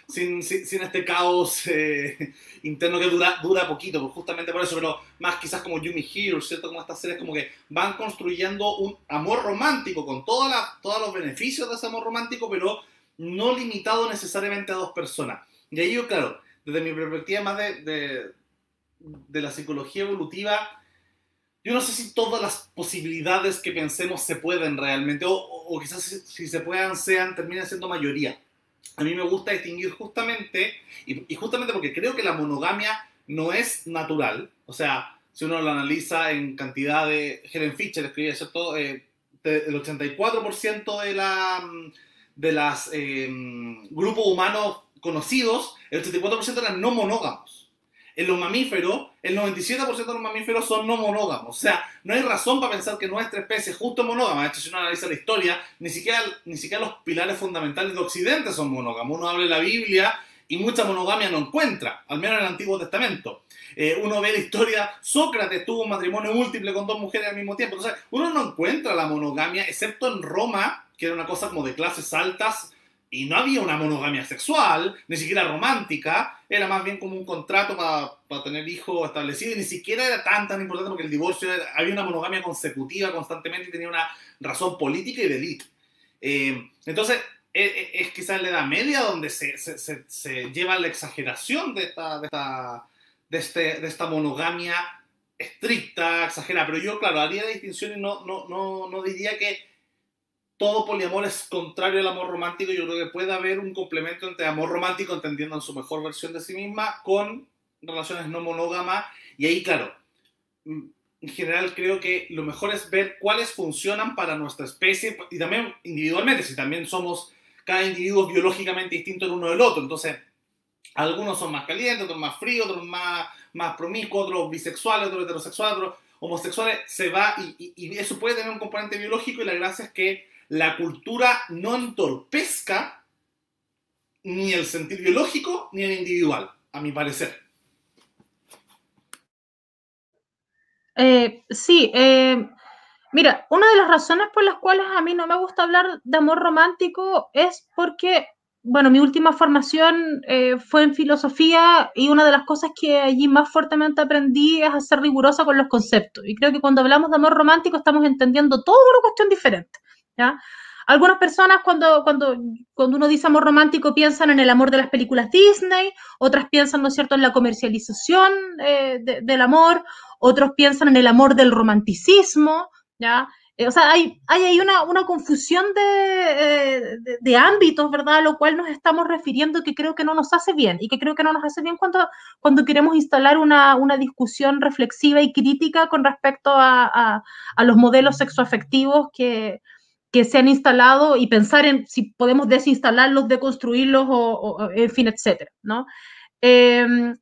sin, sin, sin, este caos eh, interno que dura, dura poquito, pues justamente por eso, pero más quizás como Yumi Hero, ¿cierto? Como estas series como que van construyendo un amor romántico con toda la, todos los beneficios de ese amor romántico, pero no limitado necesariamente a dos personas. Y ahí yo, claro, desde mi perspectiva más de, de, la psicología evolutiva, yo no sé si todas las posibilidades que pensemos se pueden realmente, o, o quizás si, se puedan, sean, terminen siendo mayoría. A mí me gusta distinguir justamente, y, justamente porque creo que la monogamia no es natural, o sea, si uno lo analiza en cantidad de... Helen Fischer escribía, ¿cierto? Eh, el 84% de la de los em, grupos humanos conocidos, el 84% eran no monógamos. En los mamíferos, el 97% de los mamíferos son no monógamos. O sea, no hay razón para pensar que nuestra especie es justo monógama. De hecho, si uno analiza la historia, ni siquiera, ni siquiera los pilares fundamentales de Occidente son monógamos. Uno habla de la Biblia y mucha monogamia no encuentra, al menos en el Antiguo Testamento. Eh, uno ve la historia, Sócrates tuvo un matrimonio múltiple con dos mujeres al mismo tiempo. Entonces, uno no encuentra la monogamia, excepto en Roma, que era una cosa como de clases altas y no había una monogamia sexual, ni siquiera romántica, era más bien como un contrato para, tener hijos establecidos y ni siquiera era tan tan importante porque el divorcio había una monogamia consecutiva constantemente y tenía una razón política y de élite. Eh, entonces, e, e, es, quizás la edad media donde se, se, se, lleva la exageración de esta, de esta, de este, de esta monogamia estricta, exagerada, pero yo, claro, haría y no, no, no, no diría que todo poliamor es contrario al amor romántico. Yo creo que puede haber un complemento entre amor romántico, entendiendo en su mejor versión de sí misma, con relaciones no monógamas. Y ahí, claro, mm, en general creo que lo mejor es ver cuáles funcionan para nuestra especie y también individualmente, si también somos cada individuo biológicamente distinto el uno del otro. Entonces, algunos son más calientes, otros más fríos, otros más, más promiscuos, otros bisexuales, otros heterosexuales, otros homosexuales. Se va y, y eso puede tener un componente biológico y la gracia es que la cultura no entorpezca ni el sentir biológico ni el individual, a mi parecer. Eh, sí, eh, mira, una de las razones por las cuales a mí no me gusta hablar de amor romántico es porque, bueno, mi última formación eh, fue en filosofía y una de las cosas que allí más fuertemente aprendí es a ser rigurosa con los conceptos. Y creo que cuando hablamos de amor romántico estamos entendiendo toda una cuestión diferente. Algunas personas cuando, cuando, cuando uno dice amor romántico piensan en el amor de las películas Disney, otras piensan, ¿no es cierto?, en la comercialización eh, del amor, otros piensan en el amor del romanticismo, ¿ya? Eh, o sea, hay, hay ahí una, una confusión eh, de, de, ámbitos, ¿verdad? A lo cual nos estamos refiriendo que creo que no nos hace bien y que creo que no nos hace bien cuando, cuando queremos instalar una, una discusión reflexiva y crítica con respecto a, a, a los modelos sexoafectivos que, que se han instalado y pensar en si podemos desinstalarlos, deconstruirlos, o, en fin, etcétera, ¿no? Em,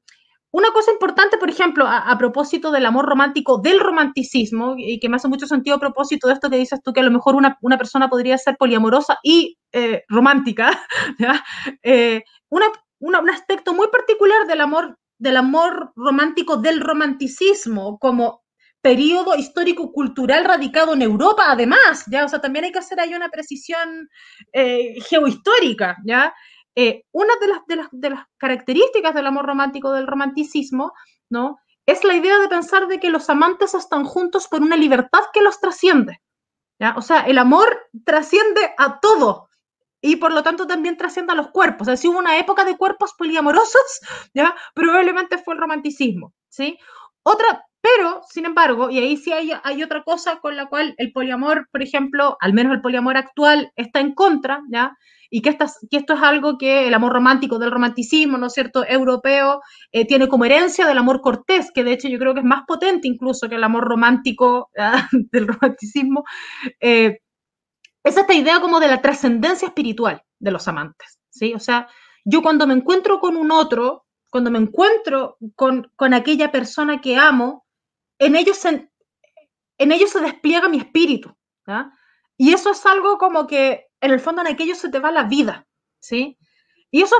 una cosa importante, por ejemplo, a, propósito del amor romántico, del romanticismo, y que me hace mucho sentido a propósito de esto que dices tú, que a lo mejor una, una persona podría ser poliamorosa y eh, romántica, eh, una, un aspecto muy particular del amor, del amor romántico, del romanticismo, como periodo histórico-cultural radicado en Europa, además, ¿ya? O sea, también hay que hacer ahí una precisión eh, geohistórica, ¿ya? Eh, una de las, de, las, características del amor romántico, del romanticismo, ¿no? es la idea de pensar de que los amantes están juntos por una libertad que los trasciende. ¿ya? O sea, el amor trasciende a todo y por lo tanto también trasciende a los cuerpos. O sea, si hubo una época de cuerpos poliamorosos, ¿ya? probablemente fue el romanticismo. ¿sí? Otra, pero, sin embargo, y ahí sí hay, hay, otra cosa con la cual el poliamor, por ejemplo, al menos el poliamor actual, está en contra, ¿ya? y que, que esto es algo que el amor romántico del romanticismo, ¿no es cierto?, europeo, eh, tiene como herencia del amor cortés, que de hecho yo creo que es más potente incluso que el amor romántico del romanticismo, eh, es esta idea como de la trascendencia espiritual de los amantes, ¿sí? O sea, yo cuando me encuentro con un otro, cuando me encuentro con, con aquella persona que amo, en ellos se, en ellos se despliega mi espíritu, ¿ya? Y eso es algo como que en el fondo en aquello se te va la vida, ¿sí? Y eso,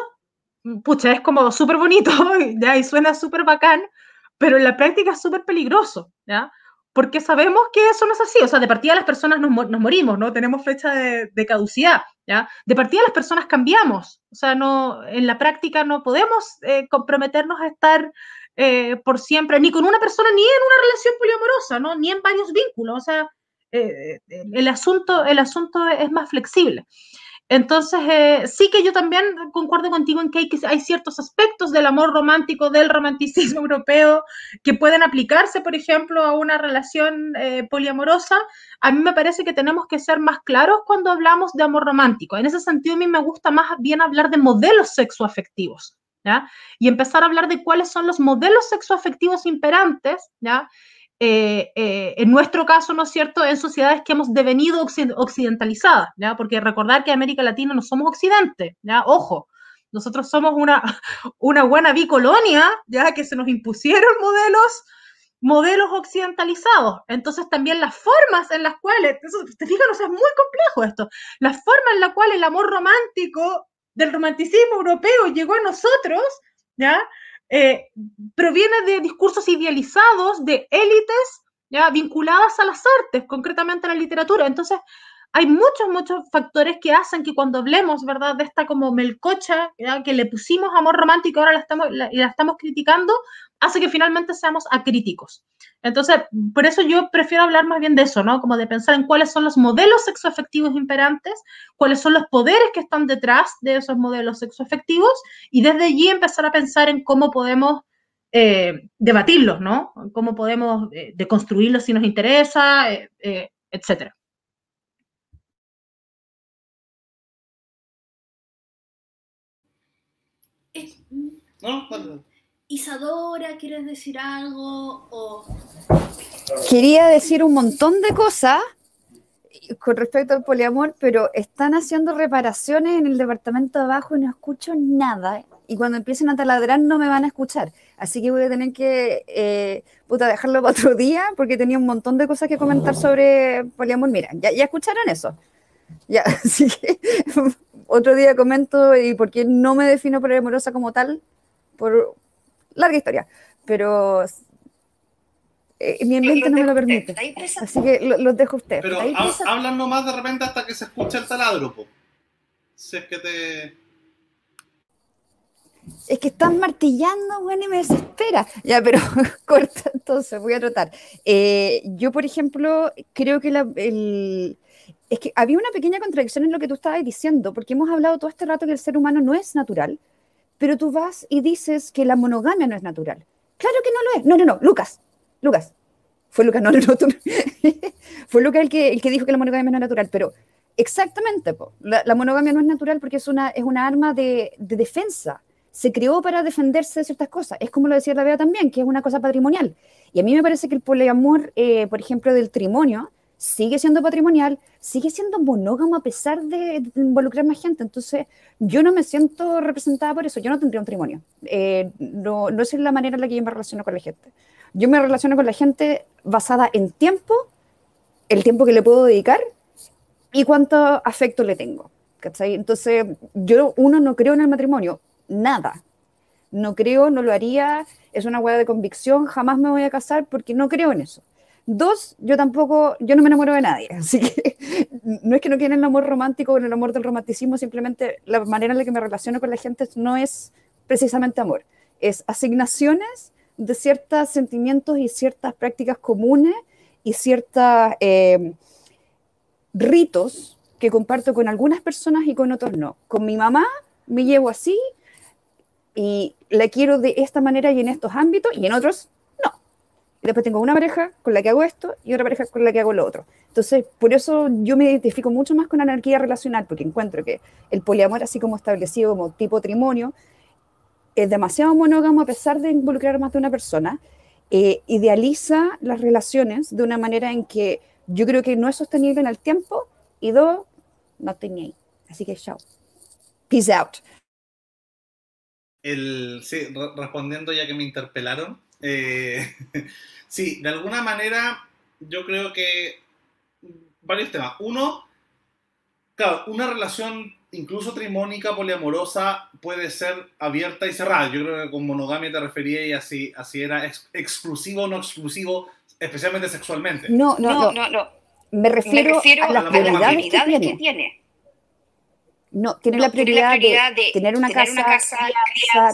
pucha, es como súper bonito, ¿ya? Y suena súper bacán, pero en la práctica es súper peligroso, ¿ya? Porque sabemos que eso no es así, o sea, de partida las personas nos, nos morimos, ¿no? Tenemos fecha de, de, caducidad, ¿ya? De partida las personas cambiamos, o sea, no, en la práctica no podemos eh, comprometernos a estar eh, por siempre, ni con una persona, ni en una relación poliamorosa, ¿no? Ni en varios vínculos, o sea, eh, el, asunto, el asunto es más flexible. Entonces, eh, sí que yo también concuerdo contigo en que hay, hay, ciertos aspectos del amor romántico, del romanticismo europeo, que pueden aplicarse, por ejemplo, a una relación eh, poliamorosa. A mí me parece que tenemos que ser más claros cuando hablamos de amor romántico. En ese sentido, a mí me gusta más bien hablar de modelos sexoafectivos, ¿ya? Y empezar a hablar de cuáles son los modelos sexoafectivos imperantes, ¿ya? Eh, eh, en nuestro caso, ¿no es cierto?, en sociedades que hemos devenido occidentalizadas, ¿ya? Porque recordar que América Latina no somos occidente, ¿ya? Ojo, nosotros somos una, una buena bicolonia, ¿ya? Que se nos impusieron modelos, modelos occidentalizados. Entonces también las formas en las cuales, te fijas, es muy complejo esto, la forma en la cual el amor romántico del romanticismo europeo llegó a nosotros, ¿ya? Eh, proviene de discursos idealizados de élites ¿ya? vinculadas a las artes, concretamente a la literatura. Entonces, hay muchos, muchos factores que hacen que cuando hablemos, ¿verdad?, de esta como melcocha, que le pusimos amor romántico, ahora la estamos, la, la estamos criticando, hace que finalmente seamos acríticos. Entonces, por eso yo prefiero hablar más bien de eso, ¿no? Como de pensar en cuáles son los modelos sexoafectivos imperantes, cuáles son los poderes que están detrás de esos modelos sexoafectivos, y desde allí empezar a pensar en cómo podemos eh, debatirlos, ¿no? Cómo podemos eh, deconstruirlos si nos interesa, eh, eh etcétera. No, no, Isadora, ¿quieres decir algo? Quería decir un montón de cosas con respecto al poliamor, pero están haciendo reparaciones en el departamento de abajo y no escucho nada. Y cuando empiecen a taladrar no me van a escuchar. Así que voy a tener que eh, puta, dejarlo para otro día porque tenía un montón de cosas que comentar sobre poliamor. Mira, ya, ya escucharon eso. Ya, así que otro día comento y por qué no me defino poliamorosa como tal, por larga historia, pero eh, mi mente no me lo permite. Así que los lo dejo a usted. Pero hablan nomás de repente hasta que se escucha el taladro, po. Si es que te. Es que están martillando, bueno, y me desespera. Ya, pero corta, entonces voy a tratar. Eh, yo, por ejemplo, creo que la, el, es que había una pequeña contradicción en lo que tú estabas diciendo, porque hemos hablado todo este rato que el ser humano no es natural, pero tú vas y dices que la monogamia no es natural. Claro que no lo es. No, no, no, Lucas, Lucas. Fue Lucas, no, no, no. Fue Lucas el que, el que dijo que la monogamia no es natural, pero exactamente, po. La, la, monogamia no es natural porque es una, es una arma de, de, defensa. Se creó para defenderse de ciertas cosas. Es como lo decía la Bea también, que es una cosa patrimonial. Y a mí me parece que el poliamor, eh, por ejemplo, del trimonio, sigue siendo patrimonial, sigue siendo monógamo a pesar de, involucrar más gente. Entonces, yo no me siento representada por eso. Yo no tendría un matrimonio. Eh, no, no es la manera en la que yo me relaciono con la gente. Yo me relaciono con la gente basada en tiempo, el tiempo que le puedo dedicar y cuánto afecto le tengo. ¿cachai? Entonces, yo, uno, no creo en el matrimonio. Nada. No creo, no lo haría. Es una hueá de convicción. Jamás me voy a casar porque no creo en eso. Dos, yo tampoco, yo no me enamoro de nadie, así que no es que no quiera el amor romántico o el amor del romanticismo, simplemente la manera en la que me relaciono con la gente no es precisamente amor, es asignaciones de ciertos sentimientos y ciertas prácticas comunes y ciertos eh, ritos que comparto con algunas personas y con otros no. Con mi mamá me llevo así y la quiero de esta manera y en estos ámbitos y en otros. Y después tengo una pareja con la que hago esto y otra pareja con la que hago lo otro. Entonces, por eso yo me identifico mucho más con anarquía relacional, porque encuentro que el poliamor, así como establecido como tipo trimonio, es demasiado monógamo a pesar de involucrar más de una persona, eh, idealiza las relaciones de una manera en que yo creo que no es sostenible en el tiempo y dos, no tenía ahí. Así que chao. Peace out. El, sí, respondiendo ya que me interpelaron, eh, sí, de alguna manera yo creo que varios temas. Uno, claro, una relación incluso trimónica, poliamorosa, puede ser abierta y cerrada. Yo creo que con monogamia te refería y así, así era exclusivo o no exclusivo, especialmente sexualmente. No, no, no, no. Me, refiero a, las prioridades, que, tiene. No, tiene, la, prioridad de, tener una casa,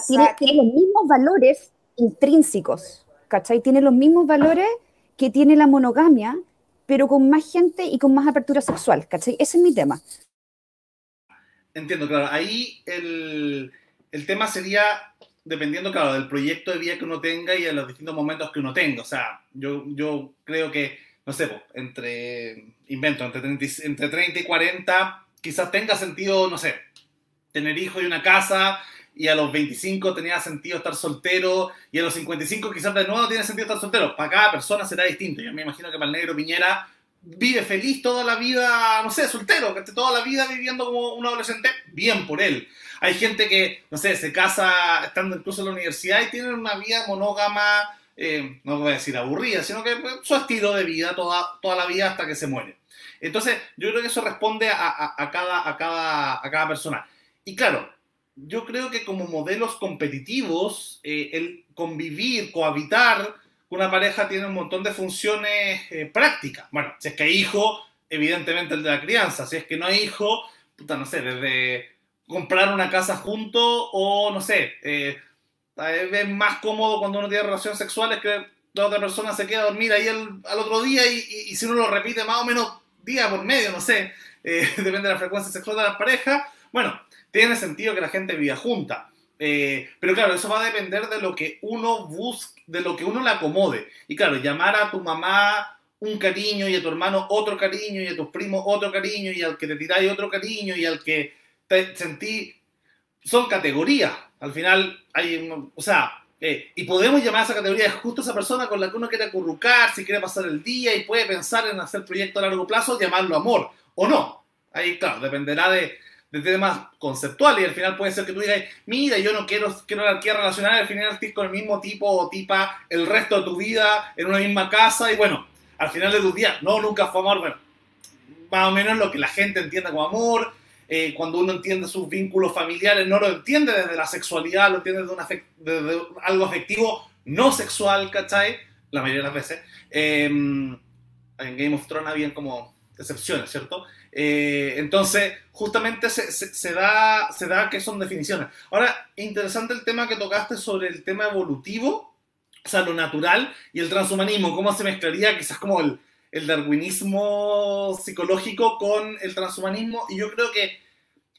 tiene, tiene, los mismos valores intrínsecos, ¿cachai? Tiene los mismos valores que tiene la monogamia, pero con más gente y con más apertura sexual, ¿cachai? Ese es mi tema. Entiendo, claro. Ahí el, el, tema sería dependiendo, claro, del proyecto de vida que uno tenga y de los distintos momentos que uno tenga. O sea, yo, yo creo que, no sé, entre, invento, entre 30, entre 30 y 40, quizás tenga sentido, no sé, tener hijos y una casa, y a los 25 tenía sentido estar soltero, y a los 55 quizás de nuevo tiene sentido estar soltero. Para cada persona será distinto. Yo me imagino que para el negro Piñera vive feliz toda la vida, no sé, soltero, que esté toda la vida viviendo como un adolescente, bien por él. Hay gente que, no sé, se casa estando incluso en la universidad y tiene una vida monógama, eh, no voy a decir aburrida, sino que pues, su estilo de vida toda, toda la vida hasta que se muere. Entonces, yo creo que eso responde a, a, cada, a, cada, a cada persona. Y claro, yo creo que como modelos competitivos, eh, el convivir, cohabitar, una pareja tiene un montón de funciones eh, prácticas. Bueno, si es que hay hijo, evidentemente el de la crianza. Si es que no hay hijo, puta, no sé, desde comprar una casa junto o, no sé, eh, es más cómodo cuando uno tiene relaciones sexuales que la otra persona se queda a dormir ahí al otro día y, si uno lo repite más o menos día por medio, no sé, eh, depende de la frecuencia sexual de las parejas. Bueno, tiene sentido que la gente viva junta. Eh, pero claro, eso va a depender de lo que uno busque, de lo que uno le acomode. Y claro, llamar a tu mamá un cariño y a tu hermano otro cariño y a tus primos otro cariño y al que te tiráis otro cariño y al que te sentí... Son categorías. Al final hay, o sea, eh, y podemos llamar a esa categoría justo esa persona con la que uno quiere acurrucar, si quiere pasar el día y puede pensar en hacer proyecto a largo plazo, llamarlo amor o no. Ahí, claro, dependerá de, de temas conceptuales y al final puede ser que tú digas, mira, yo no quiero, quiero anarquía relacional, al final estés con el mismo tipo o tipa el resto de tu vida en una misma casa y bueno, al final de tus días, no, nunca fue amor, bueno, más o menos lo que la gente entiende como amor, eh, cuando uno entiende sus vínculos familiares, no lo entiende desde la sexualidad, lo entiende desde, desde algo afectivo no sexual, ¿cachai? La mayoría de las veces. Em, en Game of Thrones habían como excepciones, ¿cierto? Eh, entonces, justamente se, da, se da que son definiciones. Ahora, interesante el tema que tocaste sobre el tema evolutivo, o sea, lo natural y el transhumanismo, cómo se mezclaría quizás como el, darwinismo psicológico con el transhumanismo. Y yo creo que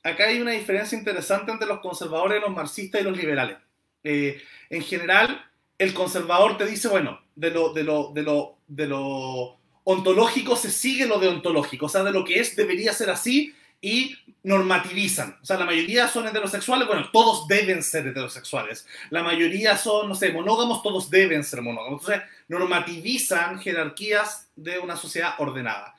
acá hay una diferencia interesante entre los conservadores, los marxistas y los liberales. Eh, en general, el conservador te dice, bueno, de lo, de lo, de lo, de lo ontológico se sigue lo de ontológico, o sea, de lo que es debería ser así y normativizan. O sea, la mayoría son heterosexuales, bueno, todos deben ser heterosexuales. La mayoría son, no sé, monógamos, todos deben ser monógamos. Entonces, normativizan jerarquías de una sociedad ordenada.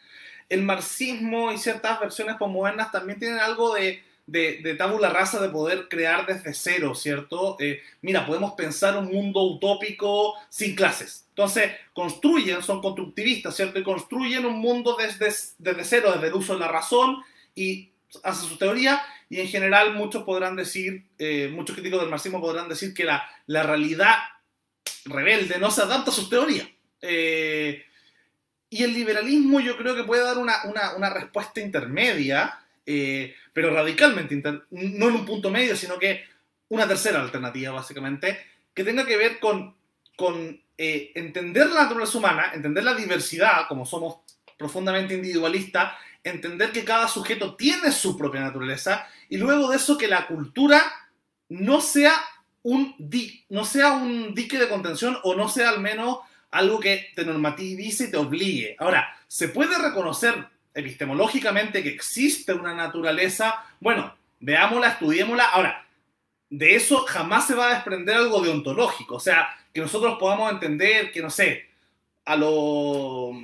El marxismo y ciertas versiones postmodernas también tienen algo de de, de tabula rasa de poder crear desde cero, ¿cierto? Eh, mira, podemos pensar un mundo utópico sin clases. Entonces, construyen, son constructivistas, ¿cierto? Y construyen un mundo desde, desde cero, desde el uso de la razón y hacen su teoría. Y en general, muchos podrán decir, eh, muchos críticos del marxismo podrán decir que la, la realidad rebelde no se adapta a sus teorías. Eh, y el liberalismo yo creo que puede dar una, una, una respuesta intermedia, eh, pero radicalmente, no en un punto medio, sino que una tercera alternativa, básicamente, que tenga que ver con con eh, entender la naturaleza humana, entender la diversidad, como somos profundamente individualistas, entender que cada sujeto tiene su propia naturaleza y luego de eso que la cultura no sea un, di no sea un dique de contención o no sea al menos algo que te normativice y te obligue. Ahora, ¿se puede reconocer epistemológicamente que existe una naturaleza? Bueno, veámosla, estudiémosla. Ahora, de eso jamás se va a desprender algo deontológico. O sea, que nosotros podamos entender que, no sé, a los,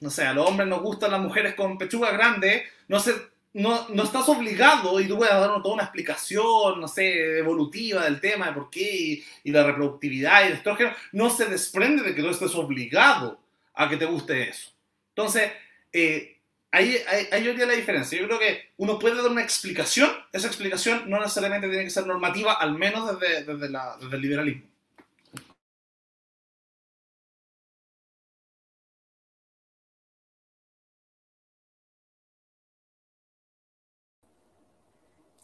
no sé, a los hombres nos gustan las mujeres con pechuga grande, no sé, no, no estás obligado, y tú puedes dar toda una explicación, no sé, evolutiva del tema de por qué, y, la reproductividad y el estrógeno, no se desprende de que tú estés obligado a que te guste eso. Entonces, eh, ahí, ahí, ahí yo la diferencia. Yo creo que uno puede dar una explicación, esa explicación no necesariamente tiene que ser normativa, al menos desde, desde, el liberalismo.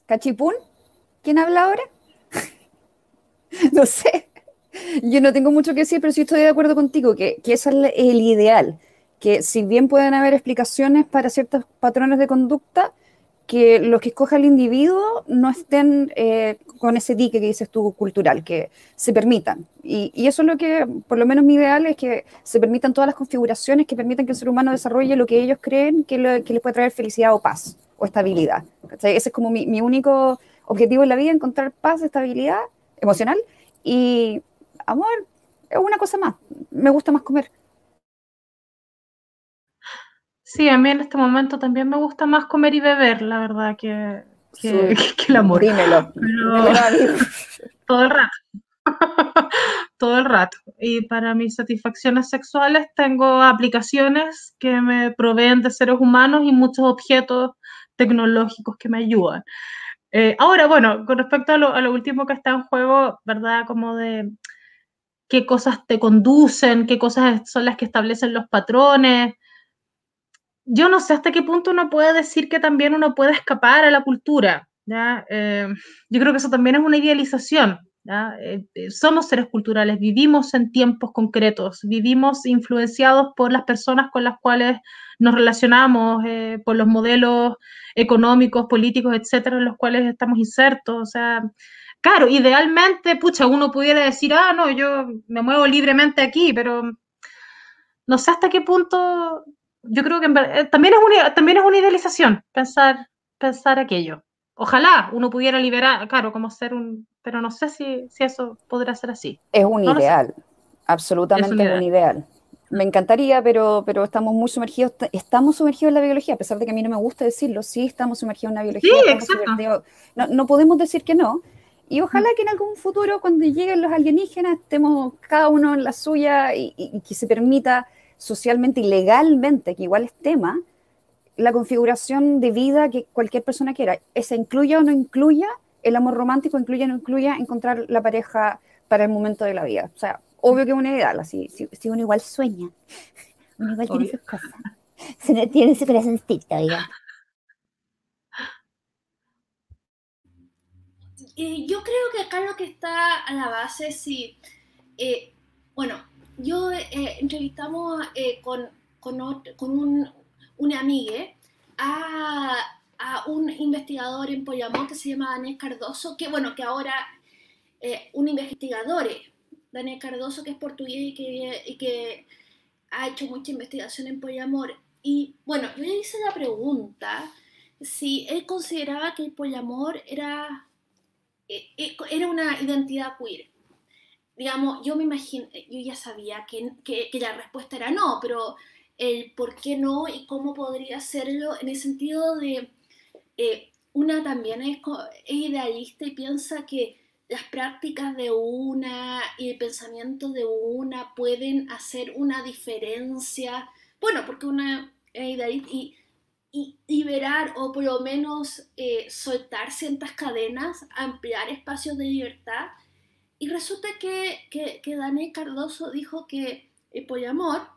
¿Cachipún? ¿Quién habla ahora? no sé. Yo no tengo mucho que decir, pero sí estoy de acuerdo contigo, que, que ese es el ideal. Que si bien pueden haber explicaciones para ciertos patrones de conducta, que los que escoja el individuo no estén eh, con ese dique que dices tú cultural, que se permitan. Y, eso es lo que, por lo menos mi ideal, es que se permitan todas las configuraciones que permitan que el ser humano desarrolle lo que ellos creen que, les puede traer felicidad o paz o estabilidad. Ese es como mi, único objetivo en la vida, encontrar paz, estabilidad emocional y amor, es una cosa más. Me gusta más comer. Sí, a mí en este momento también me gusta más comer y beber, la verdad, que, que, sí. que el amor. Dímelo. Pero... todo el rato. todo el rato. Y para mis satisfacciones sexuales tengo aplicaciones que me proveen de seres humanos y muchos objetos tecnológicos que me ayudan. Eh, ahora, bueno, con respecto a lo, a lo, último que está en juego, ¿verdad? Como de qué cosas te conducen, qué cosas son las que establecen los patrones. Yo no sé hasta qué punto uno puede decir que también uno puede escapar a la cultura. ¿ya? Eh, yo creo que eso también es una idealización. Eh, eh, somos seres culturales, vivimos en tiempos concretos, vivimos influenciados por las personas con las cuales nos relacionamos, eh, por los modelos económicos, políticos, etcétera, en los cuales estamos insertos. O sea, claro, idealmente, pucha, uno pudiera decir, ah, no, yo me muevo libremente aquí, pero no sé hasta qué punto. Yo creo que en, también, es una, también es una idealización pensar, pensar aquello. Ojalá uno pudiera liberar, claro, como ser un, pero no sé si, si eso podrá ser así. Es un no ideal, absolutamente es un ideal. un ideal. Me encantaría, pero, pero estamos muy sumergidos, estamos sumergidos en la biología, a pesar de que a mí no me gusta decirlo, sí estamos sumergidos en la biología. Sí, exacto. No, no, podemos decir que no. Y ojalá que en algún futuro, cuando lleguen los alienígenas, estemos cada uno en la suya y, y, y que se permita socialmente y legalmente, que igual es tema, la configuración de vida que cualquier persona quiera. Esa incluya o no incluya el amor romántico, incluya o no incluya encontrar la pareja para el momento de la vida. O sea, obvio que es una ideal, así, si, si uno igual sueña, uno igual obvio. tiene sus cosas, se tiene su corazoncito, oiga. Eh, yo creo que acá lo que está a la base, sí, eh, bueno, yo eh, entrevistamos con, con, otro, con un, una amiga a, a, un investigador en Poyamón que se llama Daniel Cardoso, que bueno, que ahora eh, un investigador, Daniel Cardoso, que es portugués y que, y que ha hecho mucha investigación en Poyamor. Y bueno, yo le hice la pregunta si él consideraba que el poliamor era, eh, eh, era una identidad queer. Digamos, yo me imagino, yo ya sabía que, que, la respuesta era no, pero el por qué no y cómo podría hacerlo en el sentido de eh, una también es, idealista y piensa que las prácticas de una y el pensamiento de una pueden hacer una diferencia, bueno, porque una es idealista y, y liberar o por lo menos eh, soltar ciertas cadenas, ampliar espacios de libertad. Y resulta que, que, Daniel Cardoso dijo que el poliamor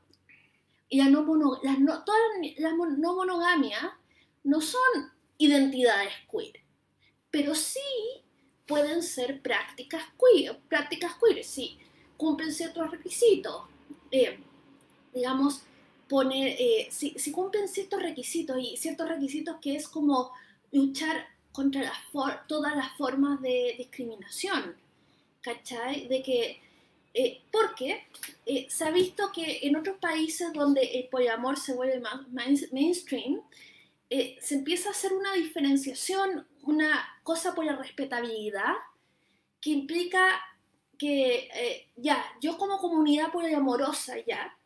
y la no, no, no monogamia no son identidades queer, pero sí pueden ser prácticas queer, prácticas queer, sí. cumplen ciertos requisitos. Eh, digamos, poner, eh, si, si, cumplen ciertos requisitos y ciertos requisitos que es como luchar contra todas las formas de discriminación, ¿cachai? De que, eh, porque eh, se ha visto que en otros países donde el poliamor se vuelve más mainstream, se empieza a hacer una diferenciación, una cosa por la respetabilidad, que implica que ya, yo como comunidad poliamorosa ya,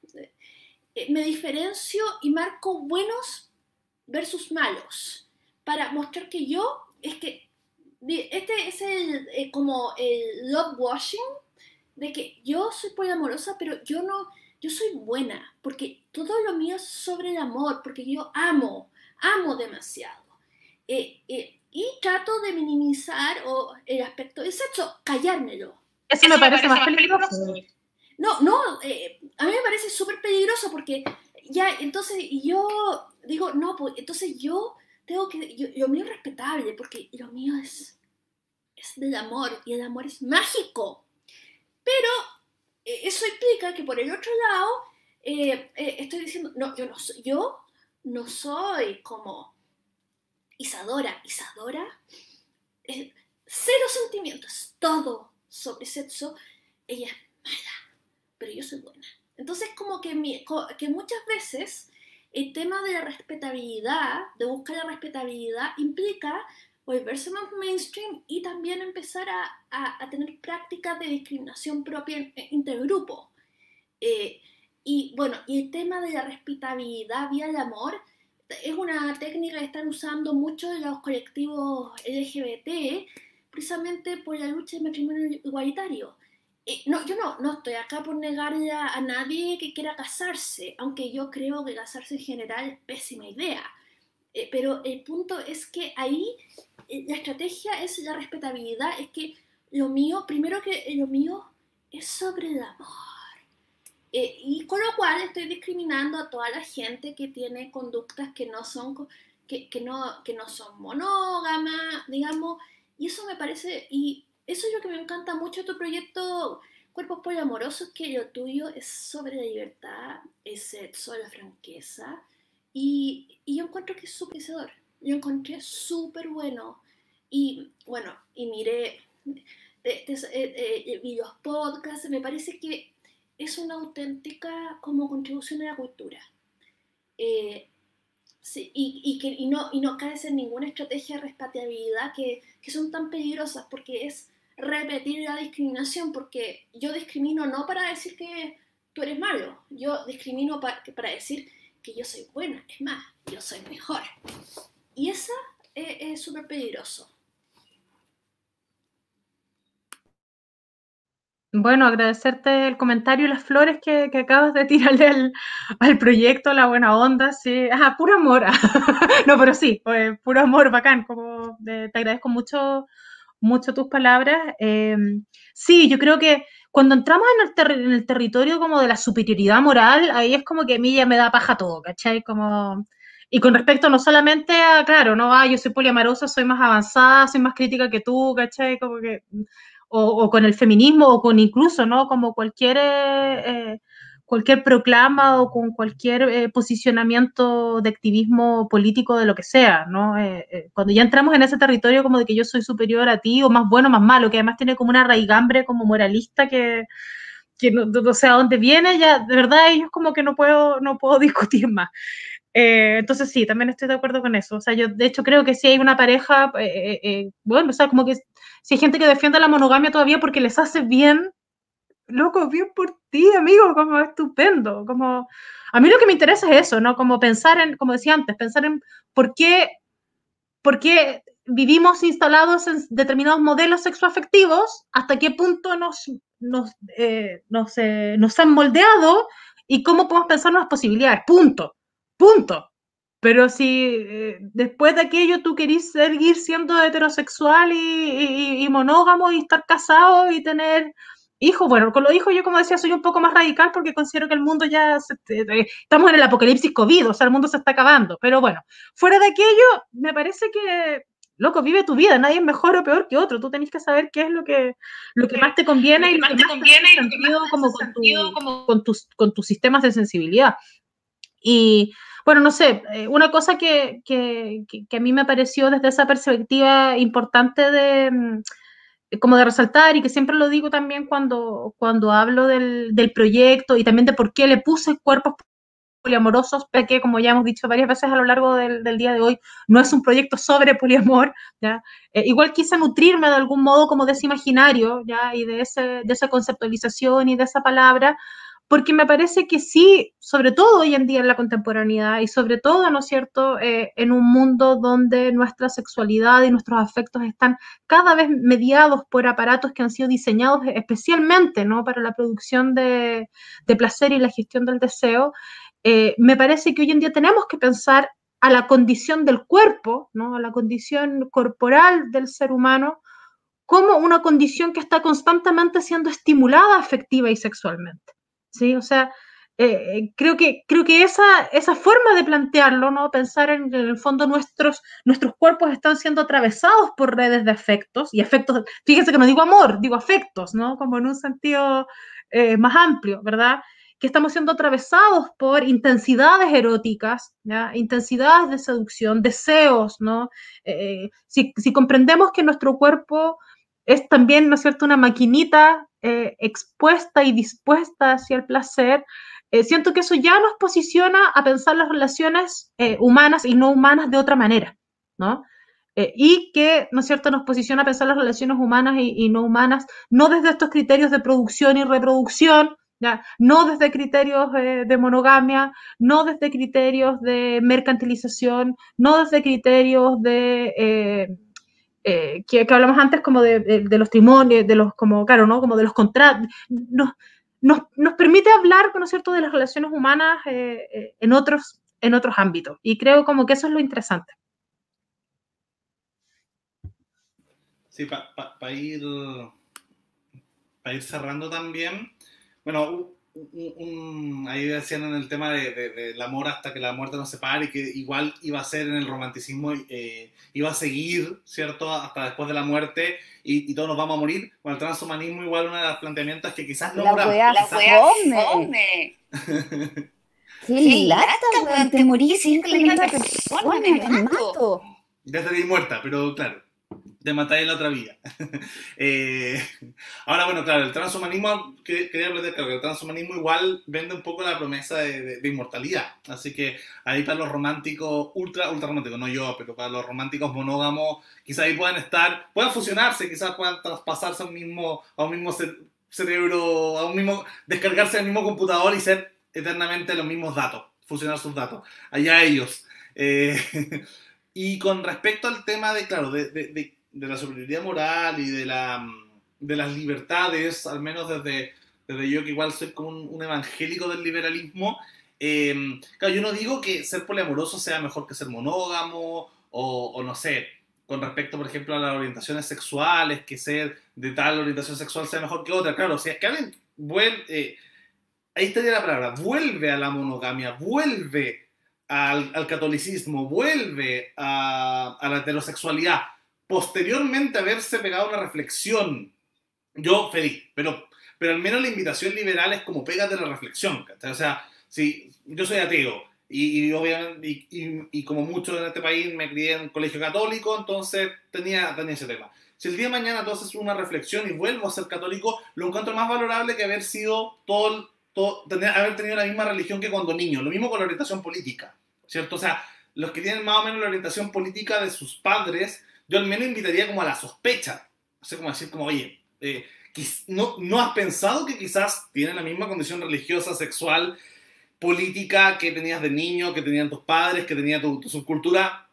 eh, me diferencio y marco buenos versus malos para mostrar que yo es que este es el eh, como el love washing de que yo soy poliamorosa pero yo no yo soy buena porque todo lo mío es sobre el amor porque yo amo amo demasiado eh, y trato de minimizar o el aspecto de sexo callármelo eso, me parece, más peligroso. No, no, eh, a mí me parece súper peligroso porque ya, entonces yo digo, no, pues entonces yo tengo que, yo, lo mío es respetable porque lo mío es, es del amor y el amor es mágico. Pero eh, eso implica que por el otro lado eh, estoy diciendo, no, yo no yo no soy como Isadora. Isadora, cero sentimientos, todo sobre sexo, ella es mala pero yo soy buena. Entonces, como que, que muchas veces el tema de la respetabilidad, de buscar la respetabilidad, implica volverse más mainstream y también empezar a, a, tener prácticas de discriminación propia intergrupo. Eh, y bueno, y el tema de la respetabilidad vía el amor es una técnica que están usando muchos de los colectivos LGBT precisamente por la lucha del matrimonio igualitario. Eh, no, yo no, no estoy acá por negarle a, nadie que quiera casarse, aunque yo creo que casarse en general es pésima idea. Eh, pero el punto es que ahí eh, la estrategia es la respetabilidad, es que lo mío, primero que lo mío es sobre el amor. y con lo cual estoy discriminando a toda la gente que tiene conductas que no son, que, que no, que no son monógamas, digamos, y eso me parece, eso es lo que me encanta mucho de tu proyecto Cuerpos Poliamorosos, que lo tuyo es sobre la libertad, es sobre la franqueza, y, y yo encuentro que es súper Yo encontré súper bueno. Y bueno, y miré eh, vi los podcasts, me parece que es una auténtica como contribución a la cultura. Eh, y, y, que, y, no, y no caes en ninguna estrategia de respetabilidad que, que, son tan peligrosas porque es repetir la discriminación, porque yo discrimino no para decir que tú eres malo, yo discrimino para, para decir que yo soy buena, es más, yo soy mejor. Y esa es súper peligroso. Bueno, agradecerte el comentario y las flores que, acabas de tirarle al, proyecto, la buena onda, sí. Ajá, puro amor. no, pero sí, pues, puro amor, bacán. Como te agradezco mucho, mucho tus palabras. Em, sí, yo creo que cuando entramos en el, territorio como de la superioridad moral, ahí es como que a mí ya me da paja todo, ¿cachai? Como... Y con respecto no solamente a, claro, no, ah, yo soy poliamorosa, soy más avanzada, soy más crítica que tú, ¿cachai? Como que o, con el feminismo o con incluso, ¿no? Como cualquier, eh, cualquier proclama o con cualquier eh, posicionamiento de activismo político de lo que sea, ¿no? Eh, cuando ya entramos en ese territorio como de que yo soy superior a ti o más bueno más malo, que además tiene como una raigambre como moralista que, que no, o sea, dónde viene, ya de verdad ellos como que no puedo, no puedo discutir más. entonces sí, también estoy de acuerdo con eso. O sea, yo de hecho creo que si hay una pareja, bueno, o sea, como que si hay gente que defiende la monogamia todavía porque les hace bien, loco, bien por ti, amigo, como estupendo. Como, a mí lo que me interesa es eso, ¿no? Como pensar en, como decía antes, pensar en por qué, por qué vivimos instalados en determinados modelos sexoafectivos, hasta qué punto nos, nos, eh, nos, eh, nos han moldeado y cómo podemos pensar nuevas posibilidades. Punto. Punto. Pero si eh, después de aquello tú querís seguir siendo heterosexual y, monógamo y estar casado y tener hijos, bueno, con los hijos yo como decía soy un poco más radical porque considero que el mundo ya, estamos en el apocalipsis COVID, o sea, el mundo se está acabando. Pero bueno, fuera de aquello, me parece que loco, vive tu vida, nadie es mejor o peor que otro, tú tenés que saber qué es lo que, lo que más te conviene y lo que más te conviene y sentido como con, tu, con, tus, con tus sistemas de sensibilidad. Y bueno, no sé, eh, una cosa que, que, que, a mí me pareció desde esa perspectiva importante de mm, como de resaltar y que siempre lo digo también cuando, cuando hablo del, del proyecto y también de por qué le puse cuerpos poliamorosos, que como ya hemos dicho varias veces a lo largo del, día de hoy, no es un proyecto sobre poliamor, ¿ya? Eh, igual quise nutrirme de algún modo como de ese imaginario, ¿ya? Y de, ese, de esa conceptualización y de esa palabra, porque me parece que sí, sobre todo hoy en día en la contemporaneidad y sobre todo, ¿no es cierto?, eh, en un mundo donde nuestra sexualidad y nuestros afectos están cada vez mediados por aparatos que han sido diseñados especialmente, ¿no?, para la producción de, de placer y la gestión del deseo, eh, me parece que hoy en día tenemos que pensar a la condición del cuerpo, ¿no? a la condición corporal del ser humano, como una condición que está constantemente siendo estimulada afectiva y sexualmente. ¿Sí? O sea, eh, creo que, creo que esa, esa forma de plantearlo, ¿no? pensar en, el fondo nuestros, nuestros cuerpos están siendo atravesados por redes de afectos, y afectos, fíjense que no digo amor, digo afectos, ¿no? como en un sentido eh, más amplio, ¿verdad? que estamos siendo atravesados por intensidades eróticas, intensidades de seducción, deseos, ¿no? Eh, si, comprendemos que nuestro cuerpo es también, ¿no es cierto?, una maquinita eh, expuesta y dispuesta hacia el placer, eh, siento que eso ya nos posiciona a pensar las relaciones humanas y no humanas de otra manera, ¿no? y que, ¿no es cierto?, nos posiciona a pensar las relaciones humanas y, y, no humanas, no desde estos criterios de producción y reproducción, no desde criterios de monogamia, no desde criterios de mercantilización, no desde criterios de... Eh, eh, que, hablamos antes como de, los testimonios, de los, como, claro, ¿no? Como de los contratos. Nos, nos, permite hablar, ¿no es de las relaciones humanas eh, en, otros, en otros ámbitos. Y creo como que eso es lo interesante. Sí, para ir, ir cerrando también, bueno, ahí decían en el tema del de, amor hasta que la muerte nos separe, y que igual iba a ser en el romanticismo, eh, iba a seguir, ¿cierto?, hasta después de la muerte y, todos nos vamos a morir. Con el transhumanismo, igual uno de los planteamientos que quizás no. La wea la fome. Qué lata, te morís persona, me mato. Ya estaría muerta, pero claro de matar en la otra vía. Eh, ahora, bueno, claro, el transhumanismo, quería hablar de que el transhumanismo igual vende un poco la promesa de, inmortalidad. Así que ahí para los románticos, ultra, ultra románticos, no yo, pero para los románticos monógamos, quizás ahí puedan estar, puedan fusionarse, quizás puedan traspasarse a un mismo, a un mismo cerebro, a un mismo, descargarse del mismo computador y ser eternamente los mismos datos, fusionar sus datos. Allá ellos. Eh, y con respecto al tema de, claro, de de la superioridad moral y de, la, de las libertades, al menos desde, desde yo que igual soy como un, evangélico del liberalismo, eh, claro, yo no digo que ser poliamoroso sea mejor que ser monógamo o, no sé, con respecto, por ejemplo, a las orientaciones sexuales, que ser de tal orientación sexual sea mejor que otra. Claro, si es que alguien vuelve, eh, ahí estaría la palabra, vuelve a la monogamia, vuelve al, catolicismo, vuelve a la heterosexualidad posteriormente haberse pegado una reflexión, yo feliz, pero, pero al menos la invitación liberal es como pégate la reflexión. O sea, si yo soy ateo y, obviamente, y, como muchos en este país me crié en un colegio católico, entonces tenía, tenía ese tema. Si el día de mañana haces una reflexión y vuelvo a ser católico, lo encuentro más valorable que haber sido todo, todo tener, haber tenido la misma religión que cuando niño. Lo mismo con la orientación política, ¿cierto? O sea, los que tienen más o menos la orientación política de sus padres yo al menos invitaría como a la sospecha. O sea, como decir, como, oye, eh, no, ¿no has pensado que quizás tienen la misma condición religiosa, sexual, política que tenías de niño, que tenían tus padres, que tenía tu, subcultura?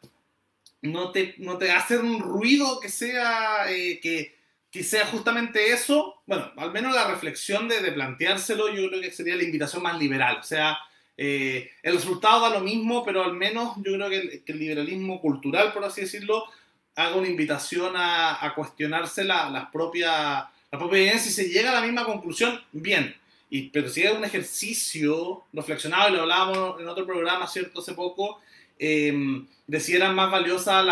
¿No te, ¿No te hace un ruido que sea, eh, que, que, sea justamente eso? Bueno, al menos la reflexión de, de, planteárselo yo creo que sería la invitación más liberal. O sea, eh, el resultado da lo mismo, pero al menos yo creo que el liberalismo cultural, por así decirlo, haga una invitación a, a cuestionarse la, las propias, la propia evidencia y se llega a la misma conclusión, bien. Y, pero si es un ejercicio reflexionado, y lo hablábamos en otro programa, ¿cierto? Hace poco, eh, de si eran más valiosas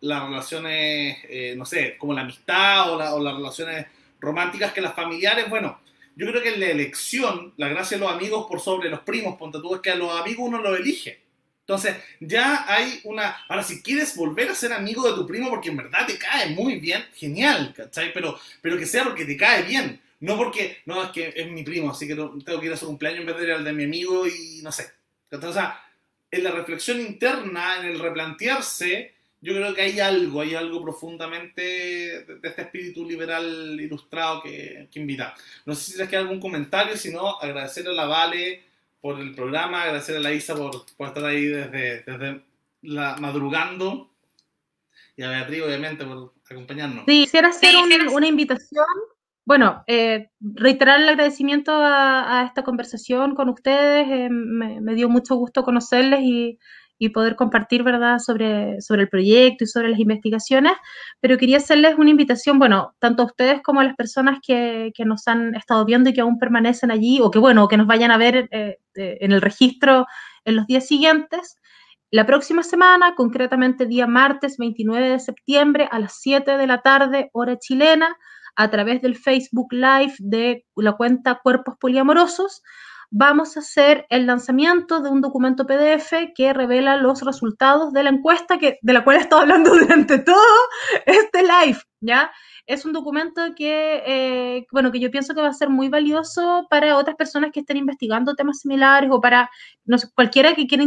las relaciones, eh, no sé, como la amistad o, o, las relaciones románticas que las familiares. Bueno, yo creo que la elección, la gracia de los amigos por sobre los primos, ponte tú, es que a los amigos uno los elige. Entonces, ya hay una... Ahora, si quieres volver a ser amigo de tu primo porque en verdad te cae muy bien, genial, ¿cachai? Pero, pero que sea porque te cae bien. No porque, no, es que es mi primo, así que tengo que ir a su cumpleaños en vez de ir al de mi amigo y no sé. O sea, en la reflexión interna, en el replantearse, yo creo que hay algo, hay algo profundamente de, este espíritu liberal ilustrado que, que, invita. No sé si les queda algún comentario, si no, agradecer a la Vale por el programa, agradecer a la Isa por, por estar ahí desde, desde la madrugando y a Beatriz, obviamente, por acompañarnos. Sí, quisiera hacer una invitación bueno, eh, reiterar el agradecimiento a, esta conversación con ustedes. Eh, me, dio mucho gusto conocerles y, poder compartir, ¿verdad?, sobre, sobre el proyecto y sobre las investigaciones. Pero quería hacerles una invitación, bueno, tanto a ustedes como a las personas que, nos han estado viendo y que aún permanecen allí, o que, bueno, que nos vayan a ver eh, en el registro en los días siguientes. La próxima semana, concretamente día martes 29 de septiembre a las 7 de la tarde, hora chilena, a través del Facebook Live de la cuenta Cuerpos Poliamorosos, vamos a hacer el lanzamiento de un documento PDF que revela los resultados de la encuesta que, de la cual he estado hablando durante todo este live, ¿ya? Es un documento que, eh, bueno, que yo pienso que va a ser muy valioso para otras personas que estén investigando temas similares o para no sé, cualquiera que quiera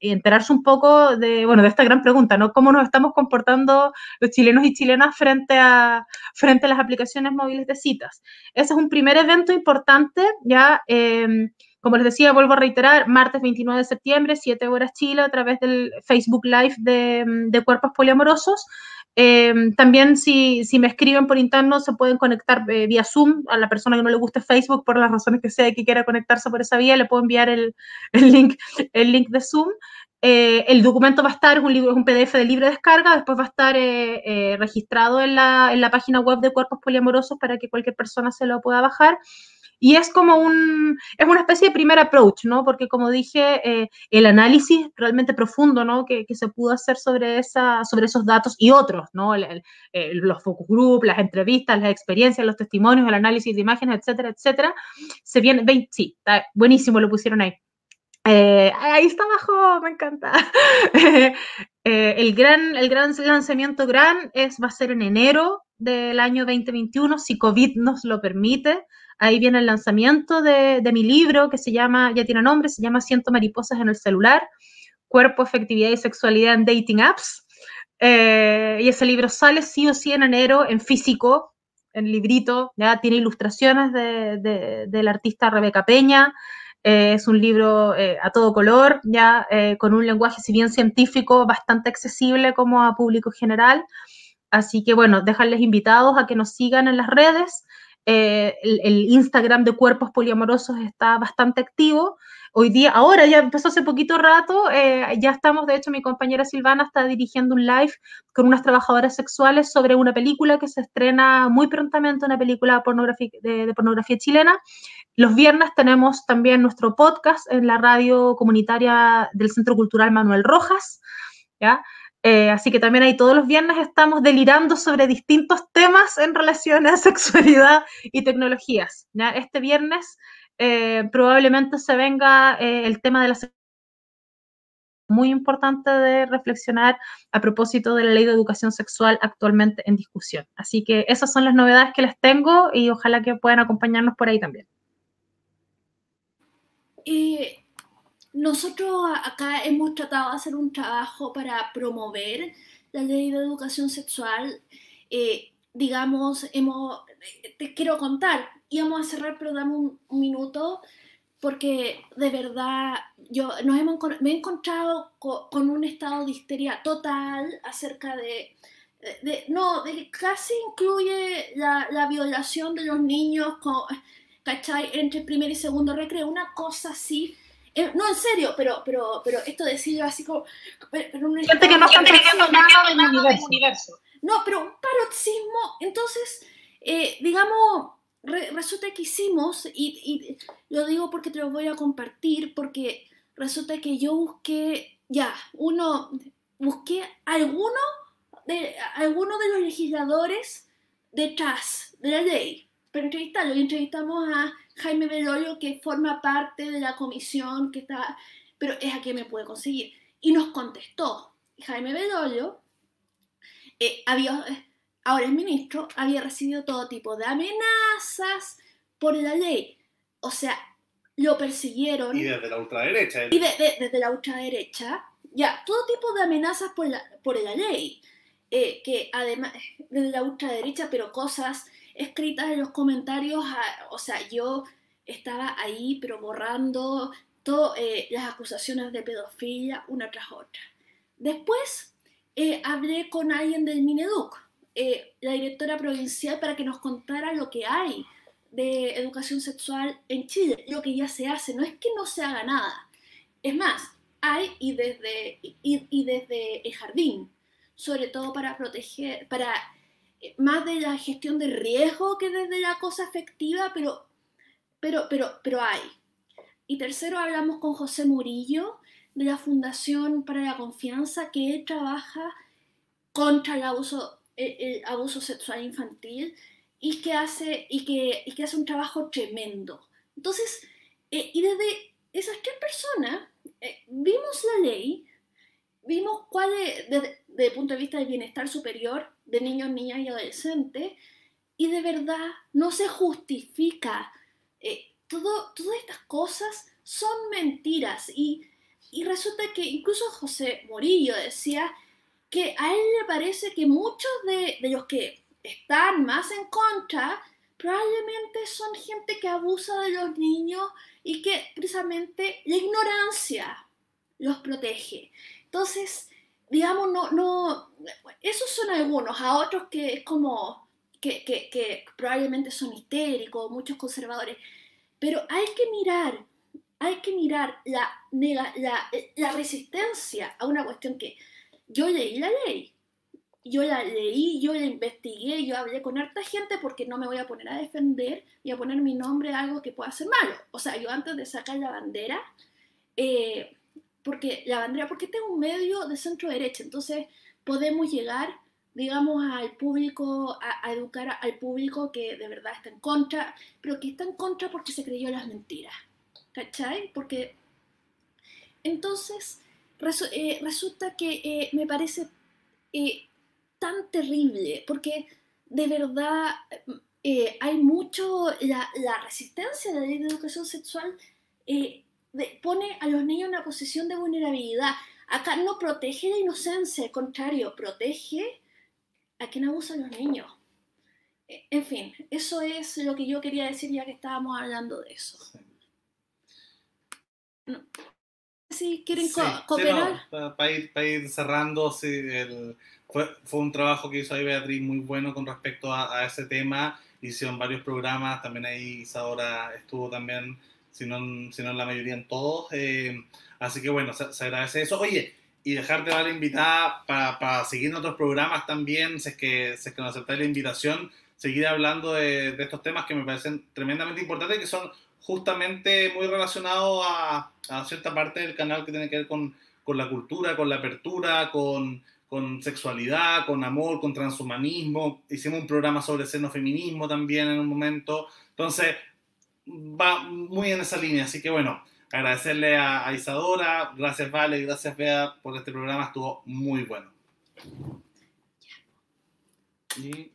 enterarse un poco de, bueno, de esta gran pregunta, ¿no? ¿Cómo nos estamos comportando los chilenos y chilenas frente a, frente a las aplicaciones móviles de citas? Ese es un primer evento importante, ya. Em, como les decía, vuelvo a reiterar, martes 29 de septiembre, 7 horas Chile, a través del Facebook Live de, de Cuerpos Poliamorosos. Eh, también si, si, me escriben por interno se pueden conectar eh, vía Zoom a la persona que no le guste Facebook por las razones que sea que quiera conectarse por esa vía, le puedo enviar el, el link, el link de Zoom. Eh, el documento va a estar, es un, libro, es un PDF de libre descarga, después va a estar registrado en la, en la página web de Cuerpos Poliamorosos para que cualquier persona se lo pueda bajar. Y es como un, es una especie de primer approach, ¿no? Porque como dije, eh, el análisis realmente profundo, ¿no? Que, que, se pudo hacer sobre, esa, sobre esos datos y otros, ¿no? El, los focus group, las entrevistas, las experiencias, los testimonios, el análisis de imágenes, etcétera, etcétera. Se viene, sí, está buenísimo, lo pusieron ahí. Eh, ahí está abajo, me encanta. Eh, el, gran, el gran lanzamiento gran es, va a ser en enero del año 2021, si COVID nos lo permite. Ahí viene el lanzamiento de, mi libro que se llama, ya tiene nombre, se llama Ciento mariposas en el celular, cuerpo, efectividad y sexualidad en dating apps. Eh, y ese libro sale sí o sí en enero en físico, en librito, ya tiene ilustraciones de, del artista Rebeca Peña. Eh, es un libro eh, a todo color, ya con un lenguaje, si bien científico, bastante accesible como a público general. Así que bueno, dejarles invitados a que nos sigan en las redes. Eh, el, Instagram de Cuerpos Poliamorosos está bastante activo. Hoy día, ahora ya empezó hace poquito rato, eh, ya estamos, de hecho mi compañera Silvana está dirigiendo un live con unas trabajadoras sexuales sobre una película que se estrena muy prontamente, una película de, de pornografía chilena. Los viernes tenemos también nuestro podcast en la radio comunitaria del Centro Cultural Manuel Rojas, ¿ya? Eh, así que también ahí todos los viernes estamos delirando sobre distintos temas en relación a sexualidad y tecnologías. Este viernes eh, probablemente se venga eh, el tema de la sexualidad muy importante de reflexionar a propósito de la ley de educación sexual actualmente en discusión. Así que esas son las novedades que les tengo y ojalá que puedan acompañarnos por ahí también. Nosotros acá hemos tratado de hacer un trabajo para promover la ley de educación sexual. Eh, digamos, hemos, te quiero contar, íbamos a cerrar, pero dame un, minuto, porque de verdad yo nos hemos, me he encontrado con, un estado de histeria total acerca de, no, de casi incluye la, la, violación de los niños, con, ¿cachai? Entre primer y segundo recreo, una cosa así eh, no, en serio, pero, pero, pero esto decirlo así como... Pero, Gente que no está entendiendo nada del universo. universo. No, pero un paroxismo, entonces, eh, digamos, resulta que hicimos, y, y, lo digo porque te lo voy a compartir, porque resulta que yo busqué ya, uno, busqué alguno de, alguno de los legisladores detrás de la ley para entrevistarlo. Y entrevistamos a Jaime Bedoyo, que forma parte de la comisión que está, pero es a quien me puede conseguir. Y nos contestó. Jaime Bedoyo eh, había, ahora es ministro, había recibido todo tipo de amenazas por la ley. O sea, lo persiguieron. Y desde la ultraderecha. Y desde la ultraderecha, ya, todo tipo de amenazas por la, por la ley. Eh, que además, desde la ultraderecha, pero cosas escritas en los comentarios, o sea, yo estaba ahí, pero borrando todas eh, las acusaciones de pedofilia una tras otra. Después eh, hablé con alguien del Mineduc, la directora provincial, para que nos contara lo que hay de educación sexual en Chile, lo que ya se hace, no es que no se haga nada. Es más, hay y desde, y, desde el jardín, sobre todo para proteger, para eh, más de la gestión de riesgo que desde la cosa efectiva, pero, pero, pero, pero hay. Y tercero, hablamos con José Murillo de la Fundación para la Confianza, que él trabaja contra el abuso, el abuso sexual infantil y que hace, y que, y que hace un trabajo tremendo. Entonces, eh, y desde esas tres personas eh, vimos la ley, vimos cuál es, desde, el punto de vista del bienestar superior de niños, niñas y adolescentes, y de verdad no se justifica. Eh, todo, todas estas cosas son mentiras y, y resulta que incluso José Morillo decía que a él le parece que muchos de, de los que están más en contra, probablemente son gente que abusa de los niños y que precisamente la ignorancia los protege. Entonces, digamos, no, no, esos son algunos, a otros que es como que, que, probablemente son histéricos, muchos conservadores, pero hay que mirar, hay que mirar la, la, la resistencia a una cuestión que yo leí la ley, yo la leí, yo la investigué, yo hablé con harta gente porque no me voy a poner a defender y a poner mi nombre a algo que pueda ser malo. O sea, yo antes de sacar la bandera, eh, porque la bandera, porque este es un medio de centro derecha, entonces podemos llegar, digamos, al público, a, educar al público que de verdad está en contra, pero que está en contra porque se creyó las mentiras. ¿Cachai? Porque entonces eh, resulta que eh, me parece tan terrible, porque de verdad eh, hay mucho, la, resistencia de la ley de educación sexual eh, pone a los niños en una posición de vulnerabilidad. Acá no protege la inocencia, al contrario, protege a quien abusa a los niños. Eh, en fin, eso es lo que yo quería decir ya que estábamos hablando de eso. Si quieren cooperar. para, ir, para ir cerrando, sí, el, fue, fue un trabajo que hizo ahí Beatriz muy bueno con respecto a, ese tema. Hicieron varios programas, también ahí Isadora estuvo también, si no, si no la mayoría en todos. Eh, así que bueno, se, agradece eso. Oye, y dejarte la invitada para, para, seguir en otros programas también, si es que, si es que nos aceptáis la invitación, seguir hablando de, de, estos temas que me parecen tremendamente importantes y que son justamente muy relacionados a, a, cierta parte del canal que tiene que ver con, con la cultura, con la apertura, con, con sexualidad, con amor, con transhumanismo. Hicimos un programa sobre xenofeminismo también en un momento. Entonces, va muy en esa línea. Así que bueno, agradecerle a, Isadora, gracias Vale, gracias Bea por este programa, estuvo muy bueno. Y,